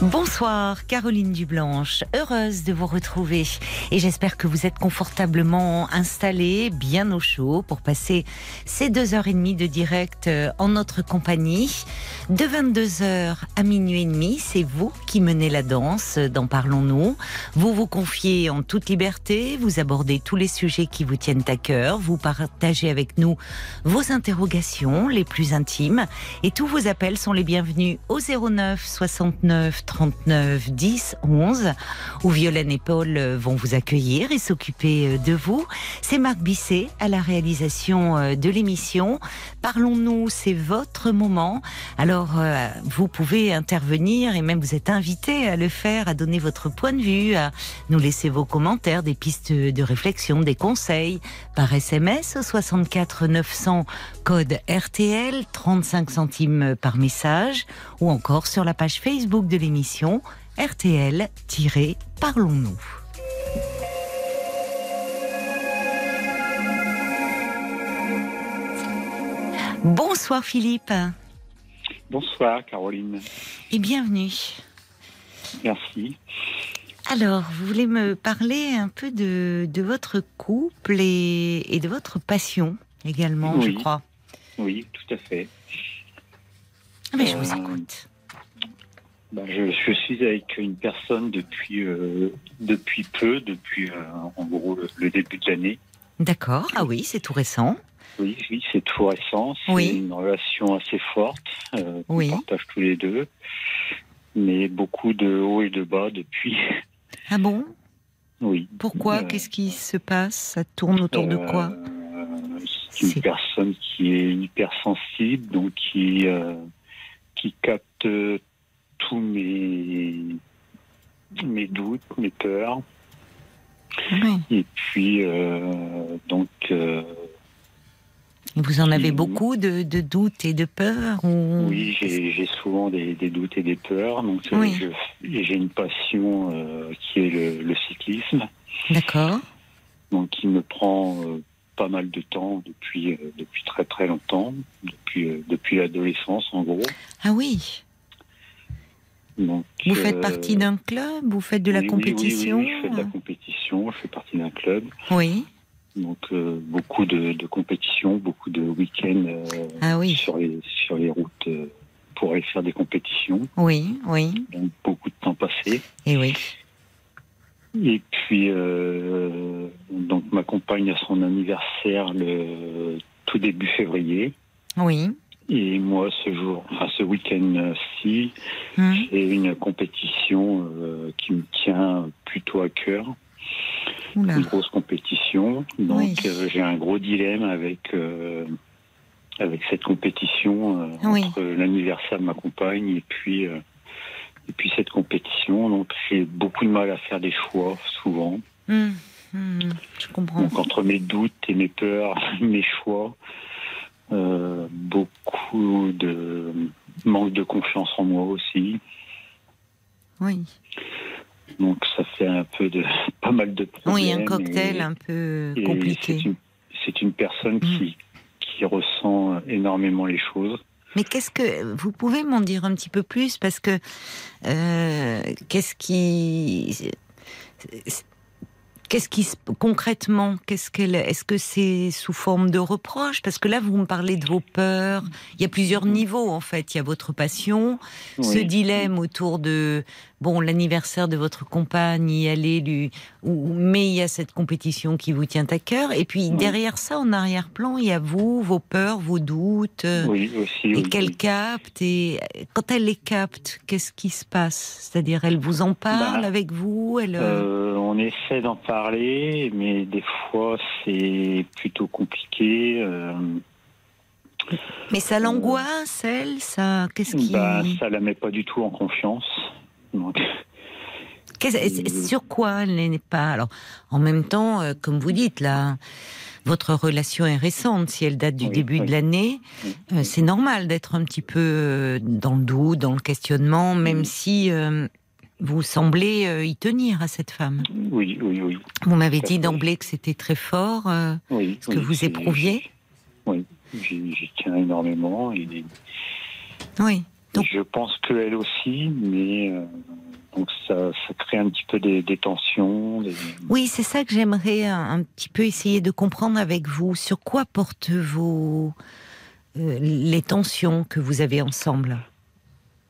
Bonsoir, Caroline Dublanche. Heureuse de vous retrouver. Et j'espère que vous êtes confortablement installée, bien au chaud, pour passer ces deux heures et demie de direct euh, en notre compagnie. De 22h à minuit et demi, c'est vous qui menez la danse dans Parlons-nous. Vous vous confiez en toute liberté, vous abordez tous les sujets qui vous tiennent à cœur, vous partagez avec nous vos interrogations les plus intimes. Et tous vos appels sont les bienvenus au 09 69 39 10 11 où Violaine et Paul euh, vont vous accueillir et s'occuper euh, de vous. C'est Marc Bisset à la réalisation euh, de l'émission. Parlons-nous, c'est votre moment. Alors, vous pouvez intervenir et même vous êtes invité à le faire, à donner votre point de vue, à nous laisser vos commentaires, des pistes de réflexion, des conseils par SMS au 64 900 code RTL, 35 centimes par message ou encore sur la page Facebook de l'émission RTL-Parlons-nous. Bonsoir Philippe. Bonsoir Caroline. Et bienvenue. Merci. Alors, vous voulez me parler un peu de, votre couple et, de votre passion également, je crois. Oui, tout à fait. Mais je vous euh, écoute. Bah, je, je, suis avec une personne depuis euh, depuis peu, depuis euh, en gros le, début de l'année. D'accord. Ah oui, c'est tout récent. Oui, oui, c'est tout récent. C'est une relation assez forte. Euh, oui. On partage tous les deux, mais beaucoup de hauts et de bas depuis. Ah bon? Oui. Pourquoi? Qu'est-ce qui se passe? Ça tourne autour de quoi? Une personne qui est hypersensible, donc qui qui capte tous mes, mes doutes, mes peurs. Et puis, euh, donc. Euh, vous en avez beaucoup de, de, doutes et de peurs Oui, j'ai souvent des, des, doutes et des peurs. Donc, euh, j'ai une passion qui est le, le cyclisme. D'accord. Donc, qui me prend pas mal de temps depuis, depuis très très longtemps, depuis, depuis l'adolescence en gros. Ah oui vous faites partie d'un club? Vous faites de la compétition? oui, je fais de la compétition, je fais partie d'un club. Oui. Donc euh, beaucoup de, de compétitions, beaucoup de week-ends euh, ah oui. sur, les, sur les routes euh, pour aller faire des compétitions. Oui, oui. Donc beaucoup de temps passé. Et oui. Et puis, donc ma compagne a son anniversaire le tout début février. Oui. Et moi, ce jour, enfin ce week-end-ci, hum. j'ai une compétition euh, qui me tient plutôt à cœur. Une grosse compétition. Donc euh, j'ai un gros dilemme avec euh, avec cette compétition entre l'anniversaire de ma compagne et puis et puis cette compétition. Donc j'ai beaucoup de mal à faire des choix souvent. Hum. Hum. Je comprends. Donc entre mes doutes et mes peurs, mes choix. Euh, beaucoup de manque de confiance en moi aussi. Oui. Donc ça fait un peu de pas mal de problèmes. Oui, un cocktail un peu compliqué. C'est une, personne qui, mm. qui ressent énormément les choses. Mais qu'est-ce que vous pouvez m'en dire un petit peu plus parce que euh, qu'est-ce qui Qu'est-ce qui concrètement, qu'est-ce qu'elle, est-ce que c'est sous forme de reproche? Parce que là, vous me parlez de vos peurs. Il y a plusieurs niveaux en fait. Il y a votre passion, ce dilemme autour de bon l'anniversaire de votre compagne, y aller, lui, ou, mais il y a cette compétition qui vous tient à cœur. Et puis derrière ça, en arrière-plan, il y a vous, vos peurs, vos doutes, oui, aussi, et qu'elle capte. Et quand elle les capte, qu'est-ce qui se passe? C'est-à-dire, elle vous en parle bah, avec vous Elle euh, On essaie d'en parler mais des fois c'est plutôt compliqué. Euh. mais ça l'angoisse, elle, ça, qu'est-ce qui bah, Ça la met pas du tout en confiance. Sur quoi elle n'est pas? Alors, en même temps, euh, comme vous dites là, votre relation est récente, si elle date du début de l'année, euh, c'est normal d'être un petit peu euh, dans le doute, dans le questionnement, même si vous semblez y tenir à cette femme. Oui, oui, oui. Vous m'avez dit d'emblée que c'était très fort, ce que vous éprouviez. Oui, j'y tiens énormément. Et... Oui. Je pense qu'elle aussi, mais donc ça, crée un petit peu des, tensions. Oui, c'est ça que j'aimerais un, petit peu essayer de comprendre avec vous. Sur quoi portent vos euh, les tensions que vous avez ensemble?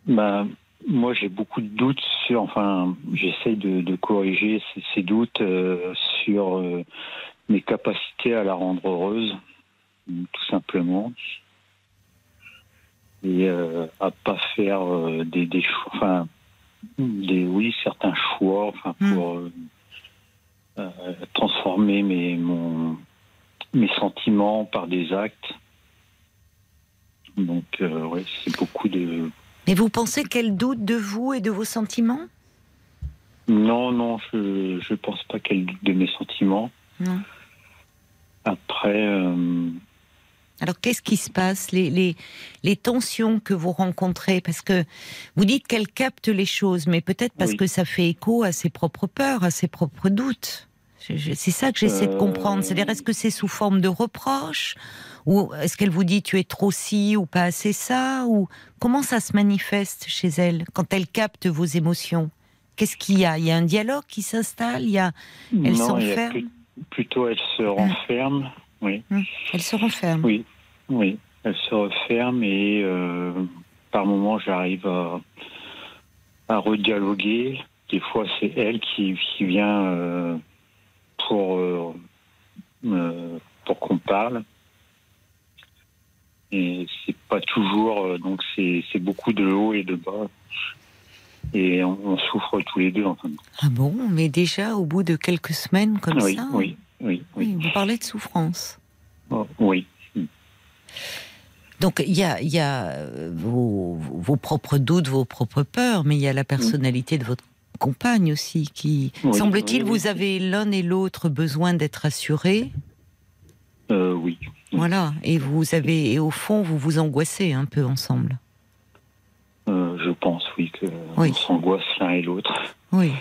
Bah, moi, j'ai beaucoup de doutes sur. Enfin, j'essaye de, corriger ces, doutes euh, sur euh, mes capacités à la rendre heureuse, tout simplement et à pas faire des, des choix. Enfin, des, oui, certains choix enfin, hmm. pour euh, euh, transformer mes, mon, mes sentiments par des actes. Donc, euh, ouais, c'est beaucoup de. Mais vous pensez qu'elle doute de vous et de vos sentiments? Non, non, je ne pense pas qu'elle doute de mes sentiments. Non. Après, alors qu'est-ce qui se passe les, les, les, tensions que vous rencontrez? Parce que vous dites qu'elle capte les choses, mais peut-être parce que ça fait écho à ses propres peurs, à ses propres doutes. C'est ça que j'essaie de comprendre. C'est-à-dire, est-ce que c'est sous forme de reproche Ou est-ce qu'elle vous dit tu es trop ci ou pas assez ça? Ou comment ça se manifeste chez elle quand elle capte vos émotions? Qu'est-ce qu'il y a? Il y a un dialogue qui s'installe? Il y a... Elle s'enferme? Plutôt, elle se renferme oui. Hum. Elle se referme. Oui, oui. Elle se referme et euh, par moments j'arrive à, à redialoguer. Des fois c'est elle qui, qui vient euh, pour, euh, pour qu'on parle. Et c'est pas toujours, donc c'est beaucoup de haut et de bas. Et on, souffre tous les deux en fin Ah bon? Mais déjà au bout de quelques semaines comme ça Oui, oui, oui. Vous parlez de souffrance. Oh, oui. Donc il y a, y a euh, vos, vos, propres doutes, vos propres peurs, mais il y a la personnalité de votre compagne aussi qui, semble-t-il, vous avez l'un et l'autre besoin d'être assurés. Euh, oui. Voilà, et vous avez, et au fond, vous vous angoissez un peu ensemble. Euh, je pense, oui, que on s'angoisse l'un et l'autre. Oui.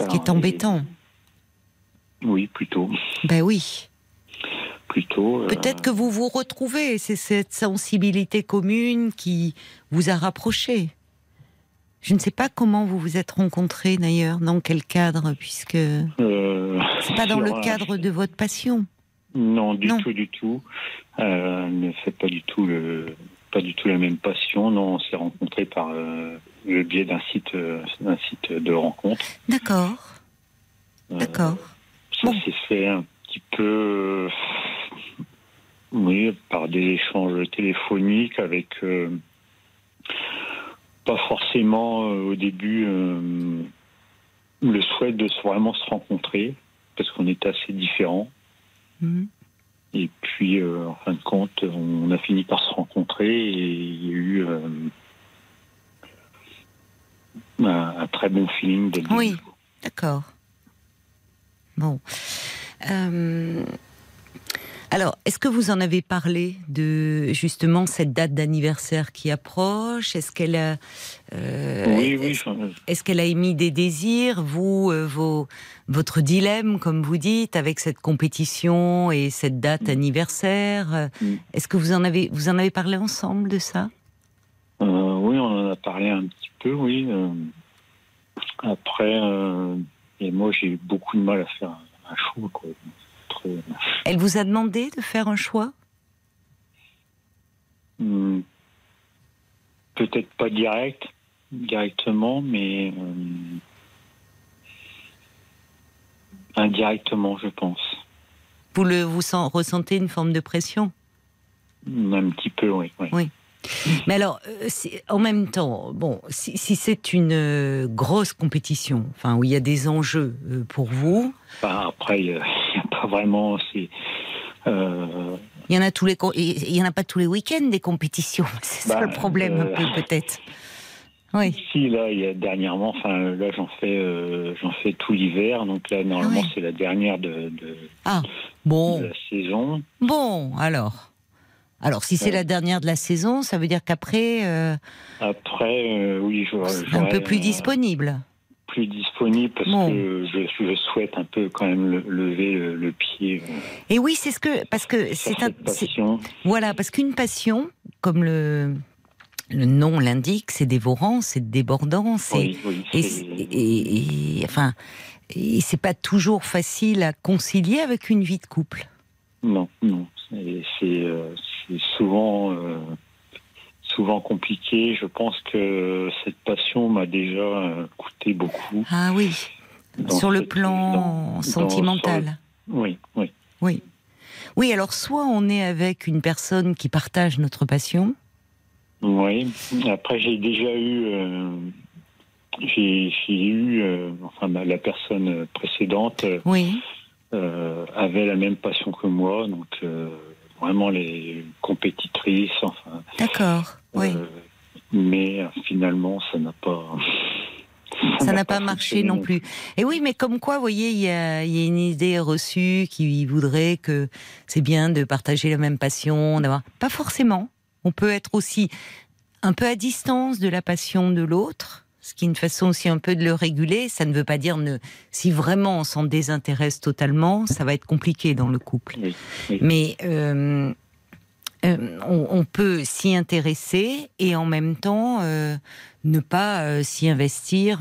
Ce qui est embêtant. Oui, plutôt. Ben oui. Plutôt. Euh, Peut-être que vous vous retrouvez, c'est cette sensibilité commune qui vous a rapproché. Je ne sais pas comment vous vous êtes rencontrés d'ailleurs, dans quel cadre, puisque euh, c'est pas dans le cadre de votre passion. Non, du tout, du tout. Euh, ne fait pas du tout le, pas du tout la même passion. Non, on s'est rencontrés par euh, le biais d'un site, d'un site de rencontre. D'accord. D'accord. Ça s'est fait un petit peu, oui, par des échanges téléphoniques avec euh, pas forcément euh, au début euh, le souhait de vraiment se rencontrer parce qu'on est assez différents. Mhm. Et puis, en fin de compte, on a fini par se rencontrer et il y a eu un, très bon feeling dès Oui, d'accord. Bon. Euh, alors, est-ce que vous en avez parlé de justement cette date d'anniversaire qui approche? Est-ce qu'elle a, euh, oui, oui, est-ce qu'elle a émis des désirs? Vous, euh, vos, votre dilemme, comme vous dites, avec cette compétition et cette date mm. anniversaire. Mm. Est-ce que vous en avez, vous en avez parlé ensemble de ça? Oui, on en a parlé un petit peu, oui. après, et moi, j'ai eu beaucoup de mal à faire un choix. Quoi. Elle vous a demandé de faire un choix? Hmm. Peut-être pas direct, directement, mais euh, indirectement, je pense. Vous le vous ressentez une forme de pression? Un petit peu, oui. Oui. Mais alors, euh, en même temps, bon, si, c'est une euh, grosse compétition, enfin où il y a des enjeux euh, pour vous. après, il n'y a, pas vraiment. Il y en a tous les, il y en a pas tous les week-ends des compétitions. C'est ça le bah, problème un peu peut-être. Oui. Si là, il y a dernièrement, enfin là, j'en fais, euh, j'en fais tout l'hiver, donc là, normalement, Ah c'est la dernière de, de, Ah, de bon. la saison. Bon, alors. Alors, si c'est Ouais. la dernière de la saison, ça veut dire qu'après, euh, Après, euh, oui, c'est un peu plus disponible. plus disponible parce Bon. que je, je souhaite un peu quand même le- lever le, le pied euh, Et oui, c'est ce que parce que c'est un, passion. voilà, parce qu'une passion, comme le le nom l'indique, c'est dévorant, c'est débordant, c'est Oui, oui, et, c'est- et- et- enfin, et c'est pas toujours facile à concilier avec une vie de couple. Non, non. C'est c'est, souvent, euh, souvent compliqué. Je pense que cette passion m'a déjà euh, coûté beaucoup. Ah oui, sur le cette- plan dans- dans- sentimental. sur Oui, oui. Oui. Oui, alors soit on est avec une personne qui partage notre passion. Oui. Après, j'ai déjà eu, euh, j'ai eu, euh, enfin, la personne précédente Oui. euh, avait la même passion que moi, donc vraiment les compétitrices, enfin. D'accord. Oui. euh, mais euh, finalement, ça n'a pas. Ça n'a pas marché non plus. Et oui, mais comme quoi, vous voyez, il y y a une idée reçue qui voudrait que c'est bien de partager la même passion, d'avoir. Pas forcément. On peut être aussi un peu à distance de la passion de l'autre, ce qui est une façon aussi un peu de le réguler. Ça ne veut pas dire ne. Si vraiment on s'en désintéresse totalement, ça va être compliqué dans le couple. Oui, oui. Mais euh, euh, on, on peut s'y intéresser et en même temps euh, ne pas s'y investir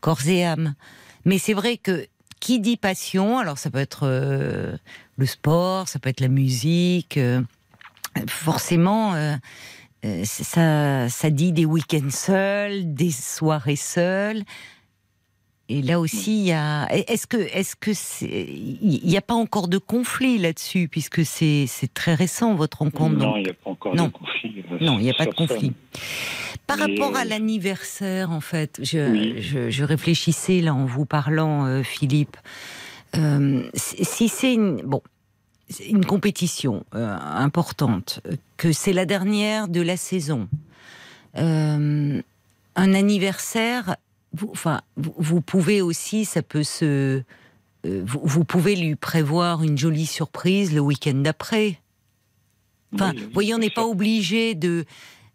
corps et âme. Mais c'est vrai que qui dit passion, alors ça peut être le sport, ça peut être la musique, forcément. Euh, ça, ça dit des week-ends seuls, des soirées seules. Et là aussi, il y a. Est-ce que, est-ce que il n'y a pas encore de conflit là-dessus, puisque c'est, très récent votre rencontre. Non, il n'y a pas encore Non. de conflit. euh, non, il n'y a pas de conflit. Par Mais, rapport à euh, l'anniversaire, en fait, je, Oui. je, je réfléchissais là en vous parlant, euh, Philippe. Euh, si c'est une, bon, une compétition euh, importante, euh, que c'est la dernière de la saison, euh, un anniversaire, vous, enfin, vous, vous pouvez aussi, ça peut se, euh, vous, vous pouvez lui prévoir une jolie surprise le week-end d'après. Enfin, Oui, vous voyez, on n'est pas obligé de,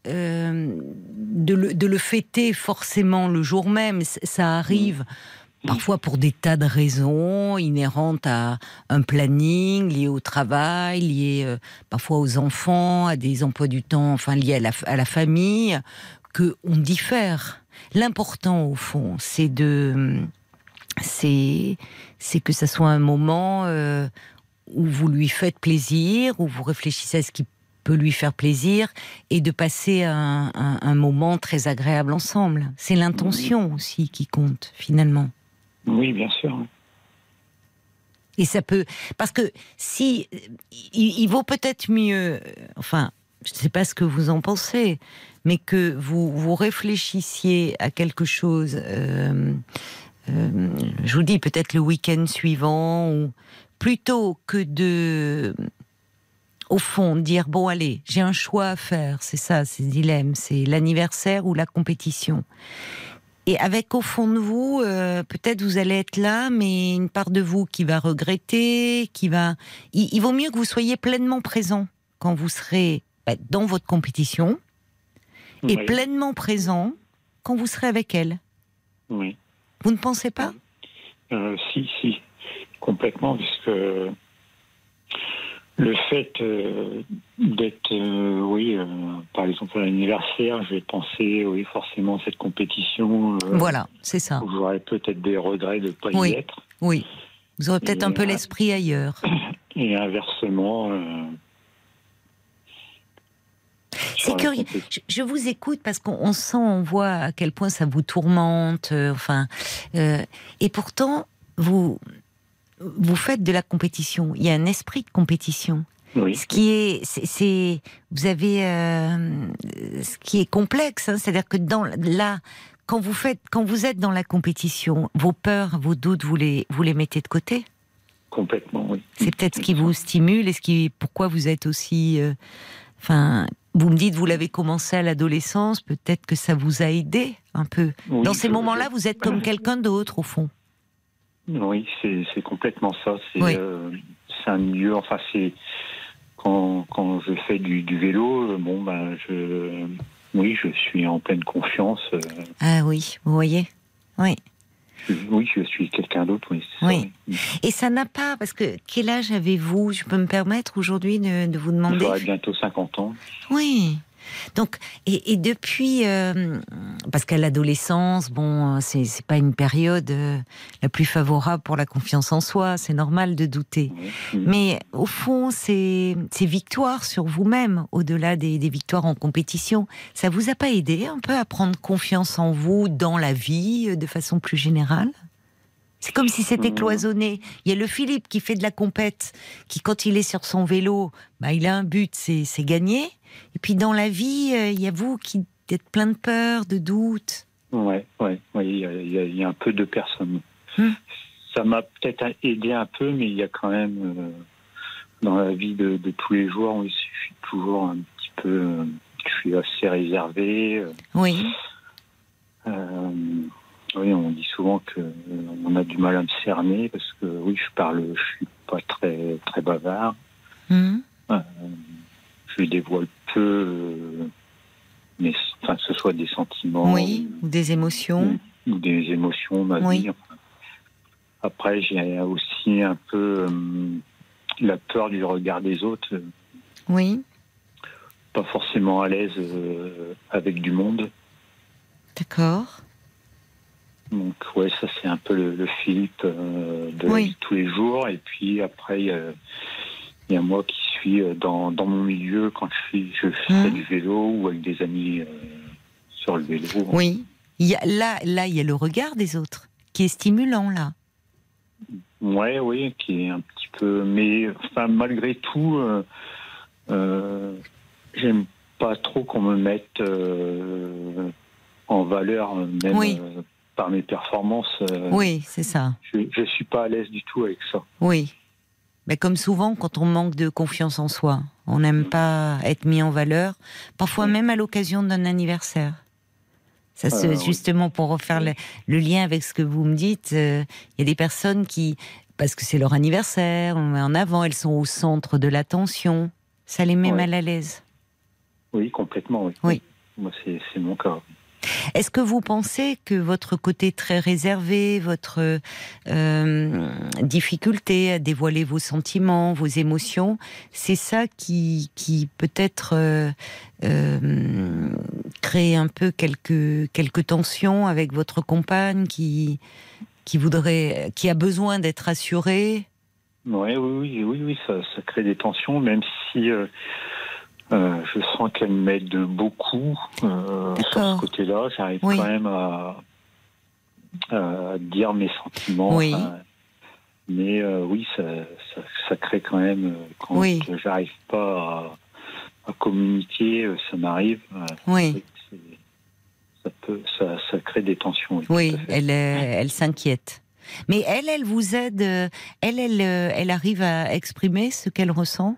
de, le, de le fêter forcément le jour même. Ça arrive parfois pour des tas de raisons inhérentes à un planning lié au travail, lié euh, parfois aux enfants, à des emplois du temps, enfin liés à la, famille, que on diffère. L'important au fond, c'est de, c'est, c'est que ça soit un moment. euh, où vous lui faites plaisir, où vous réfléchissez à ce qui peut lui faire plaisir, et de passer un moment très agréable ensemble. C'est l'intention aussi qui compte, finalement. Oui, bien sûr. Et ça peut... Parce que si... Il, vaut peut-être mieux... Enfin, je ne sais pas ce que vous en pensez, mais que vous, vous réfléchissiez à quelque chose... euh, euh, je vous dis peut-être le week-end suivant, ou plutôt que de, au fond, dire bon allez, j'ai un choix à faire, c'est ça, c'est le dilemme, c'est l'anniversaire ou la compétition. Et avec au fond de vous, euh, peut-être vous allez être là, mais une part de vous qui va regretter, qui va. Il, il vaut mieux que vous soyez pleinement présent quand vous serez bah, dans votre compétition et pleinement présent quand vous serez avec elle. oui. Vous ne pensez pas? Euh, si, si, complètement, puisque le fait euh, d'être, euh, oui, euh, par exemple à l'anniversaire, je vais penser, oui, forcément cette compétition. Voilà, c'est ça. J'aurais peut-être des regrets de ne pas Oui. y être. Oui. Vous aurez peut-être un peu l'esprit ailleurs. Et inversement. C'est curieux. Je, je vous écoute parce qu'on on sent, on voit à quel point ça vous tourmente. enfin, et pourtant, vous vous faites de la compétition. Il y a un esprit de compétition. Oui, Ce qui est, c'est, vous avez, euh, ce qui est complexe, hein, c'est-à-dire que dans là, quand vous faites, quand vous êtes dans la compétition, vos peurs, vos doutes, vous les, vous les mettez de côté? complètement, oui. C'est peut-être ce qui vous stimule et ce qui, pourquoi vous êtes aussi, euh, enfin, Vous me dites, vous l'avez commencé à l'adolescence, peut-être que ça vous a aidé un peu. Dans ces moments-là, vous êtes comme quelqu'un d'autre, au fond. Oui, c'est complètement ça. Euh, c'est un milieu, enfin, c'est. Quand, quand, je fais du, vélo, euh, bon, ben, je. Oui, je suis en pleine confiance. Euh. Ah oui, vous voyez? Oui. Oui, je suis quelqu'un d'autre, oui. oui. Et ça n'a pas, parce que quel âge avez-vous? Je peux me permettre aujourd'hui de, de, vous demander? J'aurai bientôt 50 ans. Oui. Donc, et, depuis, euh, parce qu'à l'adolescence, bon, c'est pas une période euh, la plus favorable pour la confiance en soi, c'est normal de douter. Mais au fond, ces, ces victoires sur vous-même, au-delà des, des, victoires en compétition, ça vous a pas aidé un peu à prendre confiance en vous dans la vie euh, de façon plus générale? C'est comme si c'était cloisonné. Il y a le Philippe qui fait de la compète, qui quand il est sur son vélo, bah, il a un but, c'est gagner. Et puis dans la vie, euh, il y a vous qui êtes plein de peur, de doutes. Ouais, ouais, ouais il y, a un peu de personnes. Hum. Ça m'a peut-être aidé un peu, mais il y a quand même euh, dans la vie de, tous les jours, je suis toujours un petit peu, euh, je suis assez réservé. oui. Oui, on dit souvent que on a du mal à me cerner parce que oui, je parle, je suis pas très très bavard. Hum je dévoile peu, euh, mais enfin, que ce soit des sentiments. Oui, ou des émotions. Ou, des émotions, ma vie. Après, j'ai aussi un peu euh, la peur du regard des autres. Oui. Pas forcément à l'aise euh, avec du monde. D'accord. Donc, ouais, ça, c'est un peu le, Philippe de tous les jours. Et puis, après, il y a moi qui euh, dans, dans mon milieu quand je, suis, je fais hein du vélo ou avec des amis euh, sur le vélo. Oui. Il y a, là, là, il y a le regard des autres qui est stimulant, là. Ouais, oui, qui est un petit peu. Mais enfin, malgré tout, euh, j'aime pas trop qu'on me mette en valeur, même par mes performances. oui, c'est ça. Je, je suis pas à l'aise du tout avec ça. Oui. Mais comme souvent, quand on manque de confiance en soi, on n'aime pas être mis en valeur, parfois même à l'occasion d'un anniversaire. Ça, c'est euh, justement pour refaire le, lien avec ce que vous me dites. Euh, il y a des personnes qui, parce que c'est leur anniversaire, on met en avant, elles sont au centre de l'attention. Ça les met mal à l'aise. Oui, complètement. Oui. oui. Moi, c'est mon cas. Est-ce que vous pensez que votre côté très réservé, votre euh, difficulté à dévoiler vos sentiments, vos émotions, c'est ça qui, peut-être euh, euh, crée un peu quelques, quelques tensions avec votre compagne qui, qui voudrait, qui a besoin d'être assurée? Oui, oui, oui, oui, ça, crée des tensions, même si je sens qu'elle m'aide beaucoup euh, sur ce côté-là. J'arrive quand même à, dire mes sentiments. Oui. mais euh, oui, ça, ça, crée quand même, quand j'arrive pas à, communiquer, ça m'arrive. Oui. Ça, peut, ça, ça, crée des tensions. Oui, elle, elle s'inquiète. Mais elle, elle vous aide, elle, elle, elle arrive à exprimer ce qu'elle ressent?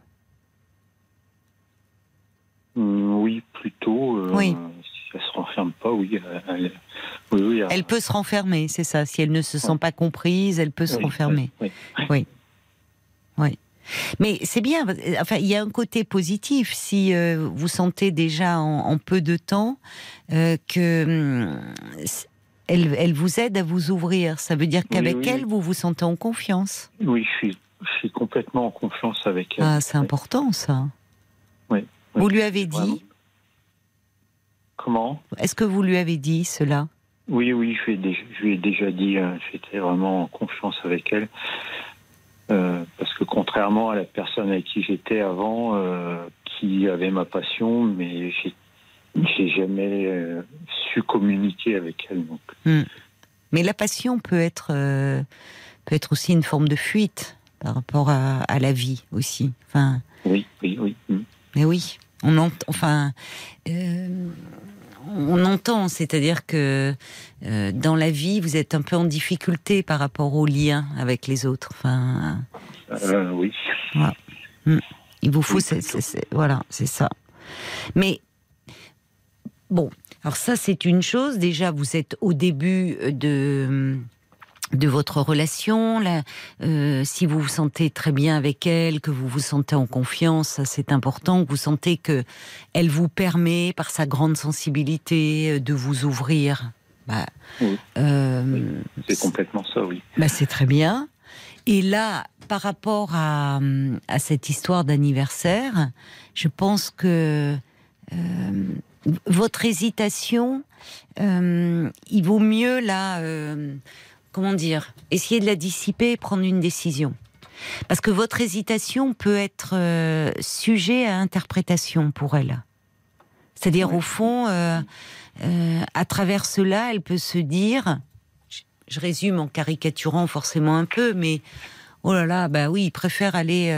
Oui, plutôt. Euh, oui. Si elle se renferme pas, oui. Elle, elle peut se renfermer, c'est ça. Si elle ne se sent pas comprise, elle peut se renfermer. Oui. Oui. Mais c'est bien. Enfin, il y a un côté positif si euh, vous sentez déjà en, peu de temps euh, que hum, elle, elle, vous aide à vous ouvrir. Ça veut dire qu'avec elle, vous vous sentez en confiance. Oui, je suis, je suis complètement en confiance avec elle. Ah, c'est important ça. Oui. Vous lui avez dit Comment? Est-ce que vous lui avez dit cela? Oui, oui, je lui ai déjà, dit. Euh, j'étais vraiment en confiance avec elle. Euh, parce que contrairement à la personne avec qui j'étais avant, euh, qui avait ma passion, mais j'ai jamais su communiquer avec elle. Donc. Hmm. Mais la passion peut être, peut être aussi une forme de fuite par rapport à, la vie aussi. Enfin, oui, oui, oui. Hmm. Mais oui. On enfin, euh, on entend, c'est-à-dire que euh, dans la vie, vous êtes un peu en difficulté par rapport aux liens avec les autres. Enfin, euh, oui. Hmm. Il vous faut, voilà, c'est ça. Mais bon, alors ça c'est une chose. Déjà, vous êtes au début de de votre relation, là, euh, si vous vous sentez très bien avec elle, que vous vous sentez en confiance, c'est important, que vous sentez que elle vous permet, par sa grande sensibilité, euh, de vous ouvrir. Bah, euh, c'est complètement ça, oui. Bah, c'est très bien. Et là, par rapport à, à cette histoire d'anniversaire, je pense que votre hésitation, il vaut mieux là comment dire, essayer de la dissiper et prendre une décision. Parce que votre hésitation peut être euh, sujet à interprétation pour elle. C'est-à-dire, au fond, euh, euh, à travers cela, elle peut se dire, je, résume en caricaturant forcément un peu, mais oh là là, bah oui, il préfère aller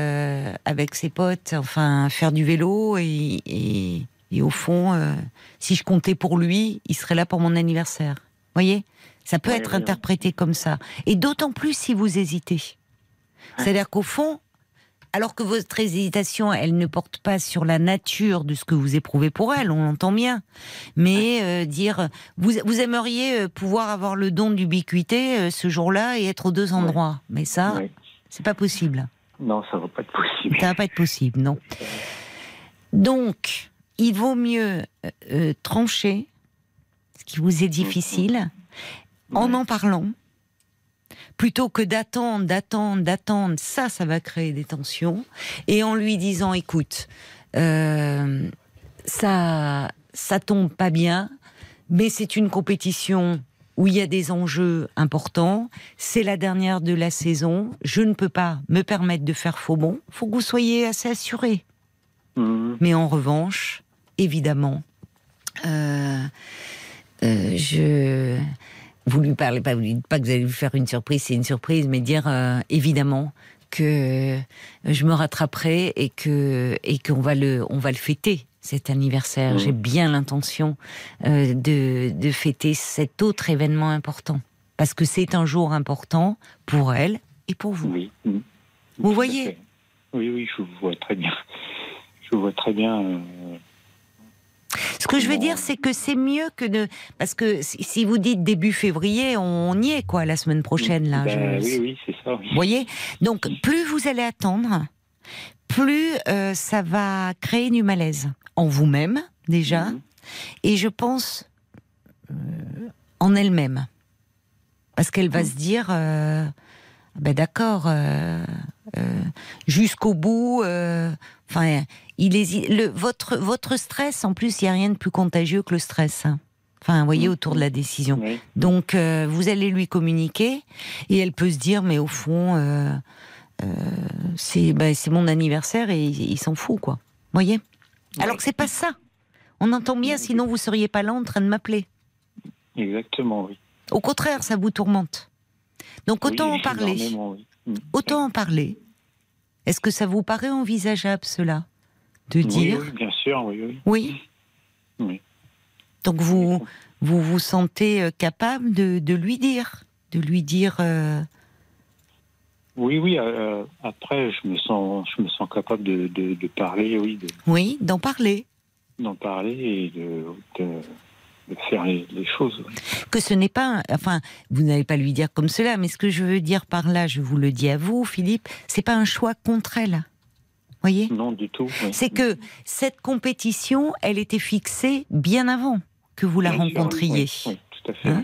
avec ses potes, enfin, faire du vélo, et, et au fond, si je comptais pour lui, il serait là pour mon anniversaire. Voyez? Ça peut être interprété comme ça. Et d'autant plus si vous hésitez. C'est-à-dire qu'au fond, alors que votre hésitation, elle ne porte pas sur la nature de ce que vous éprouvez pour elle, on l'entend bien. Mais euh, dire, vous, vous, aimeriez euh, pouvoir avoir le don d'ubiquité euh, ce jour-là et être aux deux endroits. Mais ça, c'est pas possible. Non, ça va pas être possible. Ça va pas être possible, non. Donc, il vaut mieux trancher, ce qui vous est difficile, en en parlant, plutôt que d'attendre, d'attendre, d'attendre, ça, ça va créer des tensions, et en lui disant, écoute, euh, ça, ça tombe pas bien, mais c'est une compétition où il y a des enjeux importants, c'est la dernière de la saison, je ne peux pas me permettre de faire faux bon, faut que vous soyez assez assuré. Mmh. Mais en revanche, évidemment, euh, euh, je vous lui parlez pas, vous lui dites pas que vous allez lui faire une surprise, c'est une surprise, mais dire euh, évidemment que je me rattraperai et que et qu'on va le on va le fêter cet anniversaire. Mmh. J'ai bien l'intention euh, de, de fêter cet autre événement important parce que c'est un jour important pour elle et pour vous. Oui. Mmh. Vous voyez? Oui, oui, je vois très bien. Je vois très bien. Ce que je veux dire, c'est que c'est mieux que de. Parce que si vous dites début février, on y est, quoi, la semaine prochaine, là. Ben oui, oui, c'est ça. Vous voyez? Donc, plus vous allez attendre, plus euh, ça va créer du malaise. En vous-même, déjà. Mhm. Et je pense euh, en elle-même. Parce qu'elle va mhm. se dire. Euh, ben d'accord, jusqu'au bout. Enfin, il le, votre, votre stress, en plus, il n'y a rien de plus contagieux que le stress. Hein. Enfin, vous voyez, mm. autour de la décision. Donc, euh, vous allez lui communiquer et elle peut se dire, mais au fond, euh, euh, c'est mon anniversaire et il, s'en fout, quoi. Vous voyez? Alors que c'est pas ça. On entend bien, sinon vous seriez pas là en train de m'appeler. Exactement, oui. Au contraire, ça vous tourmente. Donc autant en parler. Mm. Autant en parler. Est-ce que ça vous paraît envisageable cela de dire. Oui, bien sûr, oui. Oui. oui. Donc vous, vous vous sentez euh, capable de, de lui dire, de lui dire. Euh, oui, oui. Euh, après, je me sens, je me sens capable de, de, parler, oui. De, oui, d'en parler. D'en parler et de, faire les, choses. Que ce n'est pas, enfin, vous n'allez pas lui dire comme cela, mais ce que je veux dire par là, je vous le dis à vous, Philippe, c'est pas un choix contre elle voyez? Non, du tout. C'est que cette compétition, elle était fixée bien avant que vous la rencontriez. À fait. Hein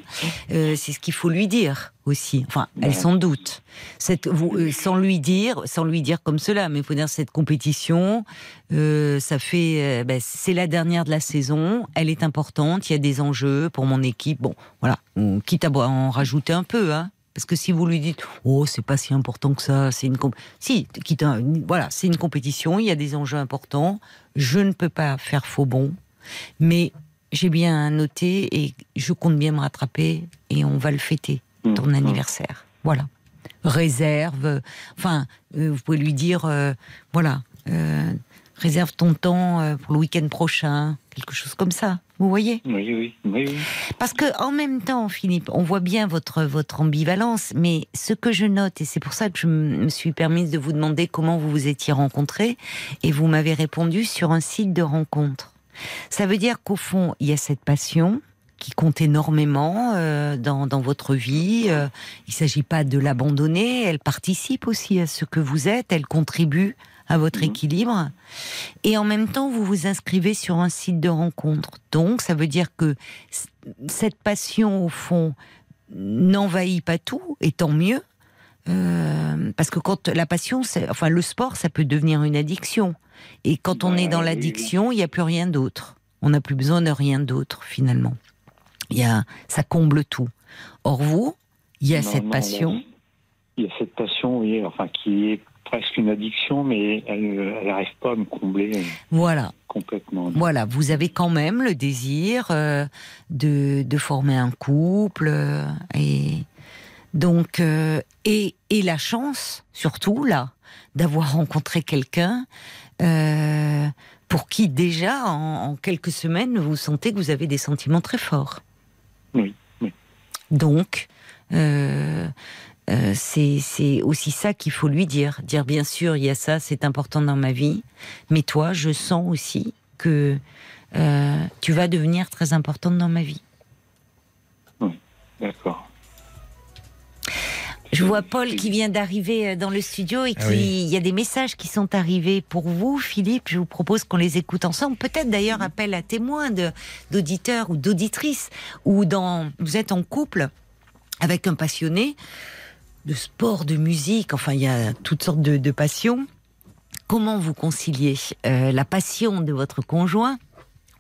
euh, c'est ce qu'il faut lui dire aussi. Enfin, elle s'en doute. Cette, vous, euh, sans lui dire, sans lui dire comme cela, mais il faut dire cette compétition, euh, ça fait, ben, c'est la dernière de la saison. Elle est importante. Il y a des enjeux pour mon équipe. Bon, voilà. Quitte à en rajouter un peu, hein. Parce que si vous lui dites, oh, c'est pas si important que ça, c'est une si, quitte voilà, c'est une compétition, il y a des enjeux importants, je ne peux pas faire faux bon, mais j'ai bien noté et je compte bien me rattraper et on va le fêter, mmh. ton mmh. anniversaire. Voilà. Réserve, enfin, euh, vous pouvez lui dire, euh, voilà, euh, réserve ton temps pour le week-end prochain, quelque chose comme ça. Vous voyez? Oui, oui, oui, Parce que en même temps, Philippe, on voit bien votre votre ambivalence, mais ce que je note et c'est pour ça que je me suis permise de vous demander comment vous vous étiez rencontrés et vous m'avez répondu sur un site de rencontre. Ça veut dire qu'au fond, il y a cette passion, qui compte énormément euh, dans, dans, votre vie. Euh, il ne s'agit pas de l'abandonner, elle participe aussi à ce que vous êtes, elle contribue à votre mhm. équilibre. Et en même temps, vous vous inscrivez sur un site de rencontre. Donc, ça veut dire que cette passion, au fond, n'envahit pas tout, et tant mieux. Euh, parce que quand la passion, enfin le sport, ça peut devenir une addiction. Et quand on est dans l'addiction, il n'y a plus rien d'autre. On n'a plus besoin de rien d'autre finalement. Il y a, ça comble tout. Or vous, il y a cette passion. Il y a cette passion, oui, enfin qui est presque une addiction, mais elle n'arrive pas à me combler. Voilà. Complètement. Voilà, vous avez quand même le désir euh, de, de, former un couple euh, et donc euh, et, et la chance surtout là d'avoir rencontré quelqu'un pour qui déjà en, en, quelques semaines vous sentez que vous avez des sentiments très forts. Oui. Donc, euh, euh, c'est aussi ça qu'il faut lui dire. Dire bien sûr, il y a ça, c'est important dans ma vie, mais toi, je sens aussi que euh, tu vas devenir très importante dans ma vie. Oui, d'accord. Je vois Paul qui vient d'arriver euh, dans le studio et ah qui, il y a des messages qui sont arrivés pour vous, Philippe. Je vous propose qu'on les écoute ensemble. Peut-être d'ailleurs appel à témoins d'auditeurs ou d'auditrices ou dans, vous êtes en couple avec un passionné de sport, de musique. Enfin, il y a toutes sortes de, passions. Comment vous conciliez euh, la passion de votre conjoint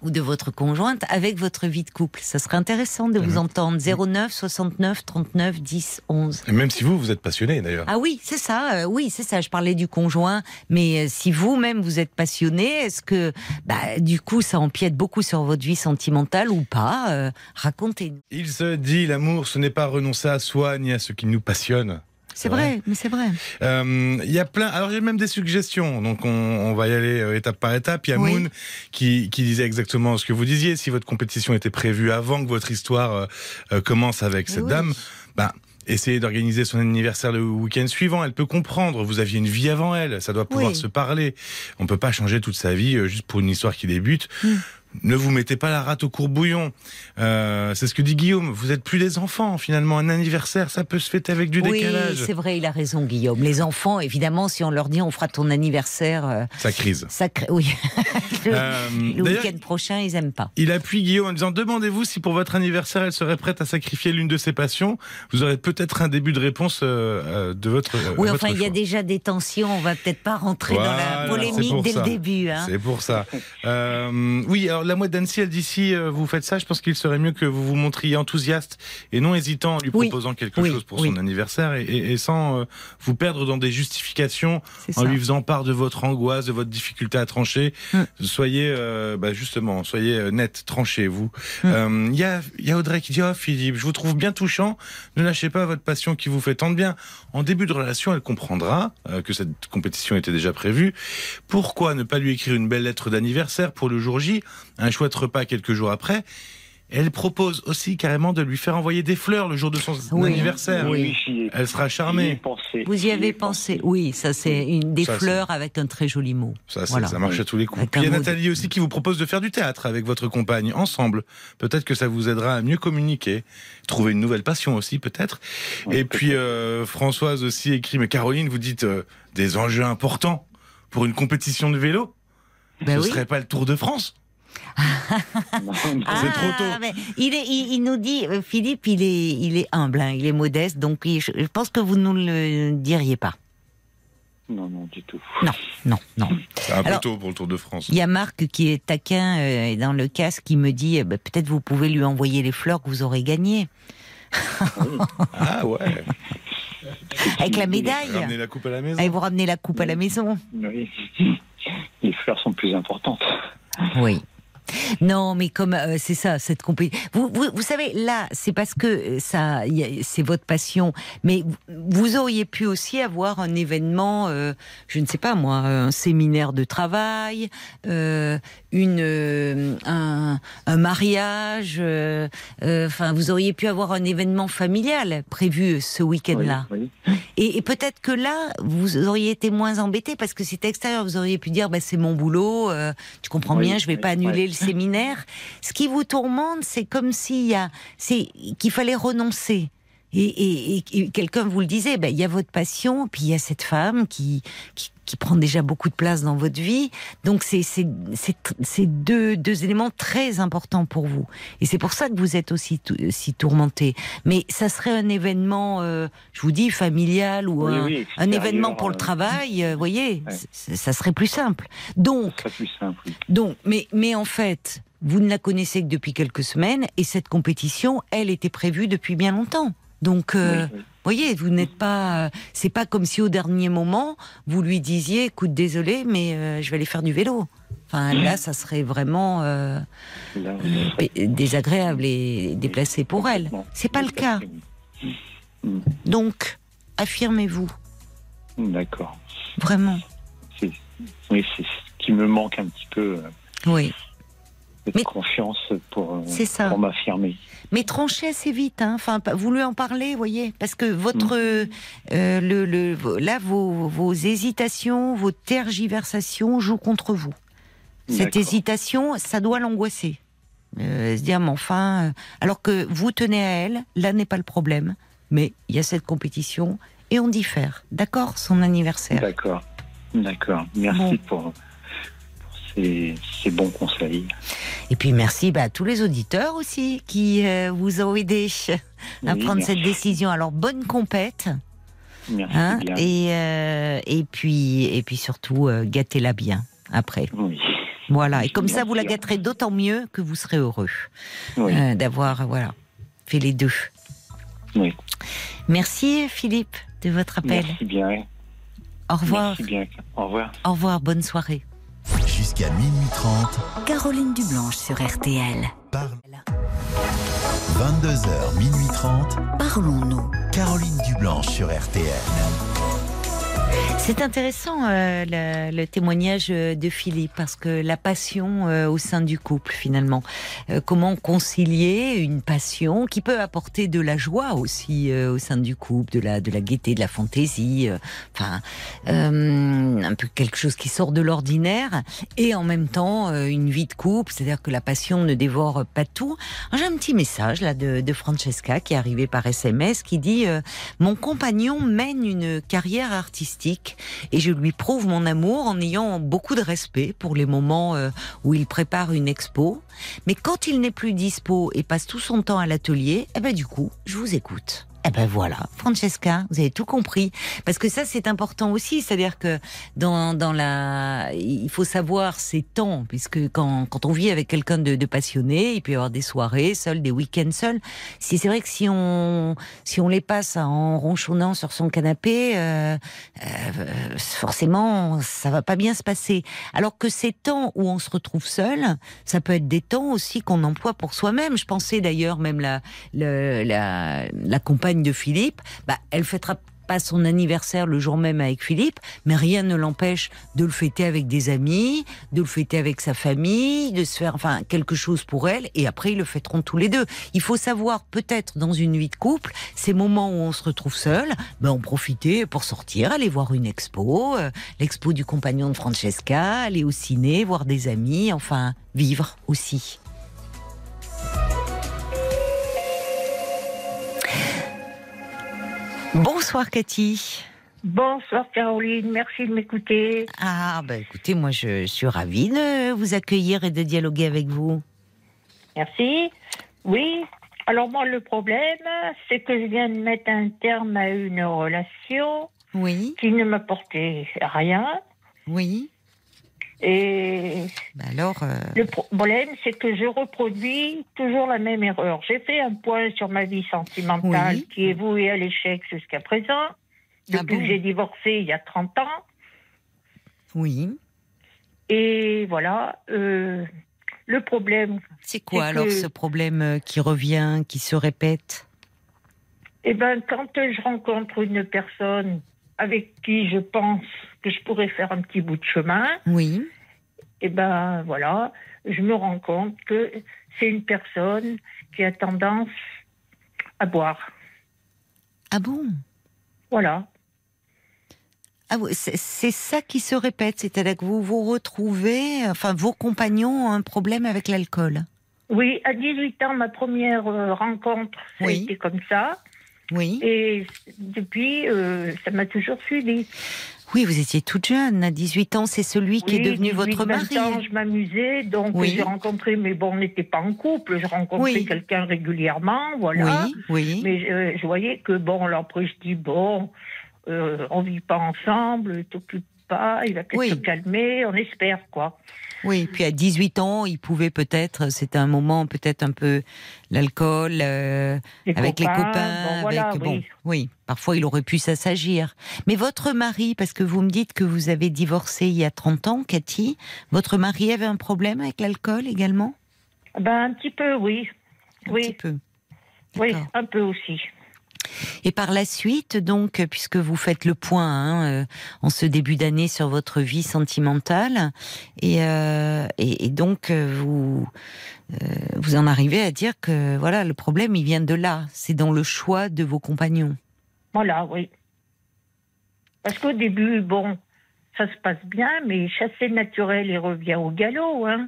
ou de votre conjointe avec votre vie de couple. Ça serait intéressant de vous mhm. entendre. 09 69 39 10 11. Et même si vous, vous êtes passionné d'ailleurs. Ah oui, c'est ça. Euh, oui, c'est ça. Je parlais du conjoint. Mais euh, si vous-même vous êtes passionné, est-ce que bah, du coup ça empiète beaucoup sur votre vie sentimentale ou pas euh, Racontez-nous. Il se dit l'amour, ce n'est pas renoncer à soi ni à ce qui nous passionne. C'est vrai, mais c'est vrai. Il euh, y a plein. Alors j'ai même des suggestions. Donc on, va y aller euh, étape par étape. Il y a Moon qui, qui, disait exactement ce que vous disiez. Si votre compétition était prévue avant que votre histoire euh, commence avec cette dame, ben essayez d'organiser son anniversaire le week-end suivant. Elle peut comprendre. Vous aviez une vie avant elle. Ça doit pouvoir se parler. On peut pas changer toute sa vie juste pour une histoire qui débute. Mm ne vous mettez pas la rate au courbouillon. Euh, c'est ce que dit Guillaume. Vous êtes plus des enfants. Finalement, un anniversaire, ça peut se fêter avec du décalage. Oui, c'est vrai, il a raison, Guillaume. Les enfants, évidemment, si on leur dit on fera ton anniversaire, euh, ça crise. Ça Oui. le, euh, week-end prochain, ils aiment pas. Il appuie Guillaume en disant demandez-vous si pour votre anniversaire, elle serait prête à sacrifier l'une de ses passions. Vous aurez peut-être un début de réponse de votre. oui, enfin, il y a déjà des tensions. On va peut-être pas rentrer dans la polémique dès le début. Hein. C'est pour ça. oui, alors la mouette d'Annecy, elle dit si euh, vous faites ça, je pense qu'il serait mieux que vous vous montriez enthousiaste et non hésitant en lui proposant quelque chose pour son anniversaire et, sans euh, vous perdre dans des justifications, en lui faisant part de votre angoisse, de votre difficulté à trancher. Hum. Soyez, euh, bah justement, soyez net, tranchez vous. Hum. Il y, a, y a Audrey qui dit, oh Philippe, je vous trouve bien touchant, ne lâchez pas votre passion qui vous fait tant de bien. En début de relation, elle comprendra que cette compétition était déjà prévue. Pourquoi ne pas lui écrire une belle lettre d'anniversaire pour le jour J un chouette repas quelques jours après? Elle propose aussi carrément de lui faire envoyer des fleurs le jour de son anniversaire. Oui. Elle sera charmée. Vous y avez pensé. Oui, ça c'est des fleurs avec un très joli mot. Ça, ça marche à tous les coups. il y a Nathalie aussi qui vous propose de faire du théâtre avec votre compagne ensemble. Peut-être que ça vous aidera à mieux communiquer, trouver une nouvelle passion aussi peut-être. Et puis euh, Françoise aussi écrit, mais Caroline, vous dites euh, des enjeux importants pour une compétition de vélo. Ben Ce ne serait pas le Tour de France c'est trop tôt. Ah, il, est, il, nous dit, euh, Philippe, il est, il est humble, hein, il est modeste, donc je, pense que vous ne le diriez pas. Non, non, du tout. Non, non, non. C'est un peu tôt pour le Tour de France. Il y a Marc qui est taquin euh, dans le casque qui me dit bah, peut-être vous pouvez lui envoyer les fleurs que vous aurez gagnées. ah ouais. Avec la médaille. Vous ramenez la coupe à la maison. Et vous ramenez la coupe à la maison. Oui. Les fleurs sont plus importantes. Oui. Non, mais comme euh, c'est ça, cette compétition. Vous, vous, savez, là, c'est parce que euh, ça, c'est votre passion. Mais vous auriez pu aussi avoir un événement, euh, je ne sais pas moi, un séminaire de travail, une, un, mariage. Enfin, vous auriez pu avoir un événement familial prévu ce week-end-là. Et, peut-être que là, vous auriez été moins embêté parce que c'était extérieur. Vous auriez pu dire, bah, c'est mon boulot. tu comprends bien, je vais pas annuler le séminaire. Ce qui vous tourmente, c'est comme s'il y a, c'est qu'il fallait renoncer. Et, quelqu'un vous le disait, ben, il y a votre passion, puis il y a cette femme qui, qui, prend déjà beaucoup de place dans votre vie. Donc c'est deux, deux éléments très importants pour vous. Et c'est pour ça que vous êtes aussi si tourmenté. Mais ça serait un événement, euh, je vous dis, familial ou un, événement pour le euh, travail, euh, vous voyez, ça serait plus simple. Donc, plus simple, donc mais, mais en fait, vous ne la connaissez que depuis quelques semaines et cette compétition, elle était prévue depuis bien longtemps. Donc, euh, voyez, vous n'êtes pas. c'est pas comme si au dernier moment vous lui disiez, écoute, désolé, mais euh, je vais aller faire du vélo. Enfin, là, ça serait vraiment euh, désagréable et déplacé pour elle. C'est pas le cas. Mm. Donc, affirmez-vous. D'accord. Vraiment. Oui, c'est ce qui me manque un petit peu. Oui mais, confiance pour, euh, pour m'affirmer. Mais tranchez assez vite, hein. enfin, vous lui en parlez, voyez, parce que votre, mm. euh, le, le, là, vos, vos, hésitations, vos tergiversations jouent contre vous. Cette hésitation, ça doit l'angoisser. Euh, se dire, mais enfin, alors que vous tenez à elle, là n'est pas le problème, mais il y a cette compétition et on diffère. D'accord, son anniversaire. D'accord, d'accord. Merci pour ces, bons conseils. Et puis merci bah, à tous les auditeurs aussi qui euh, vous ont aidé à prendre cette décision. Alors bonne compète. Merci hein, bien. Et, euh, et, puis, et puis surtout, euh, gâtez-la bien après. Oui. Voilà, et comme ça, vous la gâterez d'autant mieux que vous serez heureux d'avoir voilà, fait les deux. Oui. Merci Philippe de votre appel. Merci bien. Au revoir. Merci bien. Au revoir. Au revoir, bonne soirée. Jusqu'à minuit 30. Caroline Dublanche sur RTL. Parle. 22h, minuit 30. Parlons-nous. Caroline Dublanche sur RTL. C'est intéressant euh, le, témoignage euh, de Philippe parce que la passion euh, au sein du couple finalement, comment concilier une passion qui peut apporter de la joie aussi au sein du couple, de la de la gaieté, de la fantaisie, enfin un peu quelque chose qui sort de l'ordinaire et en même temps une vie de couple, c'est-à-dire que la passion ne dévore pas tout. J'ai un petit message là de, de, Francesca qui est arrivé par SMS qui dit mon compagnon mène une carrière artistique et je lui prouve mon amour en ayant beaucoup de respect pour les moments euh, où il prépare une expo. Mais quand il n'est plus dispo et passe tout son temps à l'atelier, eh ben du coup, je vous écoute. Eh ben voilà, Francesca, vous avez tout compris. Parce que ça, c'est important aussi. C'est-à-dire que dans, dans la, il faut savoir ses temps, puisque quand, quand on vit avec quelqu'un de, de, passionné, il peut y avoir des soirées seules, des week-ends seuls. Si c'est vrai que si on, si on les passe en ronchonnant sur son canapé, euh, euh, forcément, ça va pas bien se passer. Alors que ces temps où on se retrouve seul, ça peut être des temps aussi qu'on emploie pour soi-même. Je pensais d'ailleurs même la, la, la, la de Philippe, bah, elle fêtera pas son anniversaire le jour même avec Philippe, mais rien ne l'empêche de le fêter avec des amis, de le fêter avec sa famille, de se faire enfin quelque chose pour elle, et après ils le fêteront tous les deux. Il faut savoir peut-être dans une vie de couple, ces moments où on se retrouve seul, ben en profiter pour sortir, aller voir une expo, euh, l'expo du compagnon de Francesca, aller au ciné, voir des amis, enfin vivre aussi. Bonsoir Cathy. Bonsoir Caroline, merci de m'écouter. Ah bah écoutez, moi je suis ravie de vous accueillir et de dialoguer avec vous. Merci. Oui, alors moi le problème, c'est que je viens de mettre un terme à une relation oui. qui ne m'apportait rien. Oui. Et bah alors, euh, le problème, c'est que je reproduis toujours la même erreur. J'ai fait un point sur ma vie sentimentale qui est vouée à l'échec jusqu'à présent, ah depuis que j'ai divorcé il y a 30 ans. Oui. Et voilà, euh, le problème. C'est quoi alors ce problème euh, qui revient, qui se répète? Eh bien, quand je rencontre une personne avec qui je pense que je pourrais faire un petit bout de chemin, oui. Eh ben voilà, je me rends compte que c'est une personne qui a tendance à boire. Ah bon? Voilà. Ah, c'est ça qui se répète, c'est-à-dire que vous vous retrouvez, enfin vos compagnons ont un problème avec l'alcool. Oui, à 18 ans, ma première euh, rencontre, ça a été comme ça. Oui. Et depuis, euh, ça m'a toujours suivi. Oui, vous étiez toute jeune, à 18 ans, c'est celui qui est devenu votre mari. ans, je m'amusais, donc j'ai rencontré, mais bon, on n'était pas en couple, je rencontrais quelqu'un régulièrement, voilà. Oui, oui. Mais euh, je voyais que, bon, alors après je dis, bon, euh, on vit pas ensemble, pas, il va peut-être se calmer, on espère, quoi. Oui, puis à 18 ans, il pouvait peut-être, c'était un moment peut-être un peu l'alcool euh, avec les copains, avec bon, oui. parfois il aurait pu s'assagir. Mais votre mari, parce que vous me dites que vous avez divorcé il y a 30 ans, Cathy, votre mari avait un problème avec l'alcool également? Ben un petit peu, oui. Un oui. petit peu. Oui, un peu aussi. Et par la suite, donc, puisque vous faites le point hein, euh, en ce début d'année sur votre vie sentimentale, et, euh, et, donc euh, vous vous en arrivez à dire que voilà, le problème il vient de là, c'est dans le choix de vos compagnons. Voilà, oui. Parce qu'au début, bon, ça se passe bien, mais chasser naturel, il revient au galop, hein.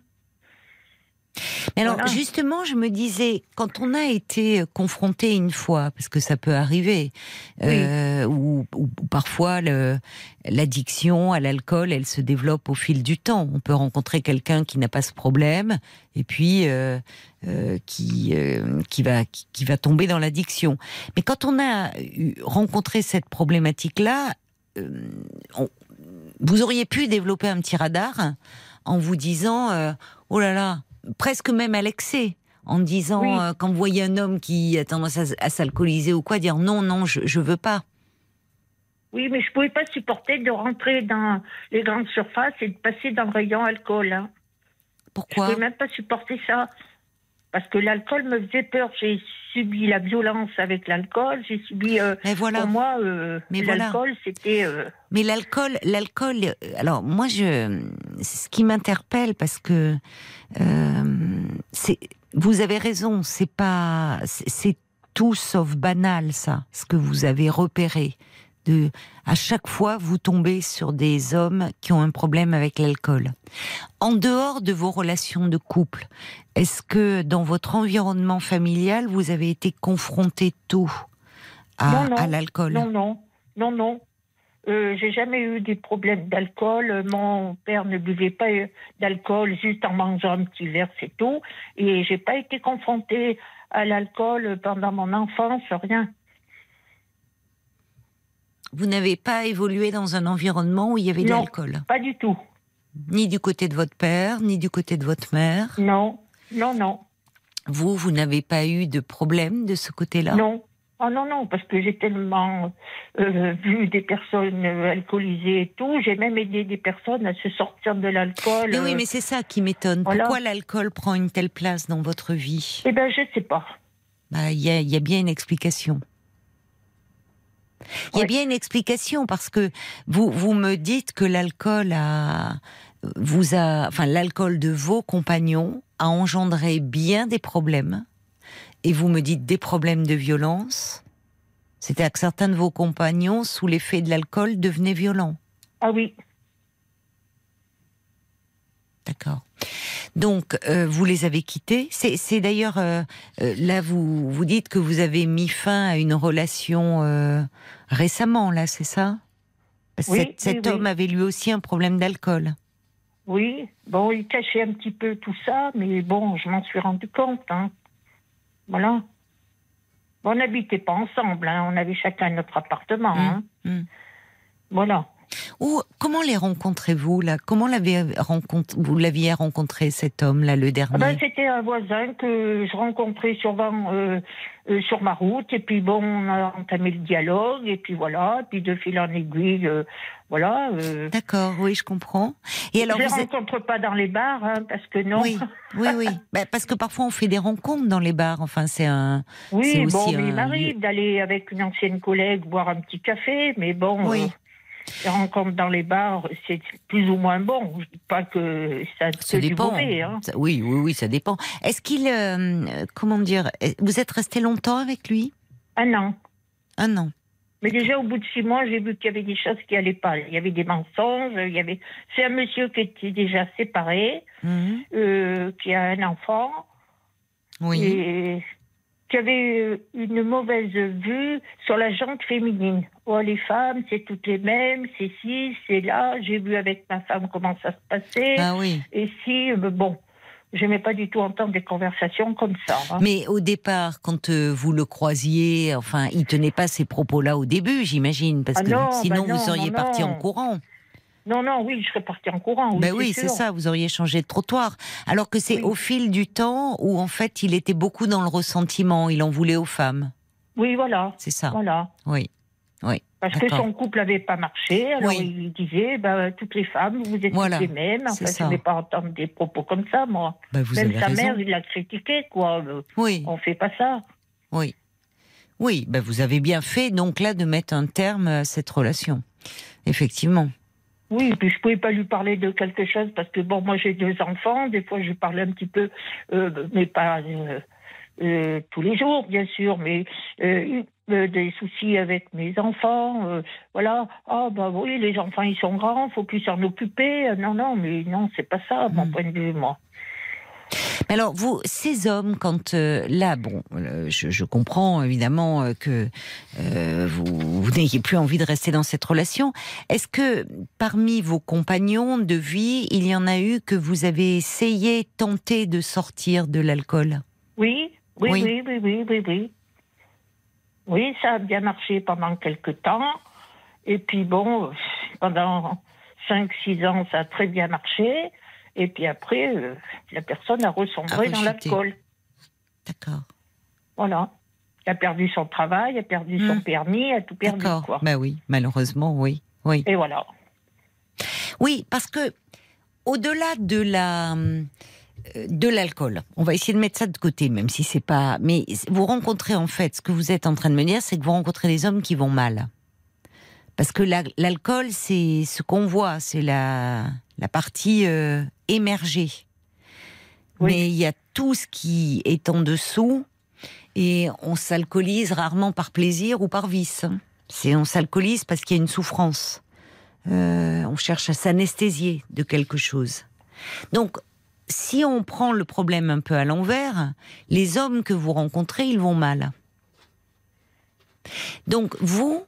Mais alors, justement, je me disais, quand on a été confronté une fois, parce que ça peut arriver, euh, ou, parfois l'addiction à l'alcool, elle se développe au fil du temps. On peut rencontrer quelqu'un qui n'a pas ce problème, et puis euh, euh, qui qui va qui, va tomber dans l'addiction. Mais quand on a rencontré cette problématique-là, vous auriez pu développer un petit radar en vous disant, oh là là presque même à l'excès en disant euh, quand vous voyez un homme qui a tendance à, s'alcooliser ou quoi, dire non, non, je, je veux pas. Oui, mais je pouvais pas supporter de rentrer dans les grandes surfaces et de passer dans le rayon alcool. Hein. Pourquoi? Je pouvais même pas supporter ça. Parce que l'alcool me faisait peur. J'ai subi la violence avec l'alcool. J'ai subi. Euh, voilà. Pour moi, euh, l'alcool, c'était. Mais l'alcool, l'alcool. Alors moi, je, ce qui m'interpelle parce que euh, c'est, vous avez raison, c'est pas, c'est tout sauf banal ça, ce que vous avez repéré. De, à chaque fois, vous tombez sur des hommes qui ont un problème avec l'alcool. En dehors de vos relations de couple, est-ce que dans votre environnement familial, vous avez été confronté tôt à, à l'alcool? Non, non, non, non. Euh, j'ai jamais eu des problèmes d'alcool. Mon père ne buvait pas d'alcool juste en mangeant un petit verre, c'est tout. Et j'ai pas été confrontée à l'alcool pendant mon enfance, rien. Vous n'avez pas évolué dans un environnement où il y avait de l'alcool Pas du tout. Ni du côté de votre père, ni du côté de votre mère Non, non, non. Vous, vous n'avez pas eu de problème de ce côté-là Non, Oh non, non, parce que j'ai tellement euh, vu des personnes alcoolisées et tout. J'ai même aidé des personnes à se sortir de l'alcool. Mais oui, mais c'est ça qui m'étonne. Pourquoi l'alcool prend une telle place dans votre vie Eh bien, je ne sais pas. Bah, il y, a, bien une explication. Il y a bien une explication parce que vous, vous me dites que l'alcool a, vous a, enfin, l'alcool de vos compagnons a engendré bien des problèmes et vous me dites des problèmes de violence, c'était que certains de vos compagnons, sous l'effet de l'alcool, devenaient violents. Ah oui. D'accord. Donc, euh, vous les avez quittés. C'est d'ailleurs euh, euh, là, vous vous dites que vous avez mis fin à une relation récemment, là, c'est ça? Oui, Cet, homme avait lui aussi un problème d'alcool. Oui, bon, il cachait un petit peu tout ça, mais bon, je m'en suis rendu compte. Hein. Voilà. On n'habitait pas ensemble, hein. on avait chacun notre appartement. Mmh, hein. mmh. Voilà. Ou comment les rencontrez-vous là? Comment vous l'aviez rencontré cet homme là le dernier ah ben, C'était un voisin que je rencontrais souvent euh, euh, sur ma route et puis bon on a entamé le dialogue et puis voilà puis de fil en aiguille euh, voilà. D'accord, oui je comprends. Et alors je ne rencontre pas dans les bars hein, parce que non. Oui, oui, oui. Ben, parce que parfois on fait des rencontres dans les bars. Enfin c'est un. Oui, bon, il m'arrive d'aller avec une ancienne collègue boire un petit café, mais bon. Oui. Les rencontres dans les bars, c'est plus ou moins bon. Je dis pas que ça, ça dépend. hein. oui, oui, oui, ça dépend. Est-ce qu'il, euh, comment dire, vous êtes resté longtemps avec lui? Un an. Un an. Mais déjà au bout de six mois, j'ai vu qu'il y avait des choses qui allaient pas. Il y avait des mensonges. Il y avait. C'est un monsieur qui était déjà séparé, mhm. euh, qui a un enfant. Oui. Et euh, une mauvaise vue sur la jante féminine. Oh, les femmes, c'est toutes les mêmes, c'est ci, c'est là. J'ai vu avec ma femme comment ça se passait. Ah oui. Et si, euh, bon, j'aimais pas du tout entendre des conversations comme ça. Hein. Mais au départ, quand euh, vous le croisiez, enfin, il tenait pas ces propos-là au début, j'imagine, parce ah que sinon bah vous seriez parti en courant. Non, non, oui, je serais parti en courant. Oui, ben oui, c'est ça, vous auriez changé de trottoir. Alors que c'est au fil du temps où, en fait, il était beaucoup dans le ressentiment, il en voulait aux femmes. Oui, voilà. C'est ça. Voilà. Oui. Oui. Parce que son couple n'avait pas marché, alors il disait bah, toutes les femmes, vous êtes les mêmes. Enfin, je ne vais pas entendre des propos comme ça, moi. Bah, Même sa mère, il l'a critiqué, quoi. Oui. On fait pas ça. Oui. Oui, ben vous avez bien fait, donc là, de mettre un terme à cette relation. Effectivement. Oui, puis je pouvais pas lui parler de quelque chose parce que bon, moi j'ai deux enfants, des fois je parlais un petit peu, euh, mais pas euh, euh, tous les jours bien sûr, mais des soucis avec mes enfants, voilà. Ah bah oui, les enfants ils sont grands, faut plus s'en occuper. Non non, mais non, c'est pas ça, mon hmm. point de vue moi. Alors, vous, ces hommes, quand euh, là, bon, euh, je, comprends évidemment euh, que vous, n'ayez plus envie de rester dans cette relation. Est-ce que parmi vos compagnons de vie, il y en a eu que vous avez essayé, tenté de sortir de l'alcool? Oui oui, oui, oui, oui, oui, oui, oui. ça a bien marché pendant quelques temps. Et puis bon, pendant 5-6 ans, ça a très bien marché. Et puis après, euh, la personne a ressombré dans l'alcool. D'accord. Voilà. Elle a perdu son travail, a perdu son hmm. permis, a tout perdu. D'accord. Ben oui, malheureusement, oui. oui. Et voilà. Oui, parce que au-delà de la euh, de l'alcool. On va essayer de mettre ça de côté, même si c'est pas. Mais vous rencontrez en fait, ce que vous êtes en train de me dire, c'est que vous rencontrez des hommes qui vont mal. Parce que l'alcool, c'est ce qu'on voit, c'est la, la partie euh, émergée. Mais il y a tout ce qui est en dessous et on s'alcoolise rarement par plaisir ou par vice. C'est on s'alcoolise parce qu'il y a une souffrance. Euh, on cherche à s'anesthésier de quelque chose. Donc, si on prend le problème un peu à l'envers, les hommes que vous rencontrez, ils vont mal. Donc, vous,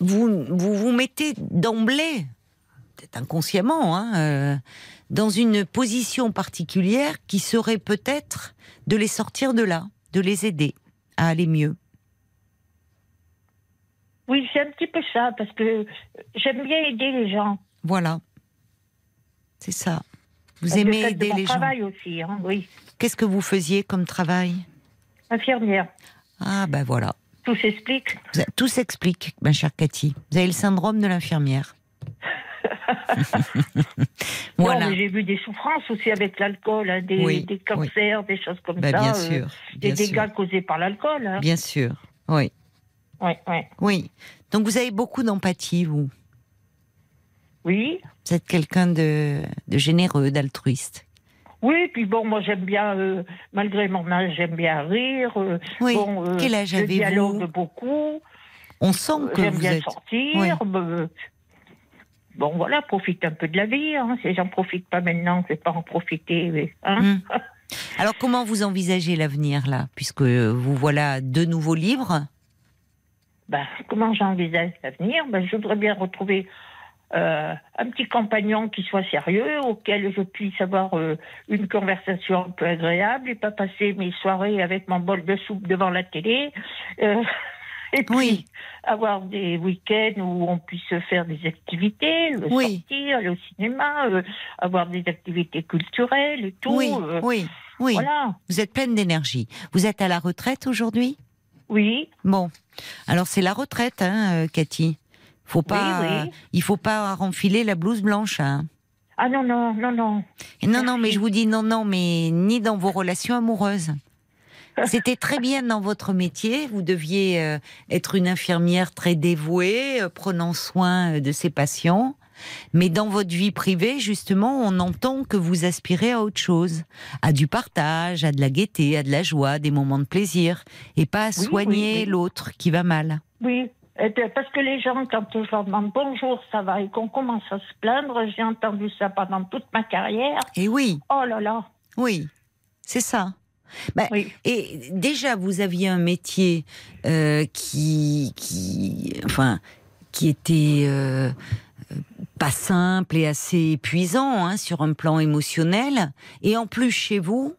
vous vous, vous mettez d'emblée, peut-être inconsciemment, hein, euh, dans une position particulière qui serait peut-être de les sortir de là, de les aider à aller mieux. Oui, c'est un petit peu ça, parce que j'aime bien aider les gens. Voilà. C'est ça. Vous aimez aider les gens. travail aussi, hein, oui. Qu'est-ce que vous faisiez comme travail? Infirmière. Ah, ben voilà. Tout s'explique. Tout s'explique, ma chère Cathy. Vous avez le syndrome de l'infirmière. voilà. j'ai vu des souffrances aussi avec l'alcool, hein, des, cancers, des choses comme bah, ça. Bien euh, sûr. des dégâts causés par l'alcool. Hein. Bien sûr, oui. Oui, oui. Oui. Donc vous avez beaucoup d'empathie, vous. Oui. Vous êtes quelqu'un de, de généreux, d'altruiste. Oui, puis bon, moi j'aime bien, euh, malgré mon âge, j'aime bien rire. Euh, oui. Bon, euh, Quel âge avez-vous? beaucoup. On sent que j'aime vous bien êtes... sortir. Bon, voilà, profite un peu de la vie. Hein. Si j'en profite pas maintenant, je vais pas en profiter. Hein. Hmm. Alors, comment vous envisagez l'avenir là, puisque vous voilà de nouveaux livres? Ben, comment j'envisage l'avenir? Ben, Je voudrais bien retrouver euh, un petit compagnon qui soit sérieux, auquel je puisse avoir euh, une conversation un peu agréable et pas passer mes soirées avec mon bol de soupe devant la télé. Euh, Et puis, avoir des week-ends où on puisse faire des activités, le sortir, aller au cinéma, euh, avoir des activités culturelles et tout. Oui, euh, oui, oui. Voilà. Vous êtes pleine d'énergie. Vous êtes à la retraite aujourd'hui? Oui. Bon. Alors, c'est la retraite, hein, euh, Cathy faut pas, il faut pas renfiler la blouse blanche. Hein. Ah non, non, non, non. non, non, mais je vous dis non, non, mais ni dans vos relations amoureuses. C'était très bien dans votre métier. Vous deviez euh, être une infirmière très dévouée, euh, prenant soin euh, de ses patients. Mais dans votre vie privée, justement, on entend que vous aspirez à autre chose, à du partage, à de la gaieté, à de la joie, des moments de plaisir, et pas à soigner l'autre qui va mal. Oui, parce que les gens, quand je leur demande bonjour, ça va, et qu'on commence à se plaindre, j'ai entendu ça pendant toute ma carrière. Et oui. Oh là là. Oui, c'est ça. Bah, et déjà, vous aviez un métier euh, qui, qui, enfin, qui était euh, pas simple et assez épuisant hein, sur un plan émotionnel. Et en plus, chez vous,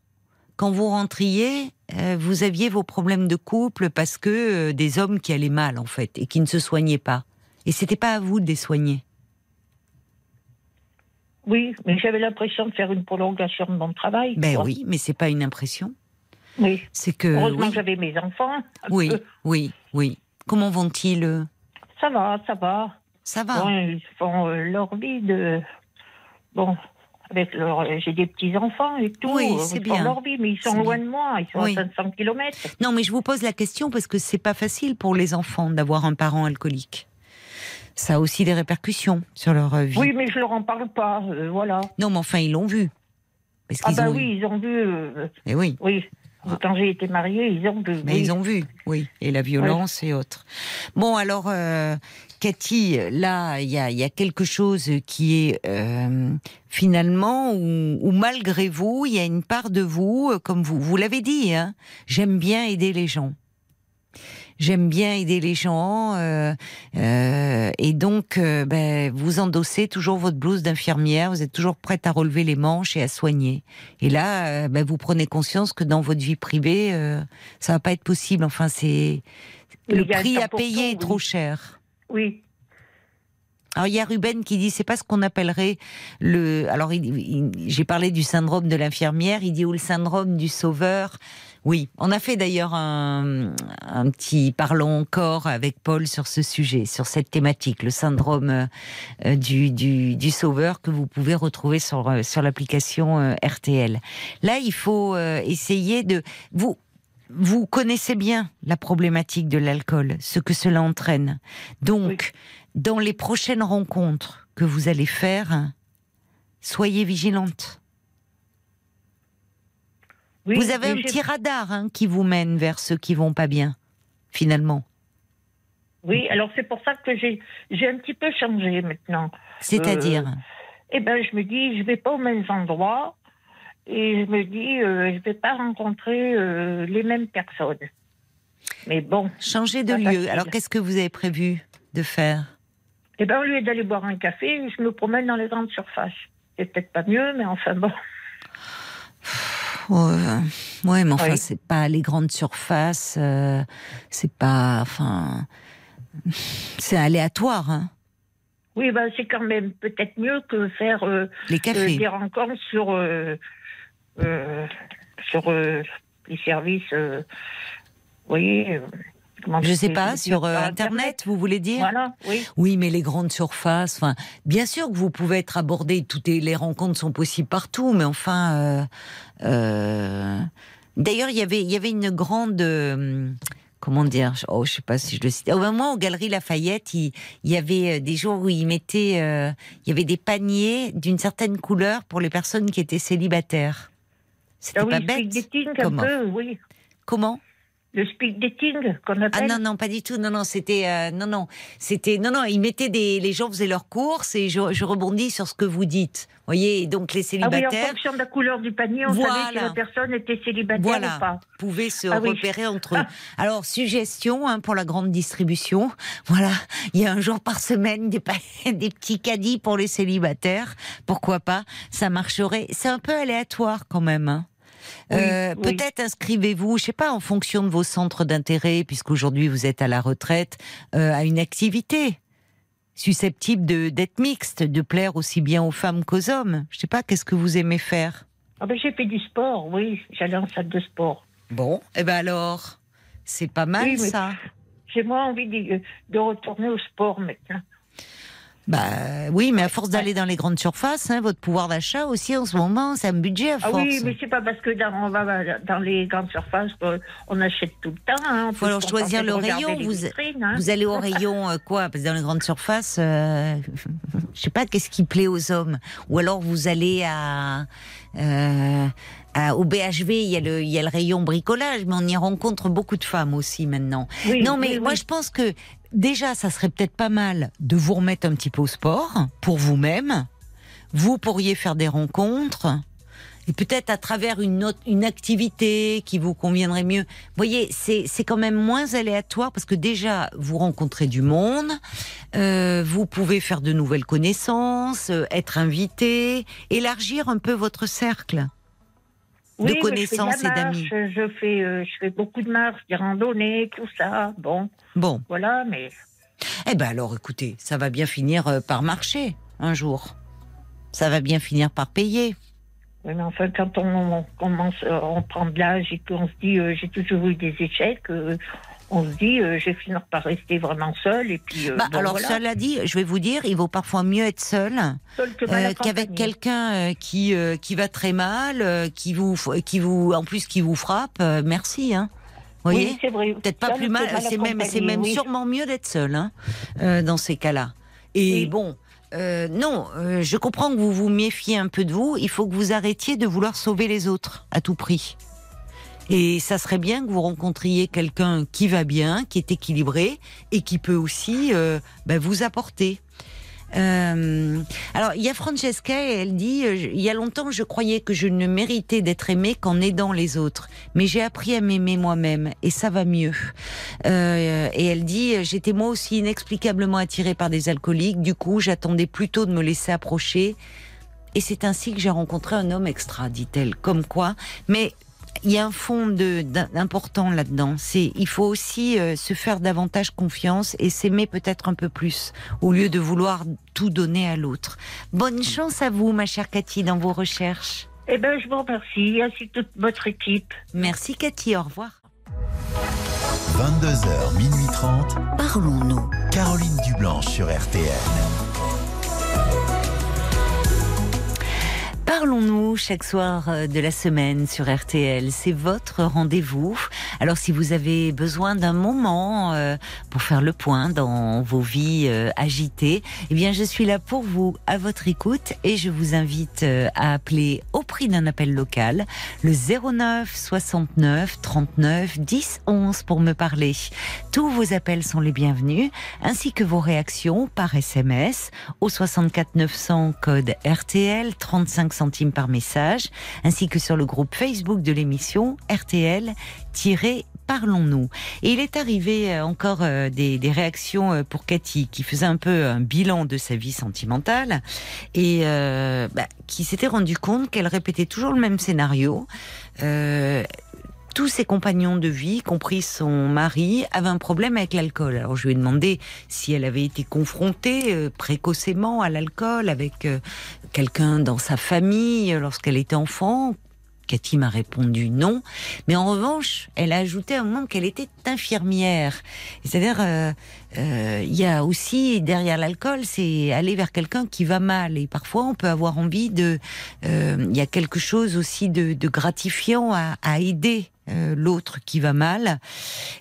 quand vous rentriez, euh, vous aviez vos problèmes de couple parce que des hommes qui allaient mal, en fait, et qui ne se soignaient pas. Et c'était pas à vous de les soigner. Oui, mais j'avais l'impression de faire une prolongation de mon travail. Ben oui, mais c'est pas une impression. Oui. C'est que. Heureusement j'avais mes enfants. Oui, oui, oui. Comment vont-ils Ça va, ça va. Ça va. ils font euh, leur vie de. Bon, avec leur, j'ai des petits enfants et tout. Oui, c'est bien. leur vie, mais ils sont loin de moi. Ils sont à 500 km. Non, mais je vous pose la question parce que c'est pas facile pour les enfants d'avoir un parent alcoolique ça a aussi des répercussions sur leur euh, vie. Oui, mais je leur en parle pas, euh, voilà. Non, mais enfin, ils l'ont vu. ah bah oui, ils ont vu. Euh, et oui. Oui. Quand j'ai été mariée, ils ont vu. Mais ils ont vu, oui. Et la violence et autres. Bon, alors, Cathy, là, il y a, quelque chose qui est finalement où, malgré vous, il y a une part de vous, comme vous, vous l'avez dit, hein, j'aime bien aider les gens j'aime bien aider les gens euh, euh, et donc euh, ben, vous endossez toujours votre blouse d'infirmière, vous êtes toujours prête à relever les manches et à soigner. Et là, ben, vous prenez conscience que dans votre vie privée, ça va pas être possible. Enfin, c'est le prix à payer est trop cher. Oui. Alors il y a Ruben qui dit c'est pas ce qu'on appellerait le. Alors j'ai parlé du syndrome de l'infirmière, il dit ou le syndrome du sauveur. Oui, on a fait d'ailleurs un, petit parlons encore avec Paul sur ce sujet, sur cette thématique, le syndrome euh, du, sauveur que vous pouvez retrouver sur, euh, sur l'application euh, RTL. Là, il faut essayer de... Vous, vous connaissez bien la problématique de l'alcool, ce que cela entraîne. Donc, dans les prochaines rencontres que vous allez faire, soyez vigilante vous avez un petit radar hein, qui vous mène vers ceux qui vont pas bien, finalement. Oui, alors c'est pour ça que j'ai un petit peu changé maintenant. C'est-à-dire euh, Eh ben, je me dis, je vais pas aux mêmes endroits et je me dis, euh, je vais pas rencontrer euh, les mêmes personnes. Mais bon. Changer de lieu. Alors, qu'est-ce que vous avez prévu de faire? Eh ben, au lieu d'aller boire un café, je me promène dans les grandes surfaces. C'est peut-être pas mieux, mais enfin bon. ouais, mais enfin, c'est pas les grandes surfaces, euh, c'est pas, enfin, c'est aléatoire. Hein. Oui, ben, c'est quand même peut-être mieux que faire euh, les cafés. Euh, des rencontres sur sur les services. vous voyez. Je sais pas, sur euh, Internet, vous voulez dire Voilà, oui. Oui, mais les grandes surfaces, enfin, bien sûr que vous pouvez être abordé, toutes les rencontres sont possibles partout, mais enfin, euh, euh, d'ailleurs, il y avait, il y avait une grande, comment dire, oh, je sais pas si je le cite. Au moment aux Galeries Lafayette, il, il, y avait des jours où ils mettaient, il y avait des paniers d'une certaine couleur pour les personnes qui étaient célibataires. C'était ah pas bête. Comment un peu, oui. Comment le speed dating qu'on appelle. Ah non non pas du tout non non c'était euh, non non c'était non non ils mettaient des les gens faisaient leurs courses et je, je rebondis sur ce que vous dites voyez donc les célibataires. Ah oui en fonction de la couleur du panier on savait si la personne était célibataire voilà. ou pas. Pouvaient se ah repérer entre eux. Alors suggestion hein, pour la grande distribution voilà il y a un jour par semaine des des petits caddies pour les célibataires pourquoi pas? Ça marcherait c'est un peu aléatoire quand même. Hein. Euh, peut-être inscrivez-vous, je sais pas, en fonction de vos centres d'intérêt, puisqu'aujourd'hui vous êtes à la retraite, euh, à une activité susceptible d'être mixte, de plaire aussi bien aux femmes qu'aux hommes. Je sais pas, qu'est-ce que vous aimez faire? Ah ben, J'ai fait du sport, oui. J'allais en salle de sport. Bon, et eh ben alors, c'est pas mal ça. J'ai moins envie de, de retourner au sport maintenant. Bah oui, mais à force d'aller dans les grandes surfaces, hein, votre pouvoir d'achat aussi en ce moment, c'est un budget à force. Ah oui, mais c'est pas parce que dans, on va dans les grandes surfaces on achète tout le temps. Hein, faut alors choisir le rayon. Vous, hein. vous allez au rayon euh, quoi Parce que dans les grandes surfaces, euh, je sais pas qu'est-ce qui plaît aux hommes. Ou alors vous allez à euh, au BHV, il y, a le, il y a le rayon bricolage, mais on y rencontre beaucoup de femmes aussi maintenant. non, mais moi je pense que déjà, ça serait peut-être pas mal de vous remettre un petit peu au sport pour vous-même. Vous pourriez faire des rencontres et peut-être à travers une, autre, une activité qui vous conviendrait mieux. Vous voyez, c'est quand même moins aléatoire parce que déjà, vous rencontrez du monde, euh, vous pouvez faire de nouvelles connaissances, euh, être invité, élargir un peu votre cercle de connaissances et d'amis. Je fais, euh, je fais beaucoup de marches, des randonnées, tout ça. Bon. Bon. Voilà, mais. Eh ben alors, écoutez, ça va bien finir euh, par marcher un jour. Ça va bien finir par payer. Oui, mais enfin, quand on, commence, euh, on prend de l'âge et qu'on se dit, j'ai toujours eu des échecs, on se dit, euh, je vais finir par rester vraiment seule. Et puis, euh, bah, alors, cela dit, je vais vous dire, il vaut parfois mieux être seul, euh, qu'avec quelqu'un qui qui va très mal, qui vous qui vous en plus qui vous frappe. merci, hein. Vous voyez, oui, c'est vrai. Peut-être pas plus mal. C'est même c'est même sûrement mieux d'être seul, hein, dans ces cas-là. Et bon. non, je comprends que vous vous méfiez un peu de vous. Il faut que vous arrêtiez de vouloir sauver les autres à tout prix. Et ça serait bien que vous rencontriez quelqu'un qui va bien, qui est équilibré et qui peut aussi euh, ben, vous apporter. Euh, alors, il y a Francesca, elle dit euh, Il y a longtemps, je croyais que je ne méritais d'être aimée qu'en aidant les autres. Mais j'ai appris à m'aimer moi-même et ça va mieux. Euh, et elle dit J'étais moi aussi inexplicablement attirée par des alcooliques. Du coup, j'attendais plutôt de me laisser approcher. Et c'est ainsi que j'ai rencontré un homme extra, dit-elle. Comme quoi. Mais il y a un fond d'important là-dedans. C'est il faut aussi euh, se faire davantage confiance et s'aimer peut-être un peu plus au lieu de vouloir tout donner à l'autre. Bonne chance à vous, ma chère Cathy, dans vos recherches. Eh ben, je vous remercie, ainsi toute votre équipe. Merci Cathy, au revoir. 22h, minuit 30. Parlons-nous. Caroline Dublanche sur RTN. Parlons-nous chaque soir euh, de la semaine sur RTL. C'est votre rendez-vous. Alors si vous avez besoin d'un moment euh, pour faire le point dans vos vies euh, agitées, eh bien je suis là pour vous à votre écoute et je vous invite à appeler au prix d'un appel local le 09 69 39 10 11 pour me parler. Tous vos appels sont les bienvenus ainsi que vos réactions par SMS au 64 900 code RTL 35 centimes par message, ainsi que sur le groupe Facebook de l'émission RTL Parlons-nous. Et il est arrivé euh, encore euh, des, réactions euh, pour Cathy, qui faisait un peu un bilan de sa vie sentimentale et bah, qui s'était rendu compte qu'elle répétait toujours le même scénario tous ses compagnons de vie, y compris son mari, avaient un problème avec l'alcool. Alors je lui ai demandé si elle avait été confrontée euh, précocement à l'alcool avec euh, quelqu'un dans sa famille euh, lorsqu'elle était enfant. Cathy m'a répondu non, mais en revanche, elle a ajouté à un moment qu'elle était infirmière. C'est-à-dire, il y a aussi derrière l'alcool, c'est aller vers quelqu'un qui va mal. Et parfois, on peut avoir envie de, il y a quelque chose aussi de, gratifiant à, à aider euh, l'autre qui va mal.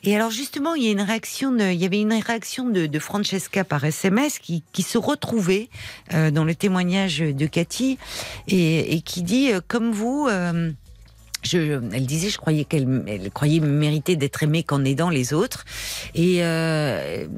Et alors justement, il y a une réaction, il y avait une réaction de, Francesca par SMS qui, se retrouvait euh, dans le témoignage de Cathy et, qui dit euh, comme vous. Elle disait, je croyais qu'elle elle croyait mériter d'être aimée qu'en aidant les autres, et elle,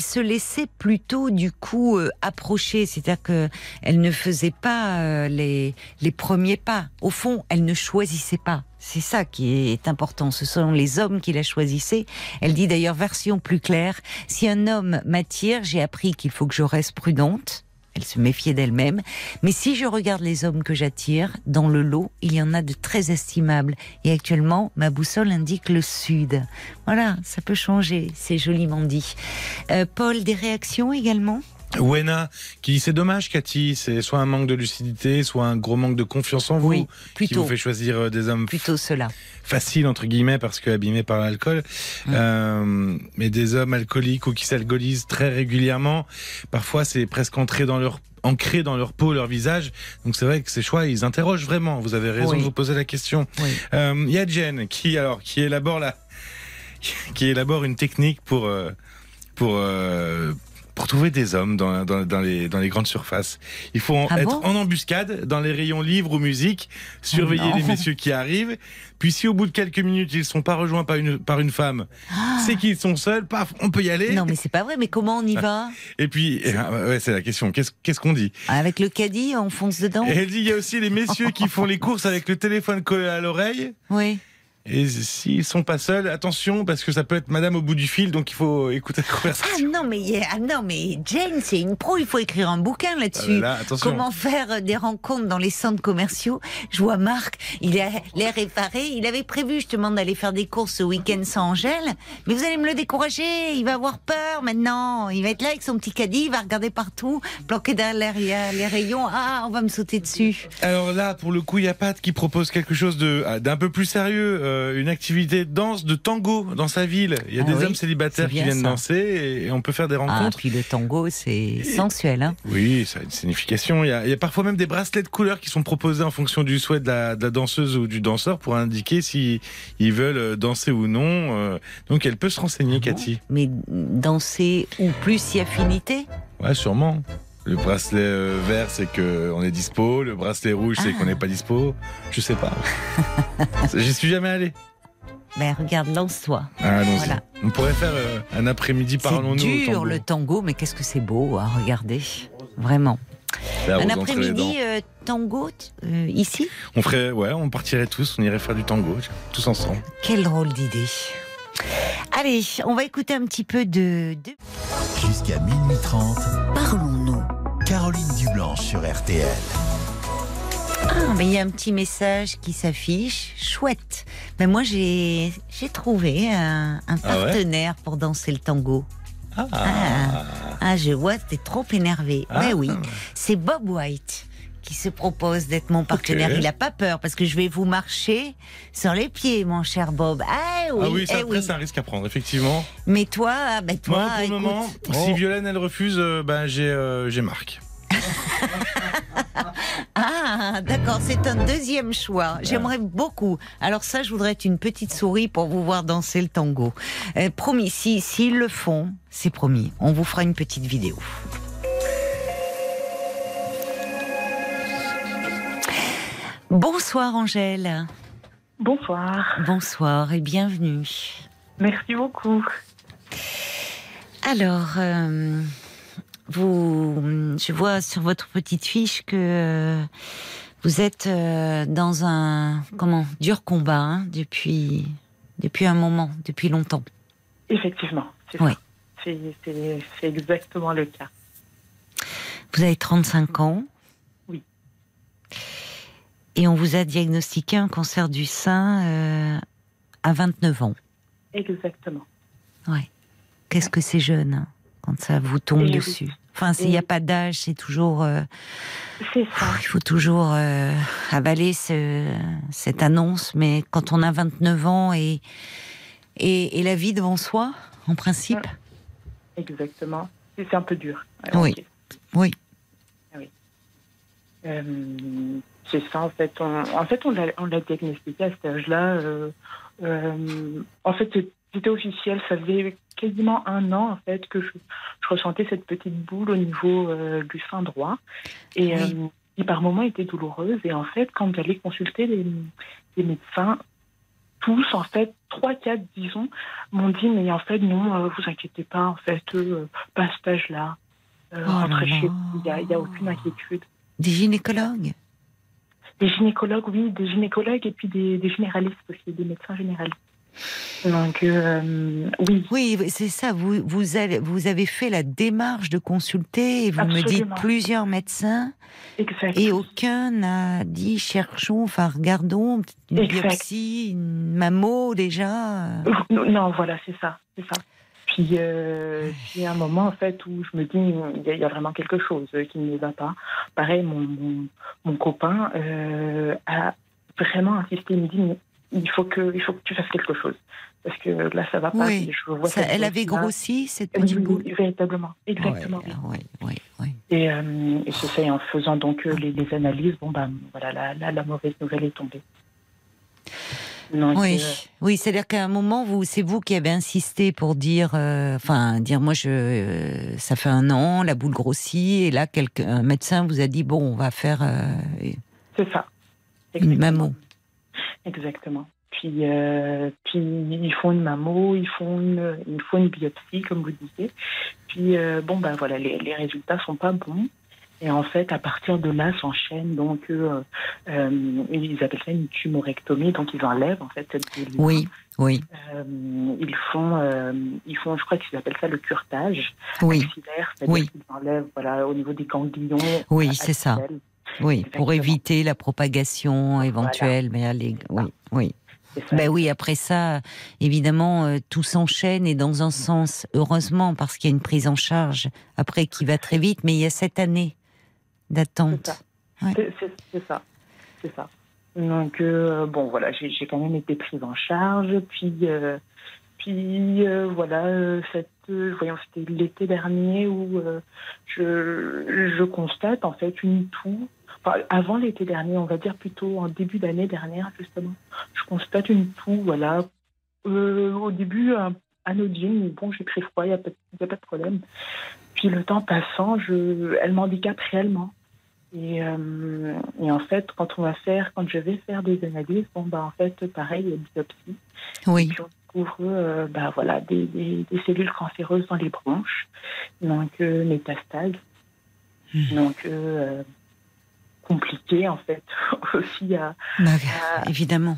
se laissait plutôt du coup approcher, c'est-à-dire que elle ne faisait pas les premiers pas. Au fond, elle ne choisissait pas. C'est ça qui est important. Ce sont les hommes qui la choisissaient. Elle dit d'ailleurs version plus claire. Si un homme m'attire, j'ai appris qu'il faut que je reste prudente. Elle se méfiait d'elle-même. Mais si je regarde les hommes que j'attire, dans le lot, il y en a de très estimables. Et actuellement, ma boussole indique le sud. Voilà, ça peut changer, c'est joliment dit. Euh, Paul, des réactions également? Wena qui dit c'est dommage Cathy, c'est soit un manque de lucidité, soit un gros manque de confiance en vous oui, plutôt, qui vous fait choisir euh, des hommes plutôt cela facile entre guillemets parce que abîmés par l'alcool, mm. euh, mais des hommes alcooliques ou qui s'alcoolisent très régulièrement, parfois c'est presque entré dans leur ancré dans leur peau, leur visage. Donc c'est vrai que ces choix, ils interrogent vraiment. Vous avez raison de vous poser la question. Il euh, y a Jen qui alors qui élabore la qui élabore une technique pour euh, pour euh, pour trouver des hommes dans, dans, dans, les, dans les grandes surfaces. Il faut ah être en embuscade dans les rayons livres ou musique, surveiller oh les messieurs qui arrivent. Puis si au bout de quelques minutes ils ne sont pas rejoints par une, par une femme, ah. c'est qu'ils sont seuls, paf, on peut y aller. Non mais c'est pas vrai, mais comment on y va? Et puis, ah, ouais, c'est la question, qu'est-ce qu'est-ce qu'on dit? Avec le caddie, on fonce dedans? Et elle dit, il y a aussi les messieurs qui font les courses avec le téléphone collé à l'oreille. Oui. Et s'ils sont pas seuls, attention, parce que ça peut être madame au bout du fil, donc il faut écouter la conversation. Ah non, mais, ah non, mais Jane, c'est une pro, il faut écrire un bouquin là-dessus. Ah, là, Comment faire des rencontres dans les centres commerciaux? Je vois Marc, il a l'air effaré, il avait prévu justement d'aller faire des courses ce week-end sans Angèle, mais vous allez me le décourager, il va avoir peur maintenant, il va être là avec son petit caddie, il va regarder partout, planqué derrière les rayons, ah, on va me sauter dessus. Alors là, pour le coup, il y a Pat qui propose quelque chose ah, d'un peu plus sérieux. Euh, euh, une activité de danse, de tango dans sa ville. Il y a Ah des oui, hommes célibataires qui viennent ça. danser et on peut faire des Ah, rencontres. puis le tango, c'est sensuel, hein Oui, ça a une signification. Il y, a, il y a parfois même des bracelets de couleurs qui sont proposés en fonction du souhait de la, de la danseuse ou du danseur pour indiquer si ils veulent euh, danser ou non. Euh, Donc elle peut se renseigner, Cathy. Mais danser ou plus si affinité? Ouais, sûrement. Le bracelet euh, vert, c'est que on est dispo. Le bracelet rouge, c'est Ah. qu'on n'est pas dispo. Je sais pas. J'y suis jamais allé. Ben regarde, lance-toi. Ah. Voilà. On pourrait faire euh, un après-midi C'est parlons-nous. au dur le tango, mais qu'est-ce que c'est beau à regarder. Vraiment. Là, Un après-midi euh, tango euh, ici? On ferait, ouais, on partirait tous, on irait faire du tango, tous ensemble. Quelle drôle d'idée. Allez, on va écouter un petit peu de... de... Jusqu'à minuit 30, Parlons-nous. Caroline Dublanche sur RTL. Ah, mais il y a un petit message qui s'affiche. Chouette. Mais moi, j'ai j'ai trouvé un, un Ah ouais partenaire pour danser le tango. Ah, Ah, ah je vois, t'es trop énervé. Ah. Mais oui, c'est Bob White qui se propose d'être mon partenaire. Il a pas peur parce que je vais vous marcher sur les pieds, mon cher Bob. Ah oui, Ah oui, ça, eh après, oui. c'est un risque à prendre, effectivement. Mais toi, ah, ben toi, Moi, pour le moment, oh, si Violaine, elle refuse, ben, j'ai euh, j'ai Marc. Ah, d'accord, c'est un deuxième choix. J'aimerais beaucoup. Alors ça, je voudrais être une petite souris pour vous voir danser le tango. Euh, promis, si s'ils le font, c'est promis. On vous fera une petite vidéo. Bonsoir Angèle. Bonsoir. Bonsoir et bienvenue. Merci beaucoup. Alors, euh, vous, je vois sur votre petite fiche que euh, vous êtes euh, dans un comment dur combat hein, depuis depuis un moment, depuis longtemps. Effectivement, c'est Oui. c'est exactement le cas. Vous avez 35 ans. Et on vous a diagnostiqué un cancer du sein euh, à 29 ans. Exactement. Ouais. Qu'est-ce que c'est jeune hein, quand ça vous tombe dessus? Enfin, s'il n'y a pas d'âge, c'est toujours. euh, C'est ça. Il faut toujours euh, avaler ce- cette annonce, mais quand on a 29 ans et, et, et la vie devant soi, en principe, Exactement. C'est un peu dur. Oui. oui. Euh, c'est ça, en fait. On, en fait, on l'a diagnostiqué à cet âge-là. euh, euh, en fait, c'était officiel. Ça faisait quasiment un an, en fait, que je, je ressentais cette petite boule au niveau euh, du sein droit. Et Oui. euh, qui, par moments, était douloureuse. Et en fait, quand j'allais consulter les, les médecins, tous, en fait, trois, quatre, disons, m'ont dit, mais en fait, non, vous inquiétez pas, en fait, pas à cet âge-là. Oh rentrez chez vous, il n'y a aucune inquiétude. Des gynécologues? Des gynécologues, oui, des gynécologues et puis des, des généralistes aussi, des médecins généralistes. Donc, euh, oui. Oui, c'est ça. Vous, vous, avez, vous avez fait la démarche de consulter et vous me dites plusieurs médecins. Exact. Et aucun n'a dit cherchons, enfin regardons, une biopsie, une mammo déjà. Non, voilà, c'est ça. C'est ça. Puis, euh, il y a un moment en fait où je me dis il y, a vraiment quelque chose qui ne va pas. Pareil, mon, mon, copain euh, a vraiment insisté. Il me dit il faut que il faut que tu fasses quelque chose parce que là ça va pas. Oui. elle avait grossi cette petite boule. véritablement, exactement. Oui, oui, oui. Et, euh, et c'est ça. Et en faisant donc euh, les, les, analyses, bon ben voilà, la, la, la mauvaise nouvelle est tombée. Oui, euh, oui, c'est-à-dire qu'à un moment, vous, c'est vous qui avez insisté pour dire, enfin, dire, moi, je, ça fait un an, la boule grossit, et là, quelqu'un, un médecin vous a dit, bon, on va faire. c'est ça. Une mammo. Exactement. Puis, euh, puis ils font une mammo, ils font une, ils font une biopsie, comme vous disiez. Puis euh, bon ben voilà, les, les résultats sont pas bons. Et en fait, à partir de là, s'enchaîne donc euh, ils appellent ça une tumorectomie, donc ils enlèvent en fait cette Oui, oui. ils font, ils font, je crois qu'ils appellent ça le curtage oui. axillaire, c'est-à-dire oui. qu'ils enlèvent voilà au niveau des ganglions. Oui, c'est ça. Oui, pour éviter la propagation éventuelle. Mais allez, oui, oui. Ben oui, après ça, évidemment, euh, tout s'enchaîne et dans un sens, heureusement, parce qu'il y a une prise en charge après qui va très vite, mais il y a cette année d'attente. C'est ça, c'est ça. Donc euh, bon, voilà, j'ai quand même été prise en charge, puis euh, puis voilà, cette, voyons, c'était l'été dernier où je, je constate en fait une toux avant l'été dernier, on va dire plutôt en début d'année dernière, justement, je constate une toux, voilà. Euh, au début, anodine, bon, j'ai pris froid, il n'y a, a, pas de problème. Puis le temps passant, je, elle m'handicape réellement. Et, euh, et, en fait, quand on va faire, quand je vais faire des analyses, bon, bah, en fait, pareil, il y a biopsie. Oui. puis on découvre, euh, bah, voilà, des, des, des, cellules cancéreuses dans les bronches, donc euh, métastases. Mmh. Donc, compliqué en fait aussi à, bah, évidemment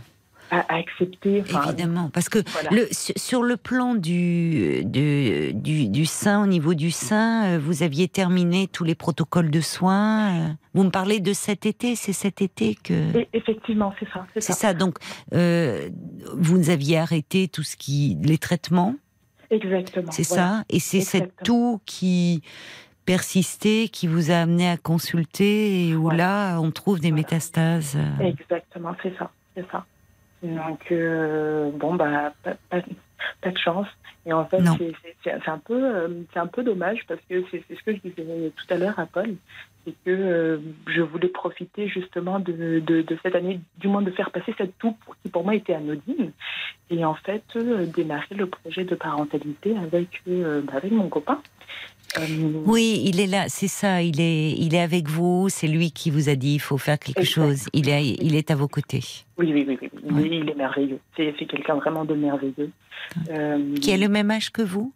à, accepter. Évidemment, parce que le, sur le plan du, du, du, sein, au niveau du sein, euh, vous aviez terminé tous les protocoles de soins. Euh, vous me parlez de cet été, c'est cet été que. effectivement, c'est ça. C'est ça. Donc, euh, vous aviez arrêté tout ce qui, les traitements. Exactement. C'est ça. Et c'est cette toux qui persisté qui vous a amené à consulter et où là, on trouve des métastases. Euh. Exactement, c'est ça, c'est ça. Donc, euh, bon, bah, pas, de chance. Et en fait, c'est un, peu, euh, un peu dommage parce que c'est ce que je disais tout à l'heure à Paul, c'est que je voulais profiter justement de, de, cette année, du moins de faire passer cette toux qui pour moi était anodine, et en fait démarrer le projet de parentalité avec, bah, avec mon copain. Euh, oui, il est là, c'est ça, il est, il est avec vous, c'est lui qui vous a dit il faut faire quelque chose, il est, il est à vos côtés. Oui, oui, oui, oui. il est merveilleux, c'est quelqu'un vraiment de merveilleux. Euh, qui a le même âge que vous?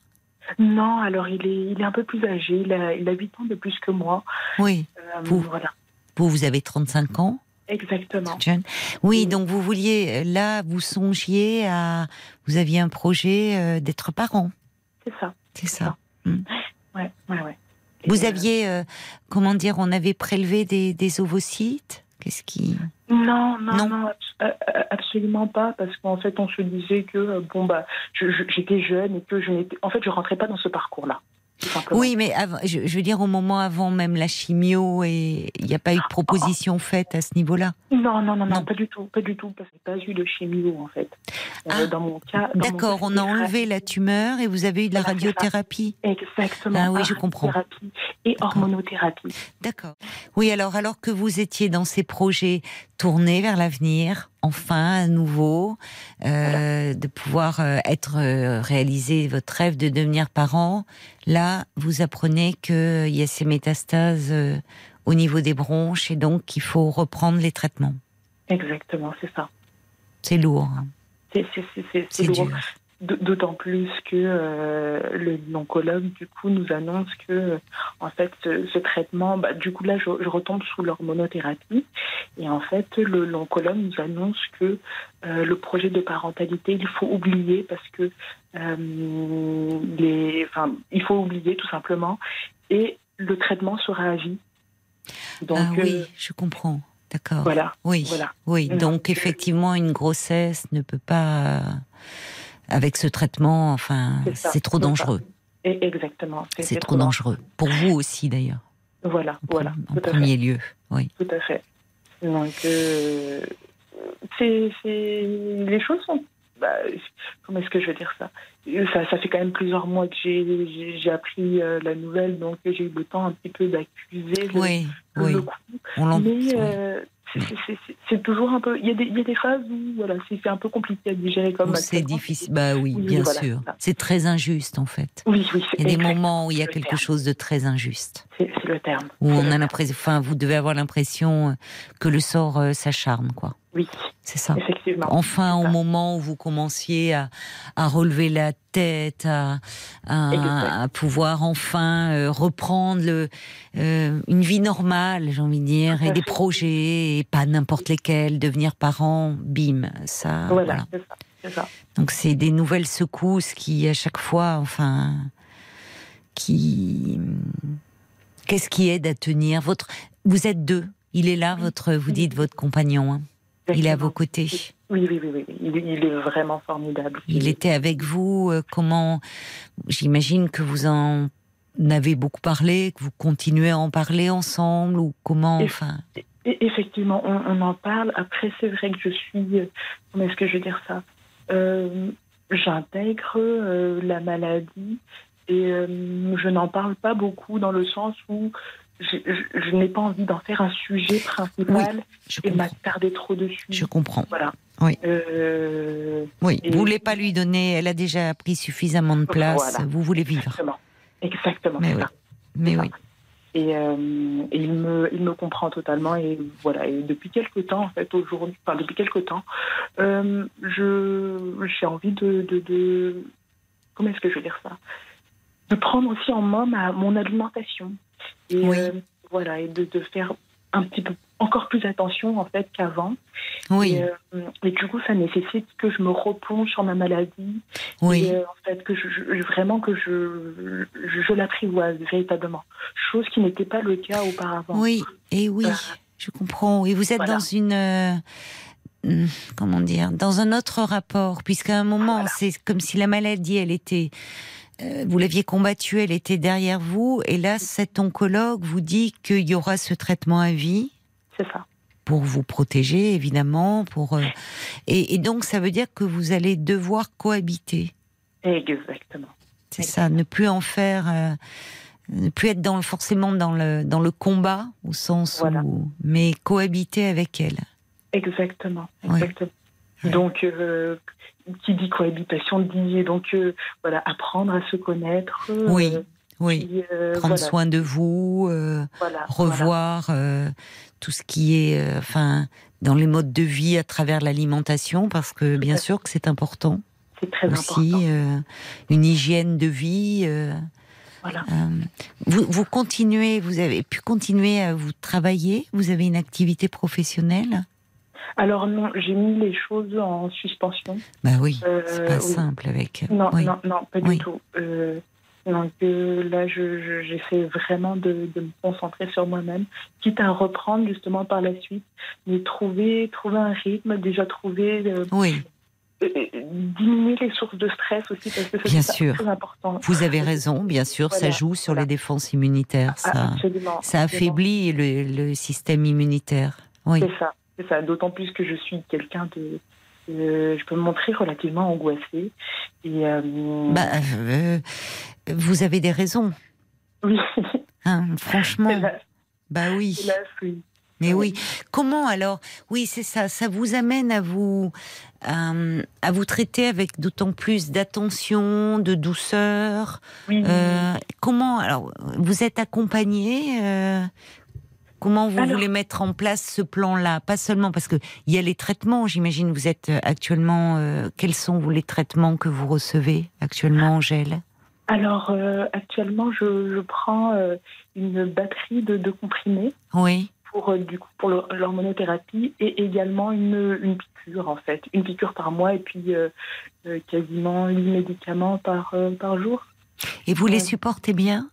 Non, alors il est, il est un peu plus âgé, il a, il a 8 ans de plus que moi. Oui, euh, vous, voilà. vous, vous avez 35 ans? Exactement. Oui, donc vous vouliez, là, vous songiez à, vous aviez un projet d'être parent. C'est ça. C'est ça. Hmm. Ouais, ouais, ouais. Vous euh, aviez, euh, comment dire, on avait prélevé des, des ovocytes? Qu'est-ce qui? Non, non, non, euh, absolument pas, parce qu'en fait, on se disait que bon bah, j'étais jeune et que je n'étais, en fait, je rentrais pas dans ce parcours-là. Oui, mais je, veux dire, au moment avant même la chimio, et il n'y a pas eu de proposition faite à ce niveau-là? Non, non, non, non, pas du tout, pas du tout, parce que pas eu de chimio, en fait. Euh, ah, dans mon cas. D'accord, on a enlevé la tumeur et vous avez eu de la, radiothérapie. Exactement. Ah oui, je comprends. Et hormonothérapie. D'accord. Oui, alors, alors que vous étiez dans ces projets tournés vers l'avenir, enfin à nouveau, euh, de pouvoir euh, être euh, réalisé votre rêve de devenir parent. Là, vous apprenez qu'il y a ces métastases au niveau des bronches et donc qu'il faut reprendre les traitements. Exactement, c'est ça. C'est lourd. Hein. C'est lourd. D'autant plus que euh, l'oncologue, du coup, nous annonce que, en fait, ce, traitement, bah, du coup, là, je, retombe sous l'hormonothérapie. Et en fait, l'oncologue nous annonce que euh, le projet de parentalité, il faut oublier parce que euh, les, enfin, il faut oublier tout simplement. Et le traitement sera à vie. Donc, ah oui, je comprends. D'accord. Voilà. Oui. Voilà. Oui. Donc, effectivement, une grossesse ne peut pas avec ce traitement, enfin, c'est trop dangereux. exactement. C'est trop dangereux. Pour vous aussi, d'ailleurs. Voilà, en voilà. En premier lieu, oui. Tout à fait. Donc, euh, c'est, les choses sont. Bah, comment est-ce que je vais dire ça, ça Ça fait quand même plusieurs mois que j'ai, appris euh, la nouvelle, donc j'ai eu le temps un petit peu d'accuser le, oui, oui. coup. On Mais, euh, c'est toujours un peu. Il y, a des, il y a des phases où voilà, c'est un peu compliqué à digérer comme. C'est difficile. Bah oui, bien sûr. C'est très injuste en fait. Oui, oui. Il y a des moments où il y a quelque chose de très injuste. C'est le terme. Où on a l'impression. Enfin, vous devez avoir l'impression que le sort euh, s'acharne, quoi. Oui. C'est ça. Effectivement. Enfin, au moment où vous commenciez à, à relever la tête, à, à, pouvoir enfin euh, reprendre le, euh, une vie normale, j'ai envie de dire, et des projets, et pas n'importe lesquels, devenir parent, bim, ça. Voilà, c'est ça. Donc c'est des nouvelles secousses qui, à chaque fois, enfin, qui. Qu'est-ce qui aide à tenir votre Vous êtes deux. Il est là, votre. Vous dites votre compagnon. Hein. Il est à vos côtés. Oui, oui, oui, oui. Il, est vraiment formidable. Il était avec vous. Euh, comment J'imagine que vous en avez beaucoup parlé, que vous continuez à en parler ensemble, ou comment Enfin? Effectivement, on, en parle. Après, c'est vrai que je suis. Euh, comment est-ce que je veux dire ça? Euh, J'intègre la maladie et je n'en parle pas beaucoup dans le sens où je, n'ai pas envie d'en faire un sujet principal et m'attarder trop dessus. Je comprends. Voilà. Oui. Euh, oui. Vous voulez pas lui donner. Elle a déjà pris suffisamment de place. Vous voulez vivre. Exactement. Exactement. Mais oui. Mais oui. Et, euh, et, il me il me comprend totalement et voilà et depuis quelques temps en fait aujourd'hui enfin depuis quelques temps euh, je j'ai envie de, de, de comment est-ce que je veux dire ça? De prendre aussi en main ma, mon alimentation et euh, voilà, et de, de, faire un petit peu encore plus attention en fait qu'avant. Oui. Et, euh, et, du coup, ça nécessite que je me replonge sur ma maladie. Oui. Et, euh, en fait, que je, vraiment que je, je, l'apprivoise véritablement. Chose qui n'était pas le cas auparavant. Oui, et oui, je comprends. Et vous êtes dans une hmm, comment dire, dans un autre rapport, puisqu'à un moment, c'est comme si la maladie, elle était vous l'aviez combattue, elle était derrière vous, et là, cet oncologue vous dit qu'il y aura ce traitement à vie. C'est ça. Pour vous protéger, évidemment, pour euh, et, donc ça veut dire que vous allez devoir cohabiter. Exactement. C'est ça, ne plus en faire, euh, ne plus être dans, forcément dans le dans le combat au sens où, mais cohabiter avec elle. Exactement. Exactement. Donc, qui dit cohabitation dit donc euh, voilà apprendre à se connaître. Euh, oui. Oui, euh, prendre soin de vous, revoir tout ce qui est, enfin, dans les modes de vie à travers l'alimentation, parce que bien sûr que c'est important. C'est très aussi, une hygiène de vie. Voilà. vous, vous continuez, vous avez pu continuer à vous travailler. Vous avez une activité professionnelle? Alors non, j'ai mis les choses en suspension. Bah oui, euh, c'est pas simple avec. Non, non, non, pas du tout. Euh, donc euh, là, j'essaie vraiment de, me concentrer sur moi-même, quitte à reprendre justement par la suite, mais trouver, trouver un rythme, déjà trouver. oui. diminuer les sources de stress aussi parce que c'est très important. Vous avez raison, bien sûr, ça joue sur les défenses immunitaires, ça, ça affaiblit le, le système immunitaire. Oui. C'est ça. Ça, d'autant plus que je suis quelqu'un de. je peux me montrer relativement angoissée. Et, euh, bah, euh, vous avez des raisons. Oui. Hein, franchement. Bah oui. oui. Mais oui. Comment alors Oui, c'est ça. Ça vous amène à vous euh, à vous traiter avec d'autant plus d'attention, de douceur. Oui. comment alors Vous êtes accompagné Comment vous voulez mettre en place ce plan-là? Pas seulement parce que il y a les traitements. J'imagine vous êtes actuellement. quels sont les traitements que vous recevez actuellement, Angèle? Alors actuellement, je, prends une batterie de, de comprimés. Oui pour, euh, du coup, pour l'hormonothérapie et également une, une, piqûre, en fait. Une piqûre par mois et puis euh, euh, quasiment 8 médicaments par, par jour. Et vous les supportez bien?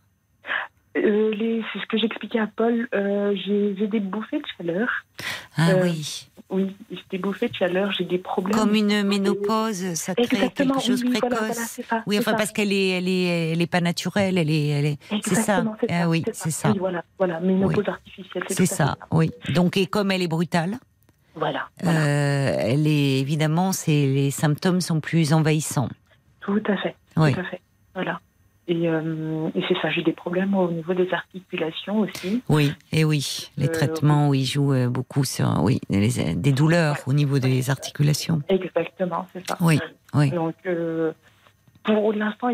C'est ce que j'expliquais à Paul. j'ai des bouffées de chaleur. Ah oui. Oui, j'ai des bouffées de chaleur, j'ai des problèmes. Comme une ménopause, ça crée quelque chose de précoce. oui, enfin parce qu'elle est, elle est, elle est pas naturelle, elle est, elle est. C'est ça. Ah oui, c'est ça. voilà, voilà, ménopause artificielle. C'est ça. Oui. Donc et comme elle est brutale. Voilà. Euh, elle est évidemment, c'est les symptômes sont plus envahissants. Tout à fait. Oui. Tout à fait. Voilà. Euh, et, c'est ça, j'ai des problèmes au niveau des articulations aussi. Oui, et oui, les euh, traitements, oui, jouent euh, beaucoup sur oui, des douleurs au niveau des articulations. Exactement, c'est ça. Oui, oui. Donc, pour l'instant,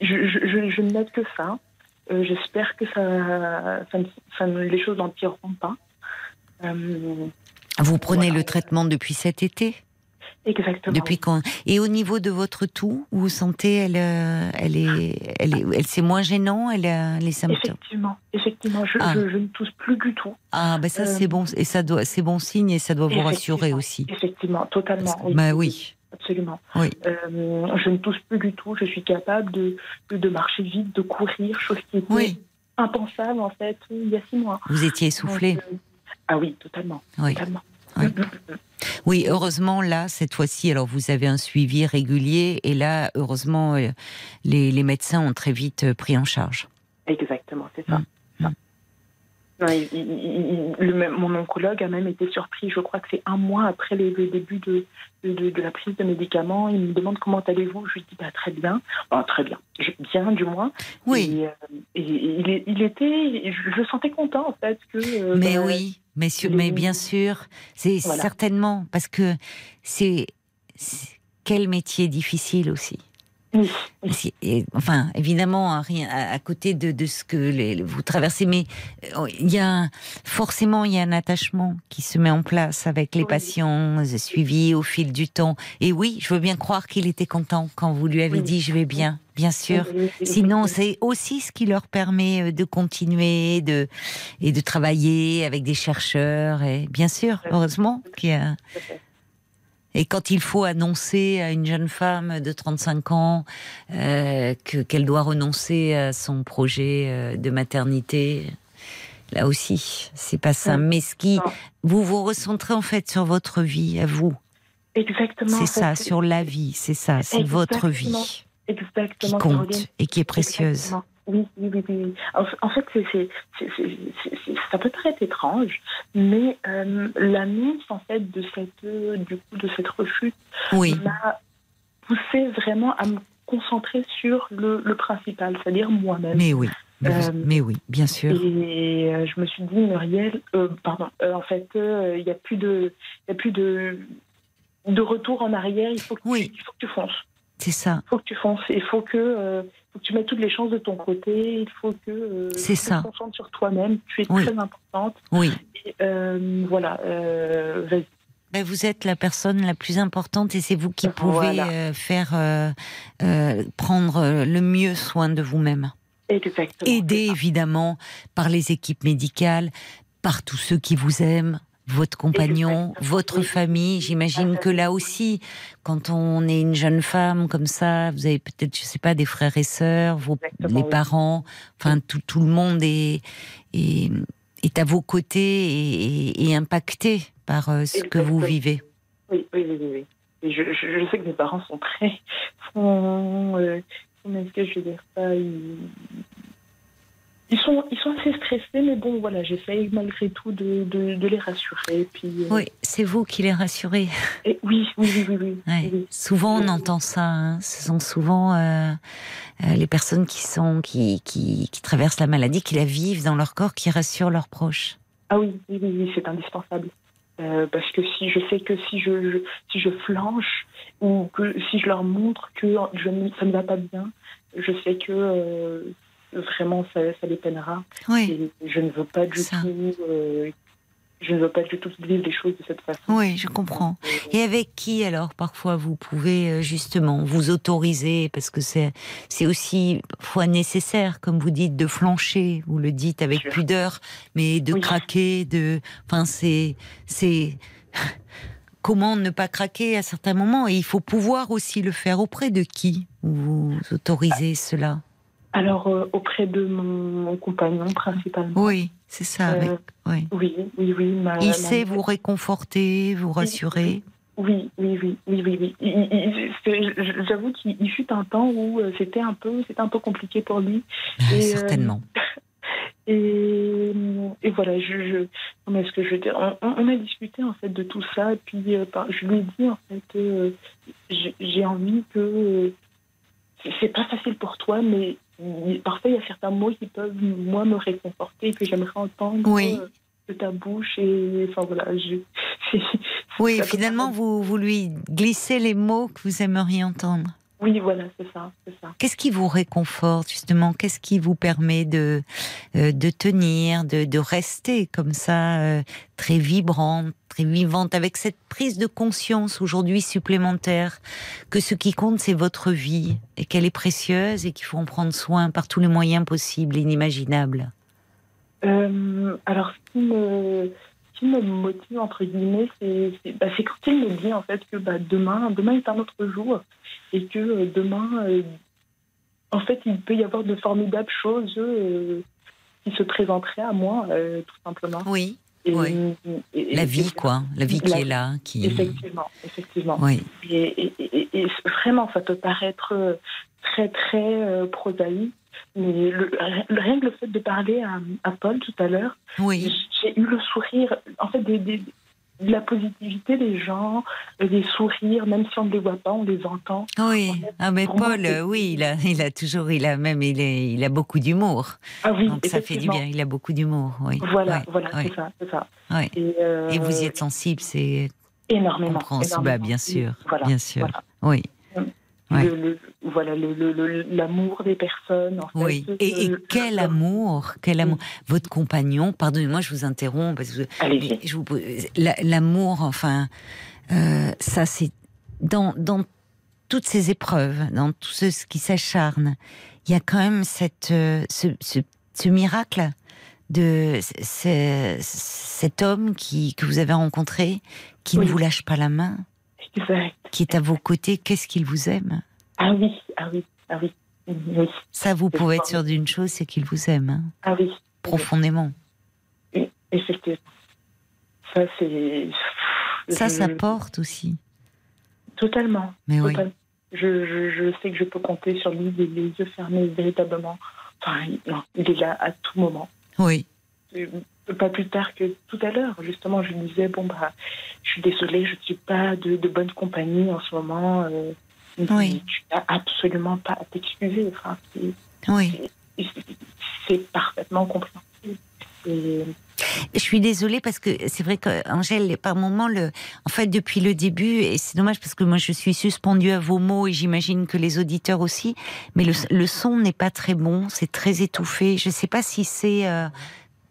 je, je, ne note que ça. J'espère que ça, ça, les choses n'empireront pas. Vous prenez le traitement depuis cet été? Exactement. Depuis quand Et au niveau de votre toux, vous sentez, elle, euh, elle est, elle est, elle c'est moins gênant, elle a les symptômes. Effectivement, effectivement, je, ah. je, ne tousse plus du tout. Ah, ben ça c'est euh, bon, et ça doit, c'est bon signe et ça doit vous rassurer aussi. Effectivement, totalement. oui. Bah oui. Absolument. Oui. Euh, je ne tousse plus du tout. Je suis capable de, de marcher vite, de courir, chose qui était impensable en fait il y a six mois. Vous étiez essoufflé. ah oui, totalement. Oui. totalement. Oui. Oui, heureusement, là, cette fois-ci, alors vous avez un suivi régulier et là, heureusement, euh, les, médecins ont très vite euh, pris en charge. Exactement, c'est ça. Mon oncologue a même été surpris, je crois que c'est un mois après le, début de, de, la prise de médicaments. Il me demande comment allez-vous Je lui dis bah, très bien, très bien, bien du moins. Oui. Et, euh, il, était, je, le sentais content en fait que. Mais bah, oui. Mais, mais bien sûr, c'est certainement parce que c'est quel métier difficile aussi. Enfin, évidemment, rien à, côté de, ce que vous traversez, mais euh, il y a forcément il y a un attachement qui se met en place avec les patients euh, suivis au fil du temps. Et oui, je veux bien croire qu'il était content quand vous lui avez dit je vais bien, bien sûr. Sinon, c'est aussi ce qui leur permet euh, de continuer de et de travailler avec des chercheurs. Et bien sûr, heureusement qu'il y a et quand il faut annoncer à une jeune femme de 35 ans euh, que qu'elle doit renoncer à son projet euh, de maternité, là aussi, c'est pas ça. Mais ce qui, vous vous recentrez en fait sur votre vie, à vous. Exactement. C'est ça, sur la vie, c'est ça, c'est votre vie. Exactement. Qui compte et qui est précieuse. Oui, oui, oui, En, fait, c'est, ça peut paraître étrange, mais euh, l'annonce en fait de cette, du coup, de cette rechute m'a poussé vraiment à me concentrer sur le, principal, c'est-à-dire moi-même. Mais oui. Euh, mais oui, bien sûr. Et euh, je me suis dit, Muriel, pardon, en fait, il n'y a plus de, y a plus de, de retour en arrière. Il faut que, tu, il faut que tu fonces. C'est ça. Il faut que tu fonces. Il faut que faut que tu mettes toutes les chances de ton côté. Il faut que euh, tu te concentres sur toi-même. Tu es très importante. Oui. Euh, voilà. Euh, ben, vous êtes la personne la plus importante et c'est vous qui pouvez faire prendre le mieux soin de vous-même. Exactement. Aider évidemment par les équipes médicales, par tous ceux qui vous aiment, votre compagnon, votre famille. J'imagine que là aussi, quand on est une jeune femme comme ça, vous avez peut-être, je sais pas, des frères et sœurs, vos, les parents, enfin tout, tout le monde est, est, est à vos côtés et, impacté par euh, ce que vous vivez. Oui, oui, oui, oui. Et je, je, sais que mes parents sont très, sont, euh, est-ce que je veux dire ça, ils sont, ils sont assez stressés, mais bon, voilà, j'essaye malgré tout de, de, les rassurer. Puis, euh, Oui, c'est vous qui les rassurez. Et oui, oui, oui, oui, Souvent, on entend ça. Hein. Ce sont souvent euh, euh, les personnes qui, sont, qui, qui, qui, traversent la maladie, qui la vivent dans leur corps, qui rassurent leurs proches. Ah oui, oui, oui, c'est indispensable. parce que si je sais que si je, si je flanche ou que si je leur montre que je, ça ne va pas bien, je sais que vraiment ça, ça les peinera. Oui. je ne veux pas du tout je ne veux pas du tout vivre les choses de cette façon. Oui, je comprends. Et avec qui alors parfois vous pouvez euh, justement vous autoriser parce que c'est c'est aussi fois nécessaire, comme vous dites, de flancher. Vous le dites avec pudeur, mais de craquer, de. Enfin, c'est c'est comment ne pas craquer à certains moments et il faut pouvoir aussi le faire auprès de qui vous autorisez cela? Alors euh, auprès de mon, compagnon principalement. Oui, c'est ça. Euh, oui. oui, oui, oui. il sait vous réconforter, vous rassurer. Oui, oui, oui, oui, oui, oui. J'avoue qu'il fut un temps où euh, c'était un peu, c'était un peu compliqué pour lui. Et, Certainement. et, et, voilà, je, je comment est-ce que je veux dire on, a discuté en fait de tout ça, et puis je lui ai dit en fait, j'ai envie que c'est pas facile pour toi, mais parfois il y a certains mots qui peuvent moi me réconforter que j'aimerais entendre euh, de ta bouche et enfin voilà oui finalement vous, vous lui glissez les mots que vous aimeriez entendre oui, voilà, c'est ça, ça. Qu'est-ce qui vous réconforte justement? Qu'est-ce qui vous permet de euh, de tenir, de, de, rester comme ça, euh, très vibrante, très vivante, avec cette prise de conscience aujourd'hui supplémentaire que ce qui compte c'est votre vie et qu'elle est précieuse et qu'il faut en prendre soin par tous les moyens possibles et inimaginables? Euh, alors, ce qui me me motive, entre guillemets, c'est bah, quand il me dit en fait que bah, demain, demain est un autre jour et que euh, demain, euh, en fait, il peut y avoir de formidables choses euh, qui se présenteraient à moi, tout simplement. Oui. la vie, quoi. La vie qui est là. Qui... Effectivement, effectivement. Oui. Et, vraiment, ça peut paraître très, très prosaïque, mais le, rien que le fait de parler à, Paul tout à l'heure, oui. j'ai eu le sourire, en fait, des, de la positivité des gens, euh, des sourires, même si on ne les voit pas, on les entend. Oui, ah, mais Paul, oui, il a, il a toujours, il a même, il, est, il a beaucoup d'humour. Ah oui, Donc ça fait du bien, il a beaucoup d'humour, oui. Voilà, voilà, c'est ça, c'est ça. Et, euh, Et, vous y êtes sensible, c'est énormément. Compréhensible, bah, bien sûr, bien sûr, oui le, voilà l'amour des personnes. En oui. et, quel amour, quel amour. Votre compagnon, pardonnez-moi, je vous interromps parce que l'amour, enfin, euh, ça c'est dans dans toutes ces épreuves, dans tout ce, qui s'acharne, il y a quand même cette euh, ce, ce, miracle de cet homme qui que vous avez rencontré, qui ne vous lâche pas la main qui est à vos côtés, qu'est-ce qu'il vous aime? Ah oui, ah oui, ah oui. Ça, vous pouvez être sûr d'une chose, c'est qu'il vous aime. Hein. ah oui. Profondément. effectivement. Ça, c'est. Ça, ça porte aussi. Totalement. Mais oui. Je, je, sais que je peux compter sur lui, les yeux fermés, véritablement. Enfin, non, il est là à tout moment. Oui. Pas plus tard que tout à l'heure. Justement, je lui disais, bon, bah, je suis désolée, je ne suis pas de, bonne compagnie en ce moment. Euh, oui. Tu n'as absolument pas à t'excuser. Enfin, oui. C'est parfaitement compréhensible. Je suis désolée parce que c'est vrai qu'Angèle, par moment, le, en fait, depuis le début, et c'est dommage parce que moi je suis suspendue à vos mots et j'imagine que les auditeurs aussi, mais le, son n'est pas très bon, c'est très étouffé. Je ne sais pas si c'est euh,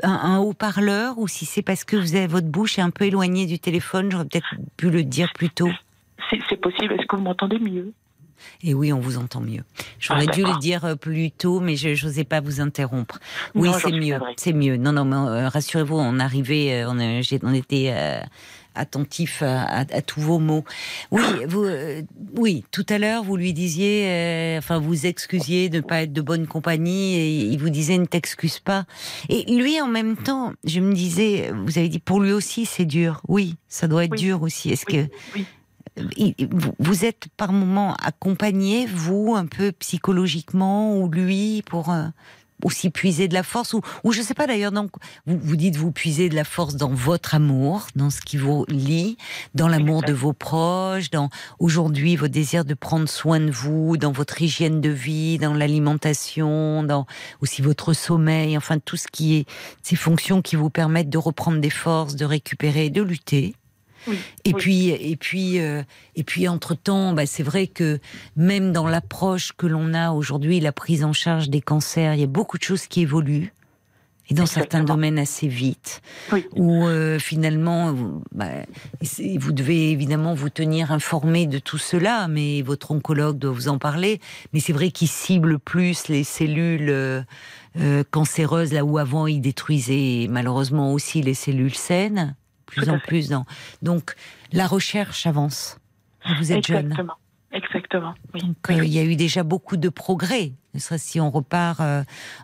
un, haut-parleur ou si c'est parce que vous avez votre bouche est un peu éloignée du téléphone. J'aurais peut-être pu le dire plus tôt. C'est possible. Est-ce que vous m'entendez mieux? Et oui, on vous entend mieux. J'aurais ah, dû le dire euh, plus tôt, mais je n'osais pas vous interrompre. Oui, c'est mieux. C'est mieux. Non, non, mais euh, rassurez-vous, on arrivait, on, on était attentif à, tous vos mots. Oui, vous, euh, oui, tout à l'heure, vous lui disiez, euh, enfin, vous excusiez de ne pas être de bonne compagnie, et il vous disait ne t'excuse pas. Et lui, en même temps, je me disais, vous avez dit, pour lui aussi, c'est dur. Oui, ça doit être dur aussi. Est-ce que vous êtes par moment accompagné, vous, un peu psychologiquement, ou lui, pour euh, aussi puiser de la force ou, ou je sais pas d'ailleurs donc vous, vous dites vous puiser de la force dans votre amour dans ce qui vous lie dans l'amour de vos proches dans aujourd'hui vos désirs de prendre soin de vous dans votre hygiène de vie dans l'alimentation dans aussi votre sommeil enfin tout ce qui est ces fonctions qui vous permettent de reprendre des forces de récupérer de lutter et puis, et puis, euh, et puis, entre temps, bah, c'est vrai que même dans l'approche que l'on a aujourd'hui, la prise en charge des cancers, il y a beaucoup de choses qui évoluent. Et dans certains domaines assez vite, oui. où euh, finalement, vous, bah, vous devez évidemment vous tenir informé de tout cela, mais votre oncologue doit vous en parler. Mais c'est vrai qu'il cible plus les cellules euh, euh, cancéreuses, là où avant il détruisait malheureusement aussi les cellules saines, plus en plus. Dans... Donc la recherche avance. Vous êtes Exactement. jeune. Exactement. Oui. Donc, il y a eu déjà beaucoup de progrès. Ne serait si on repart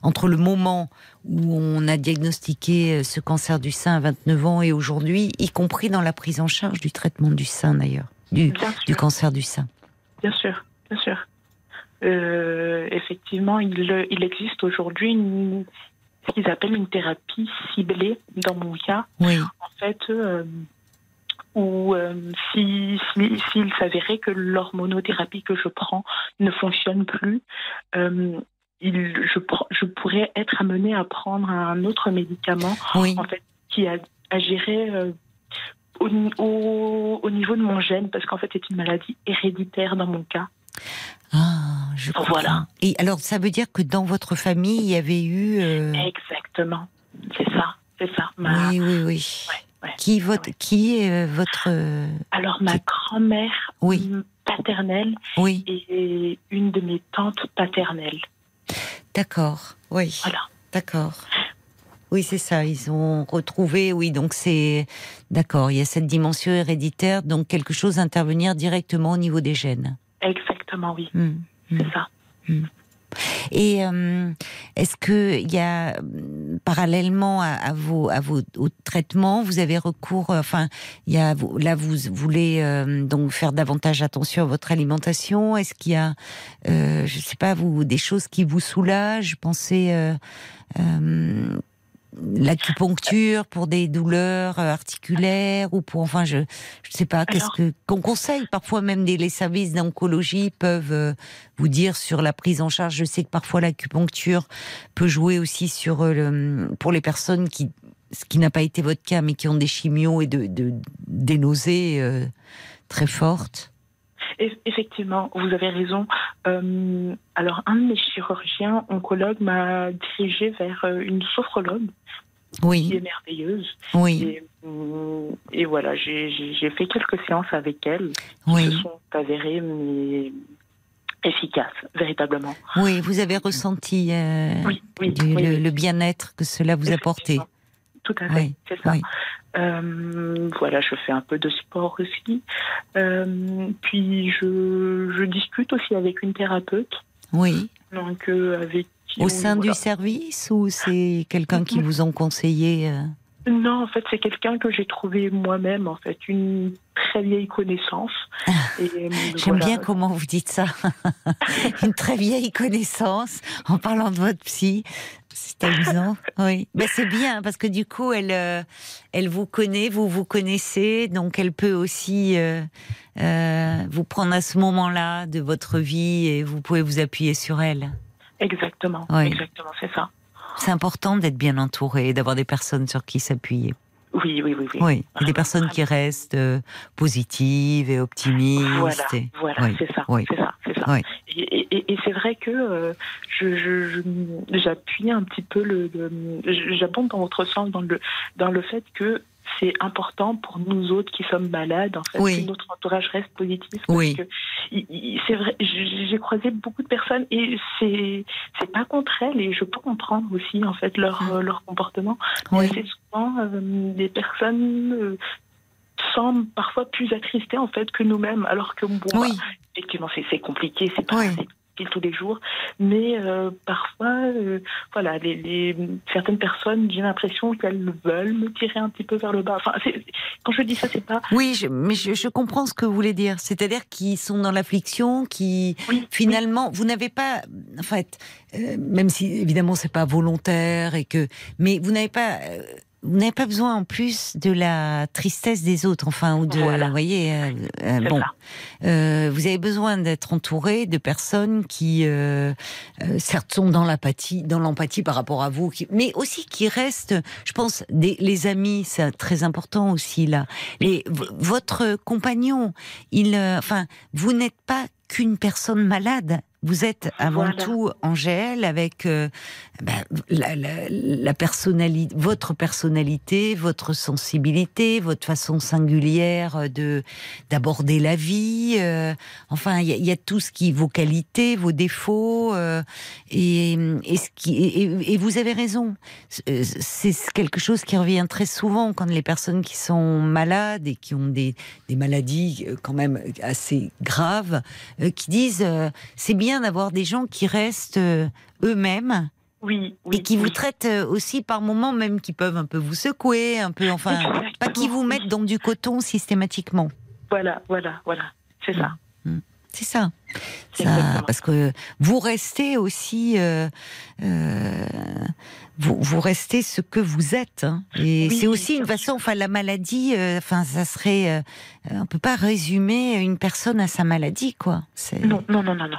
entre le moment où on a diagnostiqué ce cancer du sein à 29 ans et aujourd'hui, y compris dans la prise en charge du traitement du sein d'ailleurs, du, du, cancer du sein. Bien sûr, bien sûr. Euh, effectivement, il, il existe aujourd'hui ce qu'ils appellent une thérapie ciblée dans mon cas. Oui. En fait, euh, ou euh, s'il si, si, s'avérait que l'hormonothérapie que je prends ne fonctionne plus, euh, il, je, je, pourrais être amenée à prendre un autre médicament oui. en fait, qui agirait euh, au, au, au, niveau de mon gène, parce qu'en fait, c'est une maladie héréditaire dans mon cas. Ah, je comprends. Voilà. Et alors, ça veut dire que dans votre famille, il y avait eu. Euh... Exactement. C'est ça. C'est ça. Ma... Oui, oui, oui. Ouais. Qui, votre, qui est euh, votre... Alors, ma grand-mère oui. paternelle oui. et une de mes tantes paternelles. D'accord, oui. Voilà. D'accord. Oui, c'est ça. Ils ont retrouvé, oui, donc c'est. D'accord, il y a cette dimension héréditaire, donc quelque chose intervenir directement au niveau des gènes. Exactement, oui. Mmh, mmh. C'est ça. Mmh. Et euh, est-ce que il y a parallèlement à, à vos à vos au traitements, vous avez recours, enfin, il y a là vous voulez euh, donc faire davantage attention à votre alimentation? Est-ce qu'il y a, euh, je sais pas, vous des choses qui vous soulagent? Pensez l'acupuncture pour des douleurs articulaires ou pour enfin je je sais pas qu'est-ce que qu'on conseille? Parfois même des les services d'oncologie peuvent euh, vous dire sur la prise en charge. Je sais que parfois l'acupuncture peut jouer aussi sur euh, le, pour les personnes qui ce qui n'a pas été votre cas mais qui ont des chimios et de, de des nausées euh, très fortes Effectivement, vous avez raison. Euh, alors, un de mes chirurgiens oncologues m'a dirigé vers une sophrologue. Oui. Qui est merveilleuse. Oui. Et, et voilà, j'ai fait quelques séances avec elle. Oui. Qui se sont avérées mais efficaces, véritablement. Oui, vous avez ressenti euh, oui, oui, du, oui, le, le bien-être que cela vous a porté. Tout à fait, Oui, c'est ça. Euh, voilà, je fais un peu de sport aussi. Euh, puis je, je, discute aussi avec une thérapeute. Oui. Donc euh, avec qui Au on- sein voilà. du service ou c'est quelqu'un qui vous ont conseillé Non, en fait, c'est quelqu'un que j'ai trouvé moi-même, en fait, une très vieille connaissance. Et, euh, J'aime voilà. bien comment vous dites ça. Une très vieille connaissance en parlant de votre psy. C'est amusant. Oui. Ben, c'est bien parce que du coup, elle, euh, elle vous connaît, vous vous connaissez, donc elle peut aussi euh, euh, vous prendre à ce moment-là de votre vie et vous pouvez vous appuyer sur elle. Exactement, Oui. exactement, c'est ça. C'est important d'être bien entouré d'avoir des personnes sur qui s'appuyer. Oui, oui, oui, oui. Oui, et des personnes qui restent euh, positives et optimistes. Voilà, et- voilà, oui, c'est ça, oui. c'est ça, c'est ça. Et, et- et c'est vrai que euh, je, je- je- j'appuie un petit peu le, le- j'abonde dans votre sens dans le dans le fait que c'est important pour nous autres qui sommes malades en fait Oui. que notre entourage reste positif Oui. c'est vrai j'ai croisé beaucoup de personnes et c'est c'est pas contre elles et je peux comprendre aussi en fait leur euh, leur comportement mais Oui. c'est souvent euh, des personnes euh, semblent parfois plus attristées en fait que nous-mêmes alors que bon Oui. bah, effectivement c'est c'est compliqué c'est pas Tous les jours. Mais euh, parfois euh, voilà les, les certaines personnes j'ai l'impression qu'elles veulent me tirer un petit peu vers le bas. Enfin quand je dis ça c'est pas Oui, je, mais je, je comprends ce que vous voulez dire. C'est-à-dire qu'ils sont dans l'affliction, qui oui finalement, vous n'avez pas, en fait, euh, même si évidemment c'est pas volontaire et que, mais vous n'avez pas, vous n'avez pas besoin en plus de la tristesse des autres, enfin, ou de, vous voyez, euh, euh, bon, euh, vous avez besoin d'être entouré de personnes qui, certes, sont dans l'apathie, dans l'empathie par rapport à vous, mais aussi qui restent, je pense, des, les amis, c'est très important aussi là. Les, votre compagnon, il, enfin, vous n'êtes pas qu'une personne malade. Vous êtes avant tout Angèle avec euh, ben, la, personnalité, votre personnalité, votre sensibilité, votre façon singulière de d'aborder la vie. Euh, enfin, il y, a tout ce qui vos qualités, vos défauts euh, et, et, ce qui et, vous avez raison. C'est quelque chose qui revient très souvent quand les personnes qui sont malades et qui ont des, des maladies quand même assez graves, qui disent c'est bien d'avoir des gens qui restent euh, eux-mêmes. Oui, et qui vous traitent euh, aussi par moments même qui peuvent un peu vous secouer, un peu, enfin, pas qui vous mettent dans du coton systématiquement. Voilà, voilà, voilà, c'est ça. Mm. Mm. C'est ça. ça parce que vous restez aussi, euh, vous, vous, restez ce que vous êtes. Hein. Et c'est aussi une façon, enfin, la maladie, enfin, ça serait, on peut pas résumer une personne à sa maladie, quoi. Non, non, non, non, non.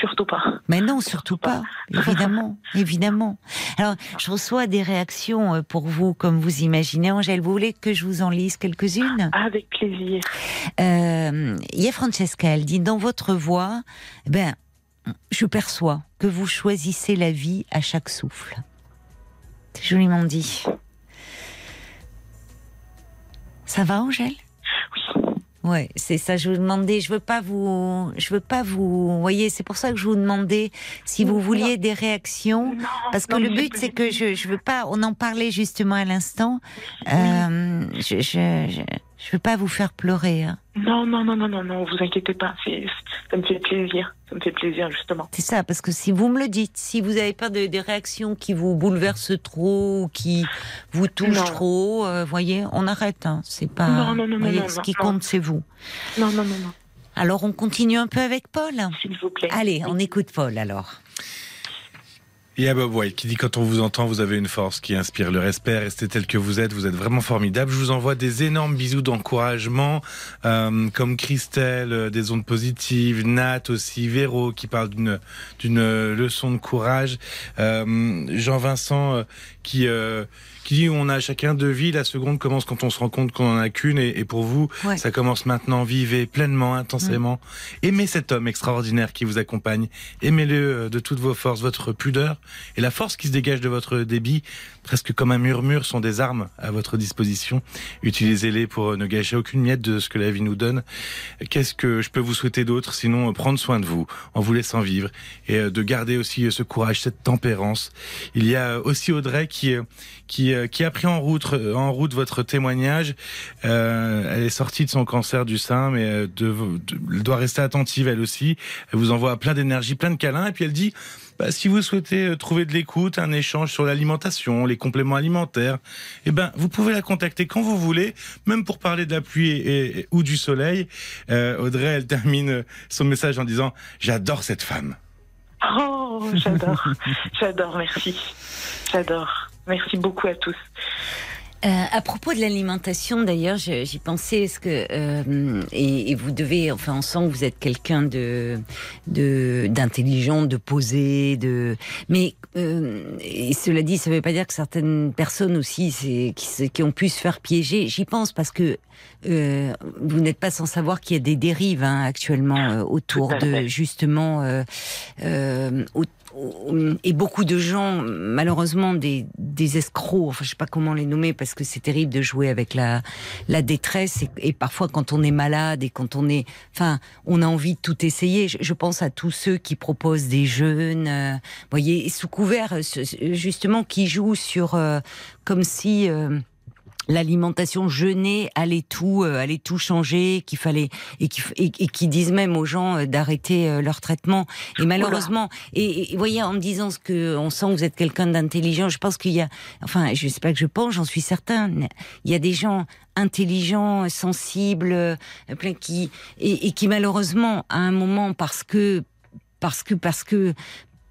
Surtout pas. Mais non, surtout pas, évidemment, évidemment. Alors, je reçois des réactions euh, pour vous, comme vous imaginez. Angèle, vous voulez que je vous en lise quelques-unes? Avec plaisir. Euh, il y a Francesca, elle dit, dans votre voix, ben, je perçois que vous choisissez la vie à chaque souffle. C'est joliment dit. Ça va, Angèle? Ouais, c'est ça. Je vous demandais, je veux pas vous, je veux pas vous, voyez, c'est pour ça que je vous demandais si vous vouliez des réactions, parce que le but c'est que je, je veux pas. On en parlait justement à l'instant. Euh, je, je, je veux pas vous faire pleurer. Hein. Non, non, non, non, non, non, vous inquiétez pas. Ça me fait plaisir. Ça me fait plaisir, justement. C'est ça, parce que si vous me le dites, si vous avez pas de, des réactions qui vous bouleversent trop, ou qui vous touchent trop, euh, voyez, on arrête. Hein. C'est pas. Non, non, non, non, Ce qui compte, c'est vous. Non, non, non, non. Alors, on continue un peu avec Paul? S'il vous plaît. Allez, on écoute Paul alors. A Bob White qui dit quand on vous entend, vous avez une force qui inspire le respect. Restez tel que vous êtes, vous êtes vraiment formidable. Je vous envoie des énormes bisous d'encouragement, euh, comme Christelle, euh, des ondes positives, Nat aussi, Véro qui parle d'une d'une leçon de courage, euh, Jean-Vincent qui qui dit on a chacun deux vies. La seconde commence quand on se rend compte qu'on en a qu'une. Et, pour vous, ça commence maintenant. Vivez pleinement, intensément. Mm. Aimez cet homme extraordinaire qui vous accompagne. Aimez-le euh, de toutes vos forces, votre pudeur et la force qui se dégage de votre débit, presque comme un murmure, sont des armes à votre disposition. Utilisez-les pour ne gâcher aucune miette de ce que la vie nous donne. Qu'est-ce que je peux vous souhaiter d'autre sinon euh, prendre soin de vous en vous laissant vivre et euh, de garder aussi ce courage, cette tempérance? Il y a aussi Audrey qui qui euh, qui a pris en route euh, en route votre témoignage. Euh, elle est sortie de son cancer du sein, mais euh, elle doit rester attentive elle aussi. Elle vous envoie plein d'énergie, plein de câlins, et puis elle dit. Bah, si vous souhaitez trouver de l'écoute, un échange sur l'alimentation, les compléments alimentaires, eh ben, vous pouvez la contacter quand vous voulez, même pour parler de la pluie ou du soleil. Euh, Audrey, elle termine son message en disant J'adore cette femme. Oh, j'adore, j'adore, merci, j'adore. Merci beaucoup à tous. Euh, à propos de l'alimentation, d'ailleurs, j'y pensais, est-ce que euh, et, et, vous devez, enfin, on sent que vous êtes quelqu'un de d'intelligent, de, posé, de. Mais euh, et cela dit, ça ne veut pas dire que certaines personnes aussi, c'est qui, qui ont pu se faire piéger. J'y pense parce que euh, vous n'êtes pas sans savoir qu'il y a des dérives hein, actuellement euh, autour de justement euh, euh et beaucoup de gens, malheureusement, des, des escrocs, enfin je sais pas comment les nommer parce que c'est terrible de jouer avec la, la détresse et, parfois quand on est malade et quand on est, enfin, on a envie de tout essayer. Je, pense à tous ceux qui proposent des jeunes, euh, voyez, sous couvert justement qui jouent sur euh, comme si euh, l'alimentation jeûnée allait tout euh, allait tout changer qu'il fallait et qui et, qui disent même aux gens euh, d'arrêter euh, leur traitement. Et malheureusement et, vous voyez en me disant ce que on sent que vous êtes quelqu'un d'intelligent je pense qu'il y a enfin je sais pas que je pense j'en suis certain il y a des gens intelligents sensibles plein qui et, et qui malheureusement à un moment parce que parce que parce que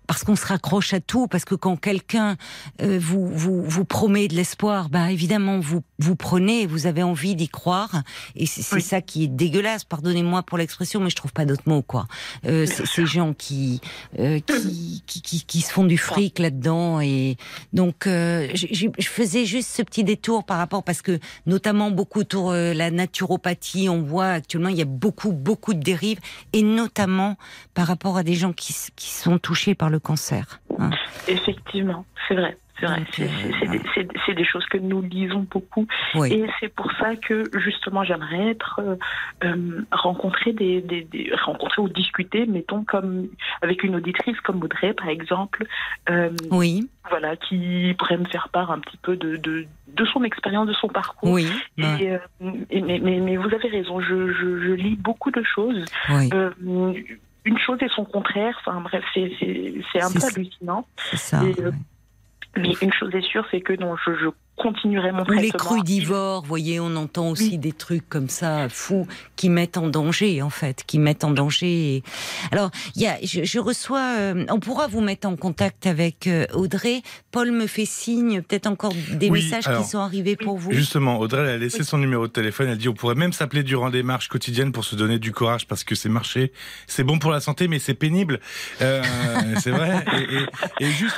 parce qu'on se raccroche à tout, parce que quand quelqu'un euh, vous, vous, vous promet de l'espoir, bah évidemment vous vous prenez, vous avez envie d'y croire, et c'est ça qui est dégueulasse. Pardonnez-moi pour l'expression, mais je trouve pas d'autres mots quoi. Euh, ces gens qui, euh, qui, qui, qui se font du fric là-dedans, et donc euh, je, je faisais juste ce petit détour par rapport parce que notamment beaucoup autour euh, la naturopathie, on voit actuellement il y a beaucoup beaucoup de dérives, et notamment par rapport à des gens qui, qui sont touchés par le cancer. Hein. Effectivement, c'est vrai. C'est vrai, c'est des, choses que nous lisons beaucoup. Et c'est pour ça que, justement, j'aimerais être euh, euh, rencontrer, des, des, rencontrer ou discuter, mettons, comme avec une auditrice comme Audrey, par exemple. Euh, oui. Voilà, qui pourrait me faire part un petit peu de, de, de son expérience, de son parcours. Oui. Et, mais, mais, mais, vous avez raison, je, je, je lis beaucoup de choses. Oui une chose et son contraire. Enfin bref, c'est un peu hallucinant. Euh, mais une chose est sûre, c'est que non, je, je continuerai mon traitement. Les crudivores, vous voyez, on entend aussi des trucs comme ça, fous, qui mettent en danger, en fait, qui mettent en danger. Alors, il y a, je, reçois, euh, on pourra vous mettre en contact avec euh, Audrey. Paul me fait signe, peut-être encore des messages qui sont arrivés pour vous. Justement, Audrey, elle a laissé son numéro de téléphone. Elle dit, on pourrait même s'appeler durant des marches quotidiennes pour se donner du courage parce que c'est marcher, c'est bon pour la santé, mais c'est pénible. Euh, c'est vrai. Et, et, juste,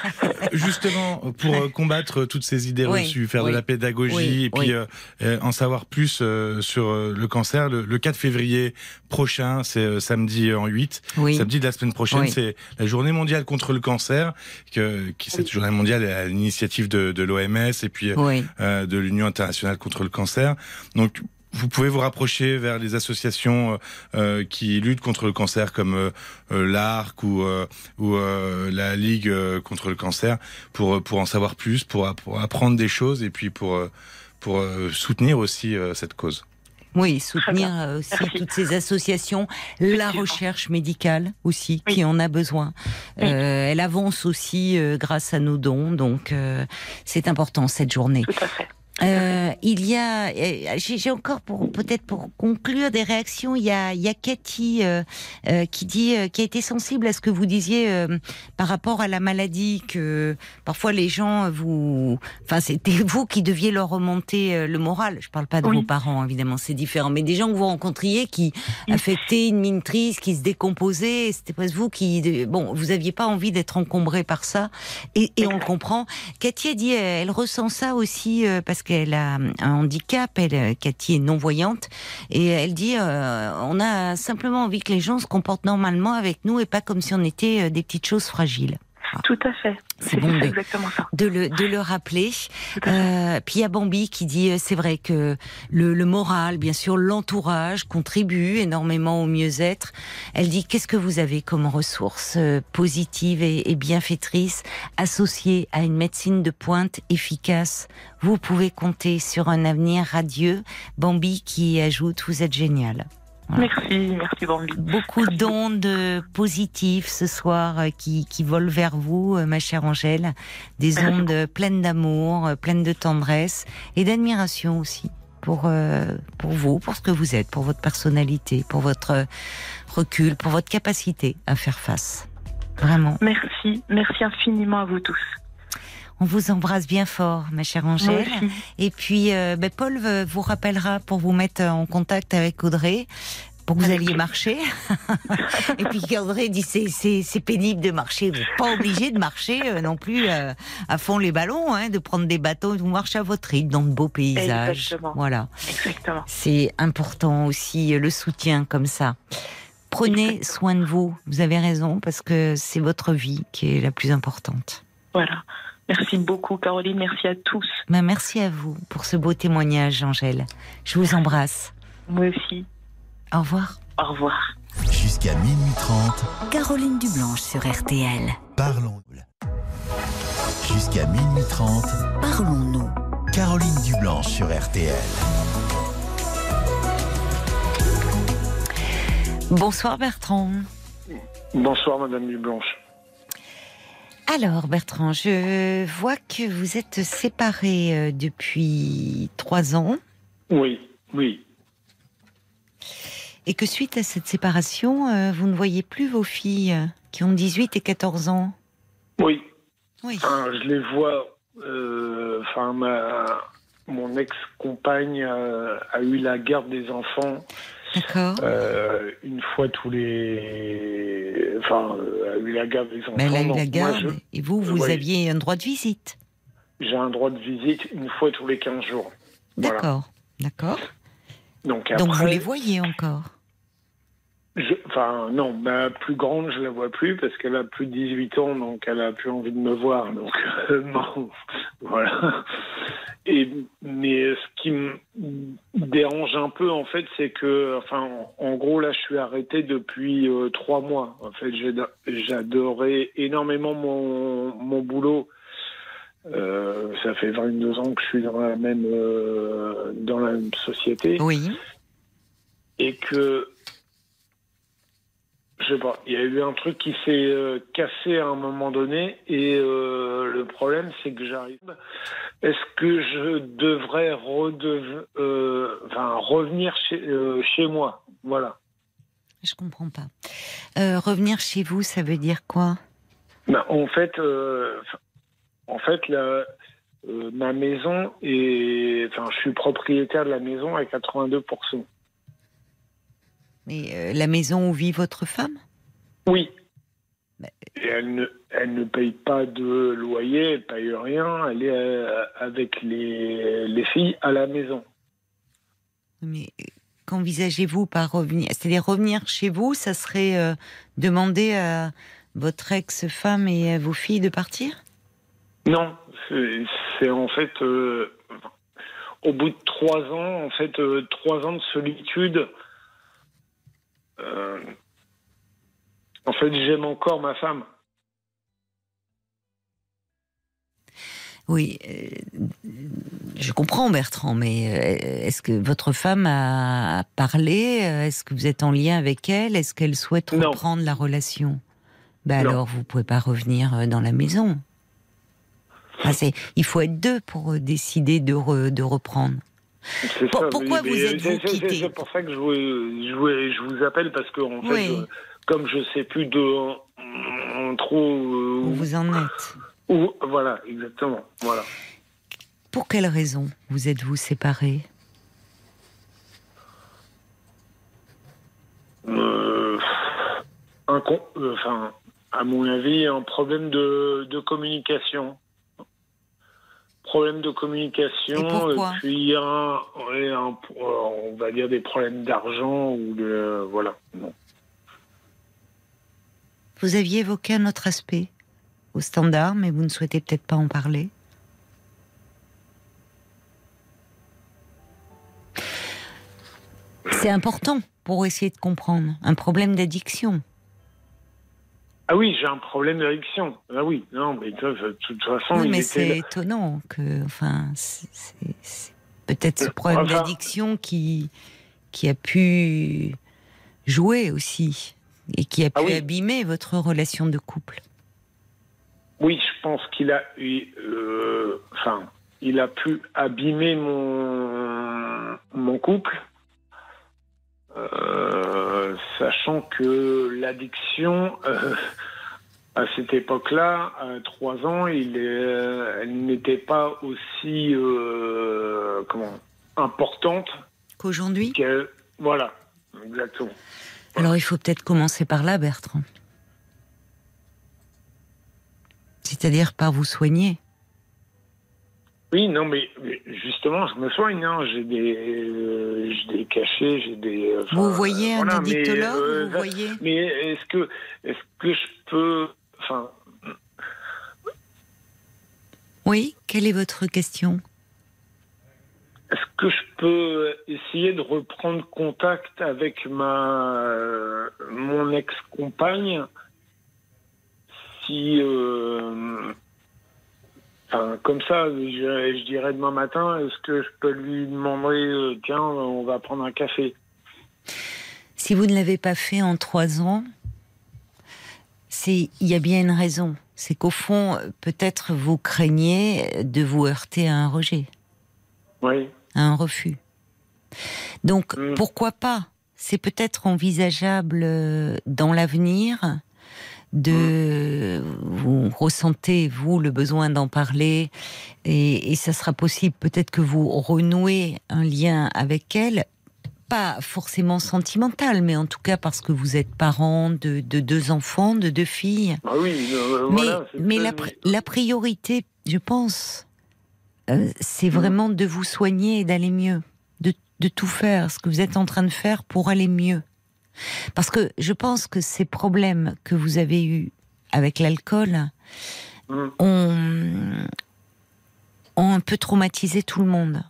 justement, pour combattre toutes ces idées reçues faire de la pédagogie et puis euh, euh, en savoir plus euh, sur le cancer. Le, 4 février prochain, c'est samedi en 8. Samedi de la semaine prochaine, c'est la journée mondiale contre le cancer, que, qui cette journée mondiale est à l'initiative de, de l'OMS et puis de l'Union internationale contre le cancer. Donc vous pouvez vous rapprocher vers les associations euh, qui luttent contre le cancer comme euh, l'ARC ou, ou la Ligue contre le cancer pour, pour en savoir plus, pour, pour apprendre des choses et puis pour, pour soutenir aussi cette cause. Oui, soutenir aussi toutes ces associations, la recherche médicale aussi, qui en a besoin. elle avance aussi grâce à nos dons, donc c'est important cette journée. Tout à fait. Euh, il y a, euh, j'ai encore pour peut-être pour conclure des réactions. Il y a, il y a Cathy euh, euh qui dit, euh, qui a été sensible à ce que vous disiez par rapport à la maladie, que parfois les gens vous, enfin c'était vous qui deviez leur remonter le moral. Je parle pas de vos parents évidemment, c'est différent, mais des gens que vous rencontriez qui affectaient une mine triste, qui se décomposaient. C'était presque vous qui, bon, vous aviez pas envie d'être encombré par ça, et, et on le comprend. Cathy a dit, elle ressent ça aussi parce que qu'elle a un handicap, elle, euh, Cathy est non-voyante, et elle dit euh, on a simplement envie que les gens se comportent normalement avec nous et pas comme si on était euh, des petites choses fragiles. Tout à fait. C'est bon de, exactement ça. De, le, de le rappeler. Euh, puis il y a Bambi qui dit c'est vrai que le, le moral, bien sûr, l'entourage contribue énormément au mieux-être. Elle dit qu'est-ce que vous avez comme ressources positives et, et bienfaitrices associées à une médecine de pointe efficace? Vous pouvez compter sur un avenir radieux. Bambi qui ajoute, vous êtes génial. Merci, merci Bambi. Beaucoup d'ondes positives ce soir euh, qui, qui volent vers vous, euh, ma chère Angèle. Des ondes pleines d'amour, euh, pleines de tendresse et d'admiration aussi pour, pour vous, pour ce que vous êtes, pour votre personnalité, pour votre recul, pour votre capacité à faire face. Vraiment. Merci, merci infiniment à vous tous. On vous embrasse bien fort, ma chère Angèle. Et puis, euh, ben, Paul vous rappellera pour vous mettre en contact avec Audrey pour que vous alliez marcher. et puis Audrey dit c'est c'est pénible de marcher. Vous n'êtes pas obligé de marcher euh, non plus euh, à fond les ballons, hein, de prendre des bateaux. Vous marchez à votre rythme dans de beaux paysages. Exactement. Voilà. Exactement. C'est important aussi le soutien comme ça. Prenez soin de vous. Vous avez raison parce que c'est votre vie qui est la plus importante. Voilà. Merci beaucoup, Caroline. Merci à tous. Ben, merci à vous pour ce beau témoignage, Angèle. Je vous embrasse. Moi aussi. Au revoir. Au revoir. Jusqu'à minuit 30. Caroline Dublanche sur RTL. Parlons-nous. Jusqu'à minuit 30. Parlons-nous. Caroline Dublanche sur RTL. Bonsoir Bertrand. Bonsoir Madame Dublanche. Alors Bertrand, je vois que vous êtes séparé euh, depuis trois ans. Oui, oui. Et que suite à cette séparation, euh, vous ne voyez plus vos filles qui ont 18 et 14 ans? Oui. Oui. je les vois. Euh, enfin, mon ex-compagne a, eu la garde des enfants. D'accord. Euh, une fois tous les. Enfin, a eu la garde des enfants. Mais elle a eu la garde. Et vous, vous aviez un droit de visite J'ai un droit de visite une fois tous les 15 jours. D'accord. D'accord. Donc, Donc vous les voyez encore enfin, non, ma plus grande, je la vois plus parce qu'elle a plus de 18 ans, donc elle a plus envie de me voir. Donc, euh, non, voilà. Et, mais ce qui me dérange un peu, en fait, c'est que, enfin, en, gros, là, je suis arrêté depuis euh, trois mois. En fait, j'adorais énormément mon, mon boulot. Euh, ça fait 22 ans que je suis dans la même, dans la même société. Oui. Et que je sais pas, il y a eu un truc qui s'est euh, cassé à un moment donné et euh, le problème c'est que j'arrive. Est-ce que je devrais euh, revenir chez, chez moi? Voilà. Je comprends pas. revenir chez vous, ça veut dire quoi? Ben, En fait, en fait la, ma maison est. Enfin, je suis propriétaire de la maison à 82%. Mais euh, la maison où vit votre femme? Oui. elle, ne, elle ne paye pas de loyer, elle paye rien, elle est euh, avec les, les filles à la maison. Mais qu'envisagez-vous par revenir? C'est-à-dire revenir chez vous, ça serait euh, demander à votre ex-femme et à vos filles de partir? Non, c'est en fait au bout de trois ans, en fait trois ans de solitude euh, en fait, j'aime encore ma femme. Oui, euh, je comprends Bertrand, mais euh, est-ce que votre femme a parlé Est-ce que vous êtes en lien avec elle Est-ce qu'elle souhaite reprendre la relation? Ben alors, vous pouvez pas revenir dans la maison. il faut être deux pour décider de, de reprendre pourquoi vous êtes-vous quitté C'est pour ça que je vous, je vous, appelle parce que en fait, euh, comme je sais plus de trop euh, où vous en êtes. Où, voilà, exactement. Voilà. Pour quelle raison vous êtes-vous séparés? Euh, un, enfin, à mon avis, un problème de, de communication problèmes de communication, et, puis un, on va dire des problèmes d'argent ou de voilà. Vous aviez évoqué un autre aspect au standard, mais vous ne souhaitez peut-être pas en parler. C'est important pour essayer de comprendre un problème d'addiction. Ah oui, j'ai un problème d'addiction. Ah oui, non, mais de toute façon. Oui, mais c'est étonnant que, enfin, c'est peut-être ce problème d'addiction qui qui a pu jouer aussi et qui a ah pu abîmer votre relation de couple. Oui, je pense qu'il a, euh, enfin, il a pu abîmer mon mon couple euh, sachant que l'addiction, euh, à cette époque-là, à trois ans, il elle n'était pas aussi comment importante qu'aujourd'hui. Voilà, exactement. Alors il faut peut-être commencer par là, Bertrand. C'est-à-dire par vous soigner. Oui, non, mais, justement, je me soigne. Hein. J'ai des, euh, des cachets, j'ai des. vous voyez un addictologue euh, vous voyez? Mais est-ce que, est-ce que je peux, enfin. Oui. Quelle est votre question? Est-ce que je peux essayer de reprendre contact avec ma mon ex-compagne? Si comme ça, je, dirais demain matin, est-ce que je peux lui demander, euh, tiens, on va prendre un café? Si vous ne l'avez pas fait en trois ans, c'est il y a bien une raison. C'est qu'au fond, peut-être vous craignez de vous heurter à un rejet. Oui. À un refus. Donc, hmm. pourquoi pas? C'est peut-être envisageable euh, dans l'avenir de vous ressentez, vous, le besoin d'en parler, et, et ça sera possible peut-être que vous renouez un lien avec elle, pas forcément sentimental, mais en tout cas parce que vous êtes parent de, deux enfants, de deux filles. Ah oui, euh, mais, mais la, priorité, je pense, euh, c'est vraiment de vous soigner et d'aller mieux, de, de tout faire, ce que vous êtes en train de faire pour aller mieux. Parce que je pense que ces problèmes que vous avez eus avec l'alcool mm. ont, ont un peu traumatisé tout le monde.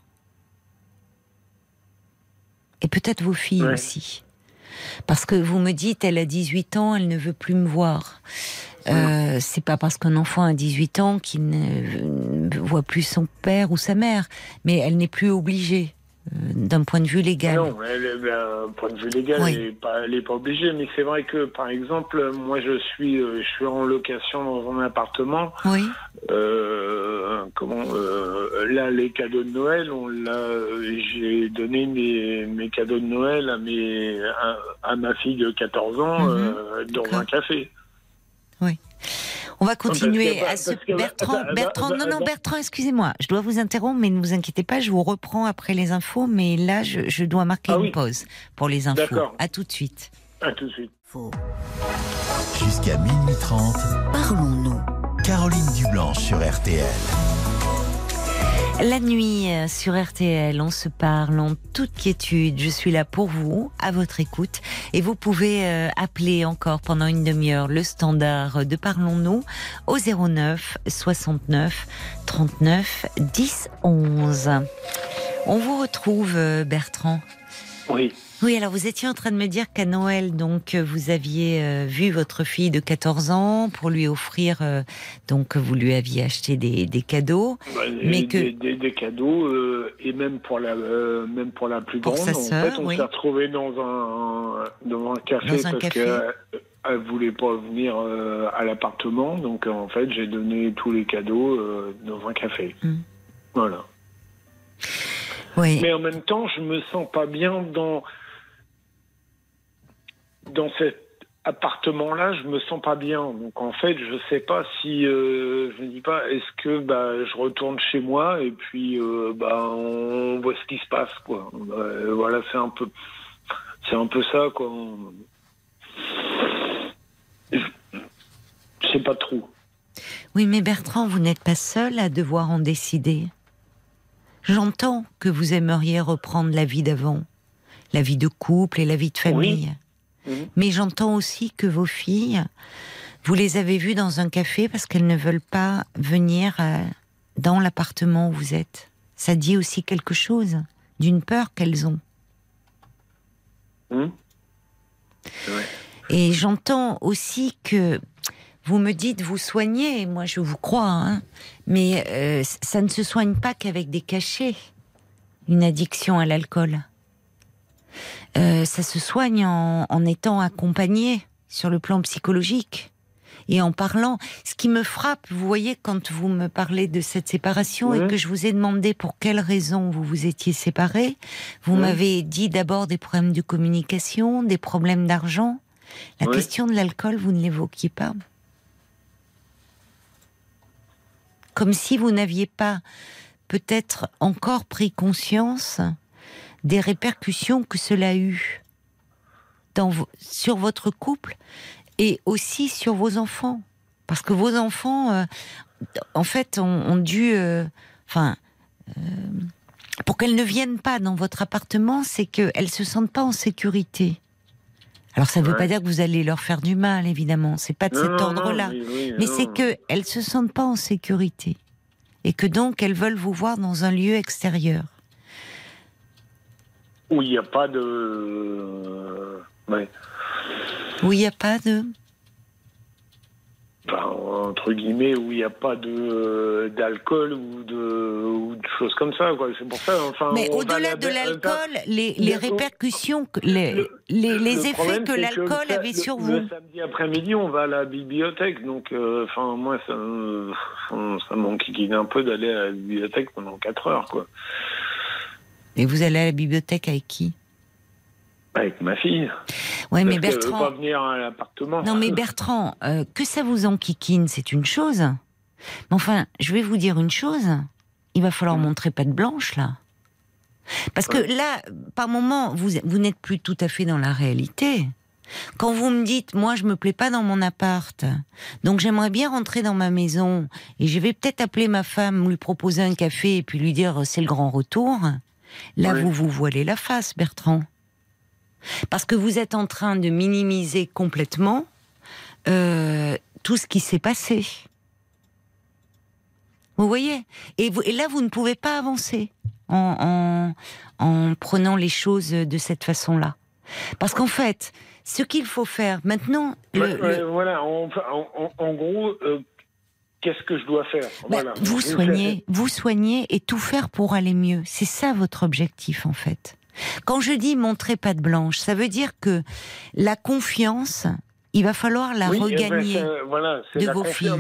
Et peut-être vos filles aussi. Parce que vous me dites, elle a 18 ans, elle ne veut plus me voir. Euh, c'est pas parce qu'un enfant a 18 ans qu'il ne voit plus son père ou sa mère, mais elle n'est plus obligée. Euh, d'un point de vue légal. Non, d'un point de vue légal, elle n'est pas, obligée. Mais c'est vrai que, par exemple, moi, je suis, euh, je suis en location dans un appartement. Oui. Euh, comment Là, les cadeaux de Noël, on j'ai donné mes, mes, cadeaux de Noël à mes, à, ma fille de 14 ans mhm. dans un café. Oui. On va continuer à ce Bertrand. Bertrand, non, non, Bertrand, excusez-moi, je dois vous interrompre, mais ne vous inquiétez pas, je vous reprends après les infos, mais là, je, dois marquer ah une pause pour les infos. À tout de suite. À tout de suite. Jusqu'à minuit 30, parlons-nous. Caroline Dublanche sur RTL. La nuit euh, sur RTL, on se parle en toute quiétude. Je suis là pour vous, à votre écoute. Et vous pouvez euh, appeler encore pendant une demi-heure le standard de Parlons-nous au 09 69 39 10 11. On vous retrouve, euh, Bertrand. Oui. Oui, alors vous étiez en train de me dire qu'à Noël, donc vous aviez euh, vu votre fille de 14 ans pour lui offrir, euh, donc vous lui aviez acheté des, des cadeaux, bah, mais que des, cadeaux euh, et même pour la même pour la plus grande, en fait, on s'est retrouvé dans un dans un café parce qu'elle elle voulait pas venir à l'appartement, donc en fait j'ai donné tous les cadeaux dans un café. Hmm. Voilà. Oui. Mais en même temps, je me sens pas bien dans dans cet appartement-là, je me sens pas bien. Donc en fait, je sais pas si euh, je me dis pas est-ce que bah je retourne chez moi et puis euh, bah on voit ce qui se passe quoi. Euh, voilà, c'est un peu c'est un peu ça quoi. Je, sais pas trop. Oui, mais Bertrand, vous n'êtes pas seul à devoir en décider. J'entends que vous aimeriez reprendre la vie d'avant, la vie de couple et la vie de famille. Mhm. Mais j'entends aussi que vos filles, vous les avez vues dans un café parce qu'elles ne veulent pas venir euh, dans l'appartement où vous êtes. Ça dit aussi quelque chose d'une peur qu'elles ont. Mhm. Et j'entends aussi que vous me dites vous soignez, moi je vous crois, hein, mais euh, ça ne se soigne pas qu'avec des cachets, une addiction à l'alcool. Euh, ça se soigne en, étant accompagné sur le plan psychologique et en parlant. Ce qui me frappe, vous voyez, quand vous me parlez de cette séparation et que je vous ai demandé pour quelles raisons vous vous étiez séparés, vous m'avez dit d'abord des problèmes de communication, des problèmes d'argent. La question de l'alcool, vous ne l'évoquiez pas. Comme si vous n'aviez pas peut-être encore pris conscience des répercussions que cela a eu dans, sur votre couple et aussi sur vos enfants. Parce que vos enfants, euh, en fait, ont, dû... Euh, enfin... Euh, pour qu'elles ne viennent pas dans votre appartement, c'est qu'elles se sentent pas en sécurité. Alors ça ne veut pas dire que vous allez leur faire du mal, évidemment. C'est pas de cet ordre-là. Mais c'est qu'elles se sentent pas en sécurité et que donc elles veulent vous voir dans un lieu extérieur. Où il n'y a pas de. Ouais. Où il n'y a pas de. entre guillemets, où il n'y a pas de d'alcool ou de, ou de choses comme ça. C'est pour ça. Enfin, Mais au-delà de l'alcool, les, les répercussions, les, les, les effets que l'alcool avait sur vous. Le samedi après-midi, on va à la bibliothèque. Donc, euh, enfin, moi, ça, ça m'enquiquine un peu d'aller à la bibliothèque pendant 4 heures, quoi. Et vous allez à la bibliothèque avec qui? Avec ma fille. Ouais, mais Bertrand. Pas venir à l'appartement. Non, mais Bertrand, euh, que ça vous enquiquine, c'est une chose. Mais enfin, je vais vous dire une chose. Il va falloir montrer pas de blanche là. Parce que là, par moment, vous, vous n'êtes plus tout à fait dans la réalité. Quand vous me dites, moi, je me plais pas dans mon appart, donc j'aimerais bien rentrer dans ma maison, et je vais peut-être appeler ma femme, lui proposer un café, et puis lui dire, c'est le grand retour. Là, vous vous voilez la face, Bertrand. Parce que vous êtes en train de minimiser complètement euh, tout ce qui s'est passé. Vous voyez? Et, là, vous ne pouvez pas avancer en, prenant les choses de cette façon-là. Parce qu'en fait, ce qu'il faut faire maintenant... Voilà, en, gros... Euh, qu'est-ce que je dois faire bah, Vous soignez, vous soignez et tout faire pour aller mieux. C'est ça votre objectif en fait. Quand je dis montrer pas de blanche, ça veut dire que la confiance, il va falloir la eh ben, regagner de vos filles.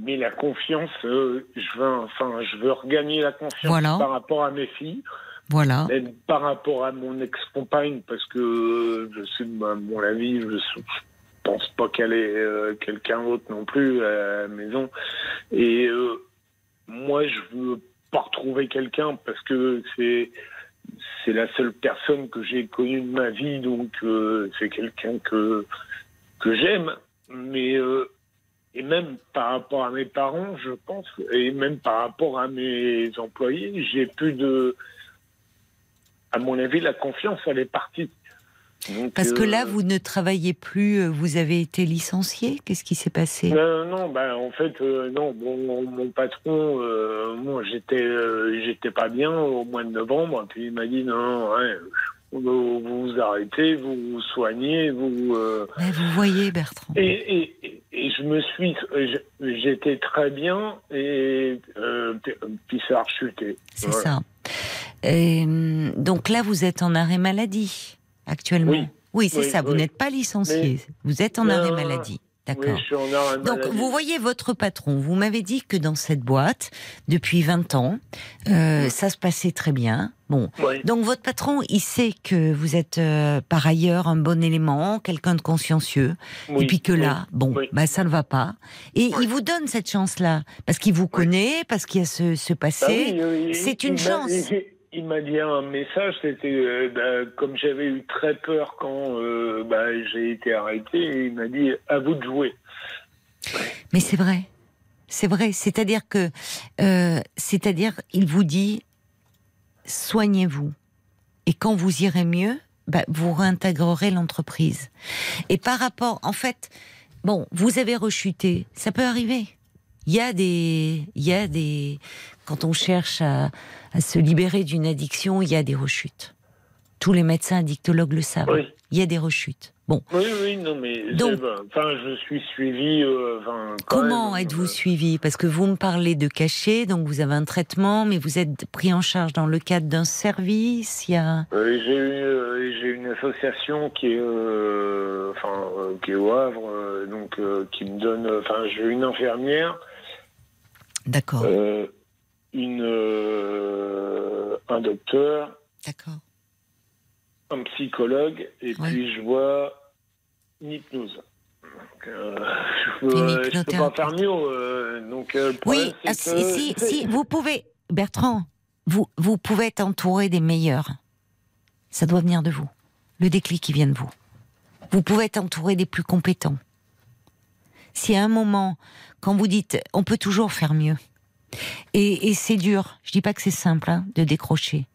Mais, la confiance, euh, je veux, enfin, je veux regagner la confiance par rapport à mes filles. Voilà. Même par rapport à mon ex-compagne, parce que je sais, à mon avis, je, pense pas qu'elle ait euh, quelqu'un d'autre non plus à la maison. Et euh, moi, je veux pas retrouver quelqu'un parce que c'est c'est la seule personne que j'ai connue de ma vie, donc euh, c'est quelqu'un que que j'aime, mais euh, et même par rapport à mes parents, je pense, et même par rapport à mes employés, j'ai plus de, à mon avis, la confiance, elle est partie. Parce que là, euh, vous ne travaillez plus, euh, vous avez été licencié Qu'est-ce qui s'est passé? Non, non, bah, en fait, euh, non. mon patron, moi, j'étais, j'étais pas bien au mois de novembre, puis il m'a dit non, vous vous arrêtez, vous vous soignez, vous. Mais vous voyez, Bertrand. Et, et, je me suis, j'étais très bien, et puis ça a rechuté. C'est ça. donc là, vous êtes en arrêt maladie actuellement Oui, c'est ça. Vous n'êtes pas licencié. Vous êtes en arrêt maladie. D'accord. Donc, vous voyez votre patron. Vous m'avez dit que dans cette boîte, depuis 20 ans, euh, ça se passait très bien. Bon. Donc, votre patron, il sait que vous êtes euh, par ailleurs un bon élément, quelqu'un de consciencieux. Et puis que là, bon, bah, ça ne va pas. Et il vous donne cette chance-là. Parce qu'il vous connaît, parce qu'il y a ce, ce passé. Bah c'est une chance il m'a dit un message, c'était euh, bah, comme j'avais eu très peur quand euh, bah, j'ai été arrêté, il m'a dit à vous de jouer. Mais c'est vrai, c'est vrai. C'est-à-dire que, euh, c'est-à-dire, il vous dit soignez-vous, et quand vous irez mieux, bah, vous réintégrerez l'entreprise. Et par rapport, en fait, bon, vous avez rechuté, ça peut arriver. Il y a des, il y a des, quand on cherche à, se libérer d'une addiction, il y a des rechutes. Tous les médecins addictologues le savent. Il y a des rechutes. Bon. Oui, oui, non, mais enfin, je suis suivi. Euh, comment êtes-vous euh, suivi? Parce que vous me parlez de cachet, donc vous avez un traitement, mais vous êtes pris en charge dans le cadre d'un service. Il y a. j'ai une association qui est, enfin, qui est au Havre, donc qui me donne. Enfin, j'ai une infirmière D'accord. Euh, une, euh, un docteur. D'accord. Un psychologue, et puis je vois une hypnose. Euh, je ne peux, pas faire mieux. donc, oui, ah, si, si, vous pouvez, Bertrand, vous, vous pouvez être entouré des meilleurs. Ça doit venir de vous. Le déclic qui vient de vous. Vous pouvez être entouré des plus compétents. Si à un moment, quand vous dites on peut toujours faire mieux, et, c'est dur, je dis pas que c'est simple hein, de décrocher,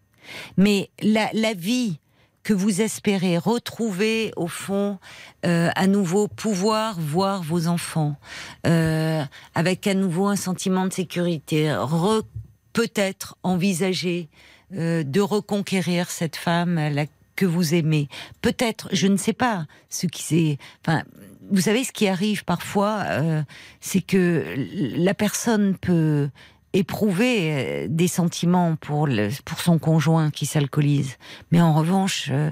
mais la, vie que vous espérez retrouver au fond euh, à nouveau pouvoir voir vos enfants euh, avec à nouveau un sentiment de sécurité, peut-être envisager euh, de reconquérir cette femme que vous aimez. Peut-être, je ne sais pas ce qui s'est. Vous savez, ce qui arrive parfois, euh, c'est que la personne peut éprouver euh, des sentiments pour, le, pour son conjoint qui s'alcoolise, mais en revanche, euh,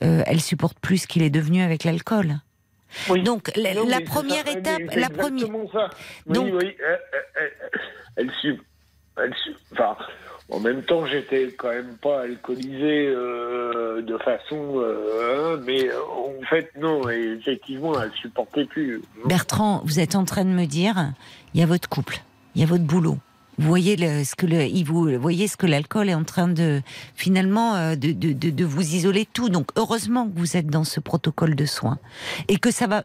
elle supporte plus ce qu'il est devenu avec l'alcool. Donc la, première étape, la première. Donc, oui, oui, elle, elle, elle, enfin, En même temps, j'étais quand même pas alcoolisé euh, de façon, euh, hein, mais en fait non, effectivement, elle supportait plus. Bertrand, vous êtes en train de me dire, il y a votre couple, il y a votre boulot. Vous voyez ce que le, vous voyez ce que l'alcool est en train de finalement euh, de, de, de, de, vous isoler tout. Donc heureusement que vous êtes dans ce protocole de soins et que ça va.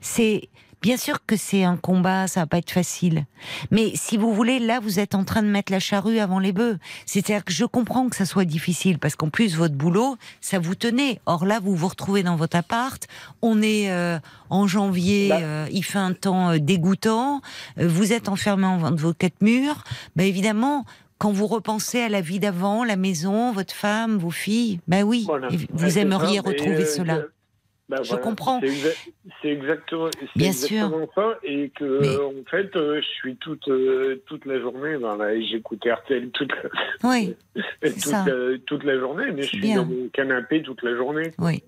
C'est Bien sûr que c'est un combat, ça va pas être facile. Mais si vous voulez, là, vous êtes en train de mettre la charrue avant les bœufs. C'est-à-dire que je comprends que ça soit difficile parce qu'en plus votre boulot, ça vous tenait. Or là, vous vous retrouvez dans votre appart. On est euh, en janvier, euh, il fait un temps euh, dégoûtant. vous êtes enfermé en de vos quatre murs. Ben évidemment, quand vous repensez à la vie d'avant, la maison, votre femme, vos filles, ben oui, vous aimeriez retrouver cela. Bah, je comprends. C'est exactement, exactement ça. Et que, en fait, euh, je suis toute, euh, toute la journée, ben, j'écoute RTL toute, oui, toute, toute, la journée, mais je suis dans mon canapé toute la journée. Oui.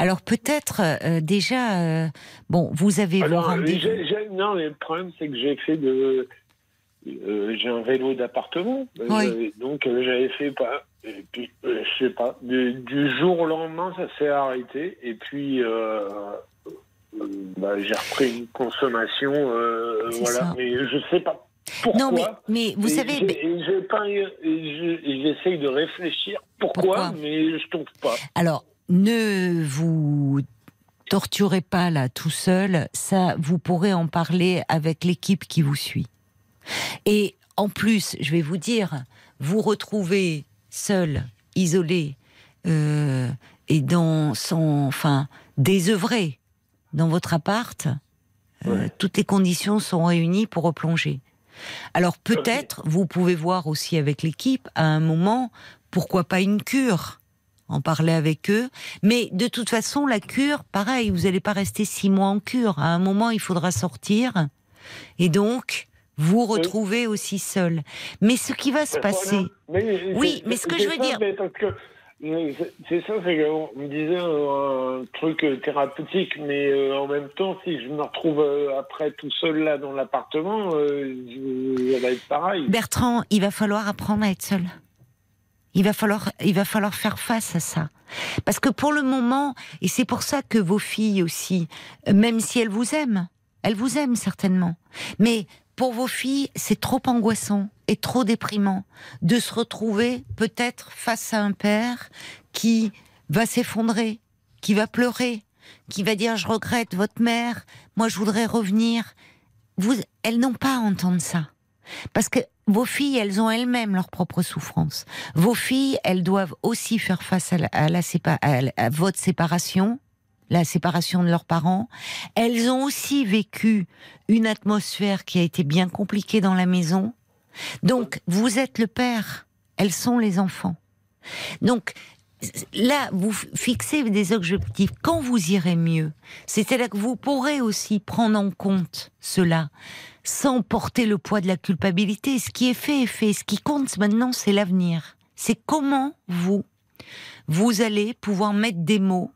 Alors peut-être euh, déjà, bon, vous avez Alors, Non, le problème c'est que j'ai fait de, j'ai un vélo d'appartement, donc j'avais fait pas et puis, euh, je sais pas, du, jour au lendemain, ça s'est arrêté. Et puis, euh, euh, bah, j'ai repris une consommation. voilà. Mais je sais pas pourquoi. Non, mais, mais vous savez. J'essaye de réfléchir pourquoi, mais je trouve pas. Alors, ne vous torturez pas là tout seul. Ça, vous pourrez en parler avec l'équipe qui vous suit. Et en plus, je vais vous dire, vous retrouvez seul, isolé, euh, et dans son, enfin, désœuvré dans votre appart, euh, toutes les conditions sont réunies pour replonger. Alors peut-être, vous pouvez voir aussi avec l'équipe, à un moment, pourquoi pas une cure en parler avec eux. Mais de toute façon, la cure, pareil, vous n'allez pas rester six mois en cure. À un moment, il faudra sortir. Et donc, vous retrouvez aussi seul. Mais ce qui va se passer. oui, mais ce que je veux dire. C'est ça, c'est qu'on me disait un, truc thérapeutique, mais euh, en même temps, si je me retrouve euh, après tout seul là dans l'appartement, euh, ça va être pareil. Bertrand, il va falloir apprendre à être seul. Il va falloir, il va falloir faire face à ça. Parce que pour le moment, et c'est pour ça que vos filles aussi, même si elles vous aiment, elles vous aiment certainement, mais pour vos filles, c'est trop angoissant et trop déprimant de se retrouver peut-être face à un père qui va s'effondrer, qui va pleurer, qui va dire je regrette votre mère, moi je voudrais revenir. Vous, elles n'ont pas à entendre ça. Parce que vos filles, elles ont elles-mêmes leur propre souffrance. Vos filles, elles doivent aussi faire face à, la, à votre séparation, la séparation de leurs parents. Elles ont aussi vécu une atmosphère qui a été bien compliquée dans la maison. Donc, vous êtes le père, elles sont les enfants. Donc, là, vous fixez des objectifs. Quand vous irez mieux, c'est-à-dire que vous pourrez aussi prendre en compte cela sans porter le poids de la culpabilité. Ce qui est fait est fait. Ce qui compte maintenant, c'est l'avenir. C'est comment vous, vous allez pouvoir mettre des mots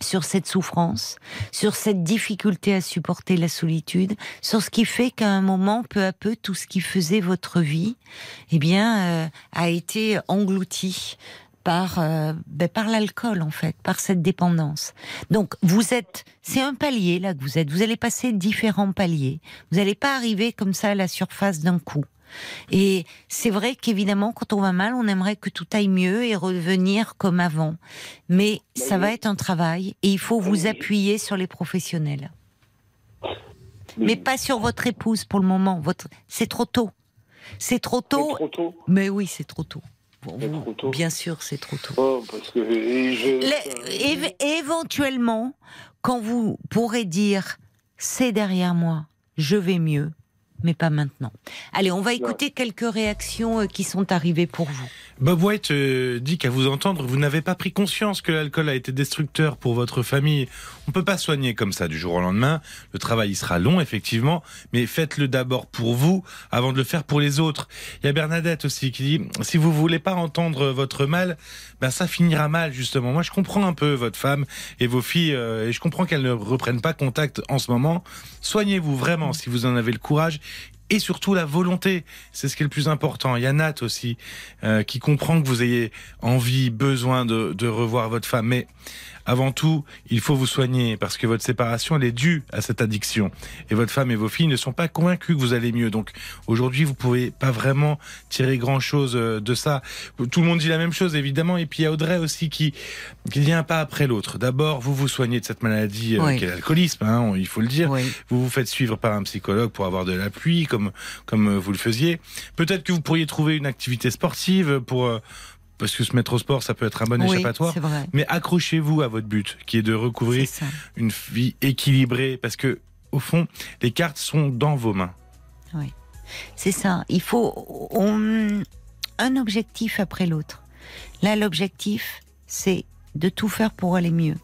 sur cette souffrance, sur cette difficulté à supporter la solitude, sur ce qui fait qu'à un moment, peu à peu, tout ce qui faisait votre vie, eh bien, euh, a été englouti par euh, ben, par l'alcool en fait, par cette dépendance. Donc vous êtes, c'est un palier là que vous êtes. Vous allez passer différents paliers. Vous n'allez pas arriver comme ça à la surface d'un coup. Et c'est vrai qu'évidemment, quand on va mal, on aimerait que tout aille mieux et revenir comme avant. Mais ça va être un travail et il faut vous appuyer sur les professionnels. Mais pas sur votre épouse pour le moment. Votre... C'est trop tôt. C'est trop tôt. Trop tôt. Mais oui, c'est trop tôt. Bien sûr, c'est trop tôt. Oh, parce que éventuellement, quand vous pourrez dire c'est derrière moi, je vais mieux, mais pas maintenant. Allez, on va écouter quelques réactions euh, qui sont arrivées pour vous. Bob White euh, dit qu'à vous entendre, vous n'avez pas pris conscience que l'alcool a été destructeur pour votre famille. On peut pas soigner comme ça du jour au lendemain. Le travail il sera long effectivement, mais faites-le d'abord pour vous avant de le faire pour les autres. Il y a Bernadette aussi qui dit si vous voulez pas entendre votre mal, ben ça finira mal justement. Moi je comprends un peu votre femme et vos filles euh, et je comprends qu'elles ne reprennent pas contact en ce moment. Soignez-vous vraiment si vous en avez le courage et surtout la volonté. C'est ce qui est le plus important. Il y a Nat aussi euh, qui comprend que vous ayez envie, besoin de, de revoir votre femme, mais avant tout, il faut vous soigner parce que votre séparation, elle est due à cette addiction. Et votre femme et vos filles ne sont pas convaincus que vous allez mieux. Donc aujourd'hui, vous pouvez pas vraiment tirer grand chose euh, de ça. Tout le monde dit la même chose, évidemment. Et puis il y a Audrey aussi qui, qui vient pas après l'autre. D'abord, vous vous soignez de cette maladie euh, qui est l'alcoolisme, hein, il faut le dire. Vous vous faites suivre par un psychologue pour avoir de l'appui, comme, comme euh, vous le faisiez. Peut-être que vous pourriez trouver une activité sportive pour parce que se mettre au sport, ça peut être un bon échappatoire. Mais accrochez-vous à votre but, qui est de recouvrir une vie équilibrée, parce que au fond, les cartes sont dans vos mains. Oui, c'est ça. Il faut un objectif après l'autre. Là, l'objectif, c'est de tout faire pour aller mieux.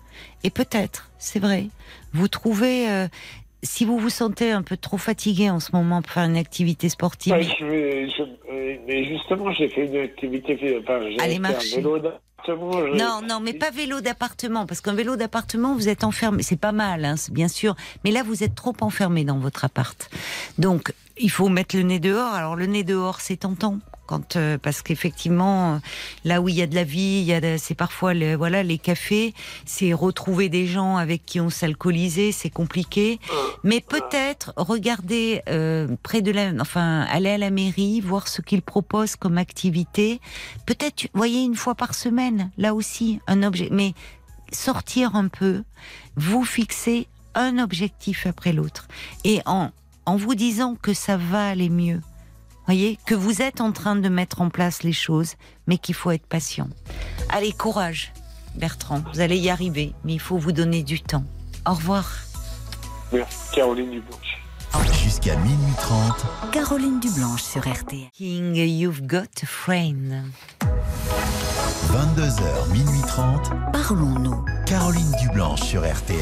Et peut-être, c'est vrai, vous trouvez euh, si vous vous sentez un peu trop fatigué en ce moment pour faire une activité sportive. Euh, mais justement, j'ai fait une activité. Enfin, Allez marcher. vélo d'appartement. Non, non, mais pas vélo d'appartement, parce qu'un vélo d'appartement, vous êtes enfermé. C'est pas mal, hein, bien sûr. Mais là, vous êtes trop enfermé dans votre appart. Donc, il faut mettre le nez dehors. Alors, le nez dehors, c'est tentant quand euh, parce qu'effectivement là où il y a de la vie, c'est parfois les, voilà les cafés, c'est retrouver des gens avec qui on s'alcooliser, c'est compliqué. Mais peut-être regarder euh, près de la, enfin aller à la mairie, voir ce qu'ils proposent comme activité. Peut-être voyez une fois par semaine, là aussi un objet, mais sortir un peu, vous fixer un objectif après l'autre et en en vous disant que ça va aller mieux voyez, que vous êtes en train de mettre en place les choses, mais qu'il faut être patient. Allez, courage, Bertrand, vous allez y arriver, mais il faut vous donner du temps. Au revoir. Merci, Caroline Dublanche. Jusqu'à minuit 30. Caroline Dublanche sur RTL. King, you've got a friend. 22h, minuit 30. Parlons-nous. Caroline Dublanche sur RTL.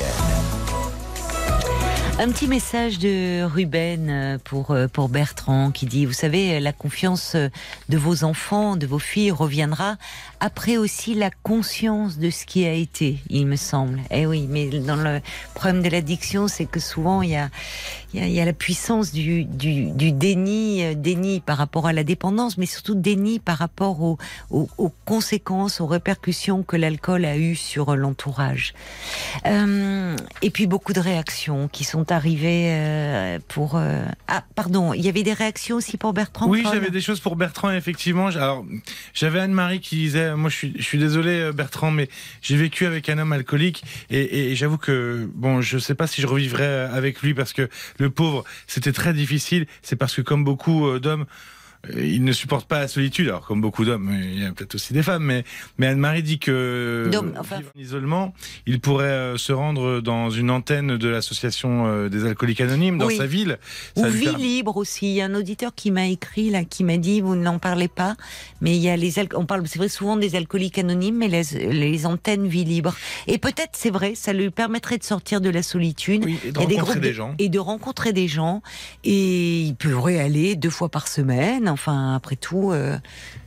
Un petit message de Ruben euh, pour, euh, pour Bertrand qui dit, vous savez, la confiance de vos enfants, de vos filles reviendra après aussi la conscience de ce qui a été, il me semble. Eh oui, mais dans le problème de l'addiction, c'est que souvent il y a, il y a, la puissance du, du, du, déni, euh, déni par rapport à la dépendance, mais surtout déni par rapport aux, aux, conséquences, aux répercussions que l'alcool a eues sur l'entourage. Euh, et puis beaucoup de réactions qui sont arrivées euh, pour. Euh... Ah, pardon, il y avait des réactions aussi pour Bertrand. Oui, j'avais des choses pour Bertrand effectivement. Alors, j'avais Anne-Marie qui disait, moi je suis, je suis désolé Bertrand, mais j'ai vécu avec un homme alcoolique et, et j'avoue que bon, je sais pas si je revivrai avec lui parce que le pauvre, c'était très difficile. C'est parce que comme beaucoup euh, d'hommes, il ne supporte pas la solitude. Alors, comme beaucoup d'hommes, il y a peut-être aussi des femmes, mais, mais Anne-Marie dit que en isolement, il pourrait euh, se rendre dans une antenne de l'association euh, des alcooliques anonymes dans sa ville. Ou vie libre aussi. Il y a un auditeur qui m'a écrit là, qui m'a dit vous n'en parlez pas, mais il y a les on parle, c'est vrai souvent des alcooliques anonymes, mais les, les antennes vie libre. Et peut-être c'est vrai, ça lui permettrait de sortir de la solitude et de rencontrer des, gens et de rencontrer des gens. Et il pourrait aller deux fois par semaine Enfin, après tout, euh,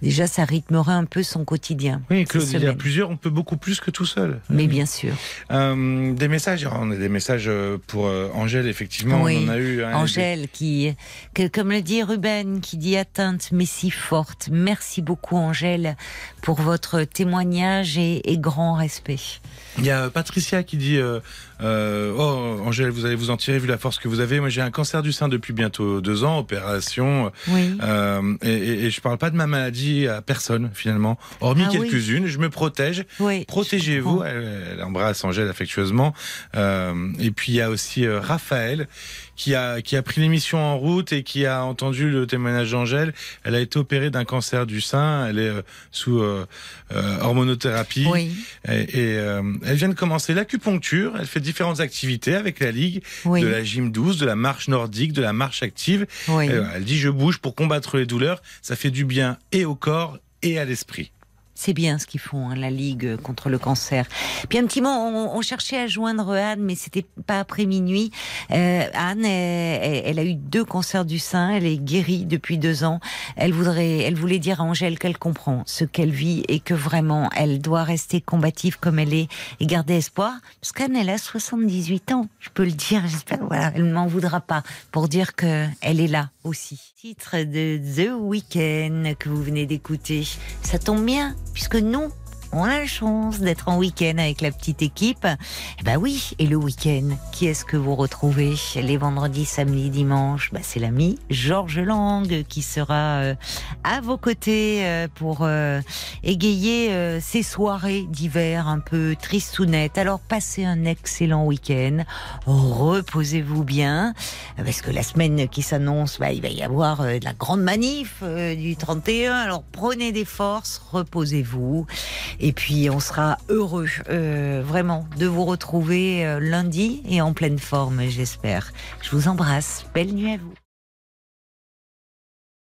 déjà, ça rythmerait un peu son quotidien. Oui, Claude, il y a plusieurs, on peut beaucoup plus que tout seul. Mais bien sûr. Euh, des messages, on a des messages euh, pour Angèle, effectivement. on en a eu. Angèle, qui, que, comme le dit Ruben, qui dit atteinte, mais si forte. Merci beaucoup, Angèle, pour votre témoignage et, grand respect. Il y a Patricia qui dit euh, oh, Angèle, vous allez vous en tirer vu la force que vous avez. Moi, j'ai un cancer du sein depuis bientôt deux ans, opération. Euh, et, et, et, je parle pas de ma maladie à personne finalement, hormis ah quelques-unes. Je me protège. Protégez-vous. Elle, embrasse Angèle affectueusement. Euh, et puis il y a aussi euh, Raphaël qui a qui a pris l'émission en route et qui a entendu le témoignage d'Angèle. Elle a été opérée d'un cancer du sein. Elle est euh, sous euh, hormonothérapie. Et, et elle vient de commencer l'acupuncture. Elle fait différentes activités avec la Ligue, de la gym 12, de la marche nordique, de la marche active. elle dit je bouge pour combattre les douleurs, ça fait du bien et au corps et à l'esprit. C'est bien ce qu'ils font, hein, la Ligue contre le cancer. Puis un petit mot, on, cherchait à joindre Anne, mais c'était pas après minuit. Euh, Anne, elle, a eu deux cancers du sein, elle est guérie depuis deux ans. Elle voudrait, elle voulait dire à Angèle qu'elle comprend ce qu'elle vit et que vraiment elle doit rester combative comme elle est et garder espoir. Parce qu'Anne, elle a 78 ans, je peux le dire. J'espère, voilà, elle ne m'en voudra pas pour dire que elle est là aussi. Titre de The Weeknd que vous venez d'écouter. Ça tombe bien, puisque nous, on a la chance d'être en week-end avec la petite équipe. Ben oui, et le week-end, qui est-ce que vous retrouvez? Les vendredis, samedis, dimanches ben C'est l'ami Georges Lang qui sera euh, à vos côtés euh, pour euh, égayer ces soirées d'hiver un peu tristounettes. Alors passez un excellent week-end, reposez-vous bien, parce que la semaine qui s'annonce, ben, il va y avoir de la grande manif du 31. Alors prenez des forces, reposez-vous. Et puis on sera heureux euh, vraiment de vous retrouver euh, lundi et en pleine forme, j'espère. Je vous embrasse. Belle nuit à vous.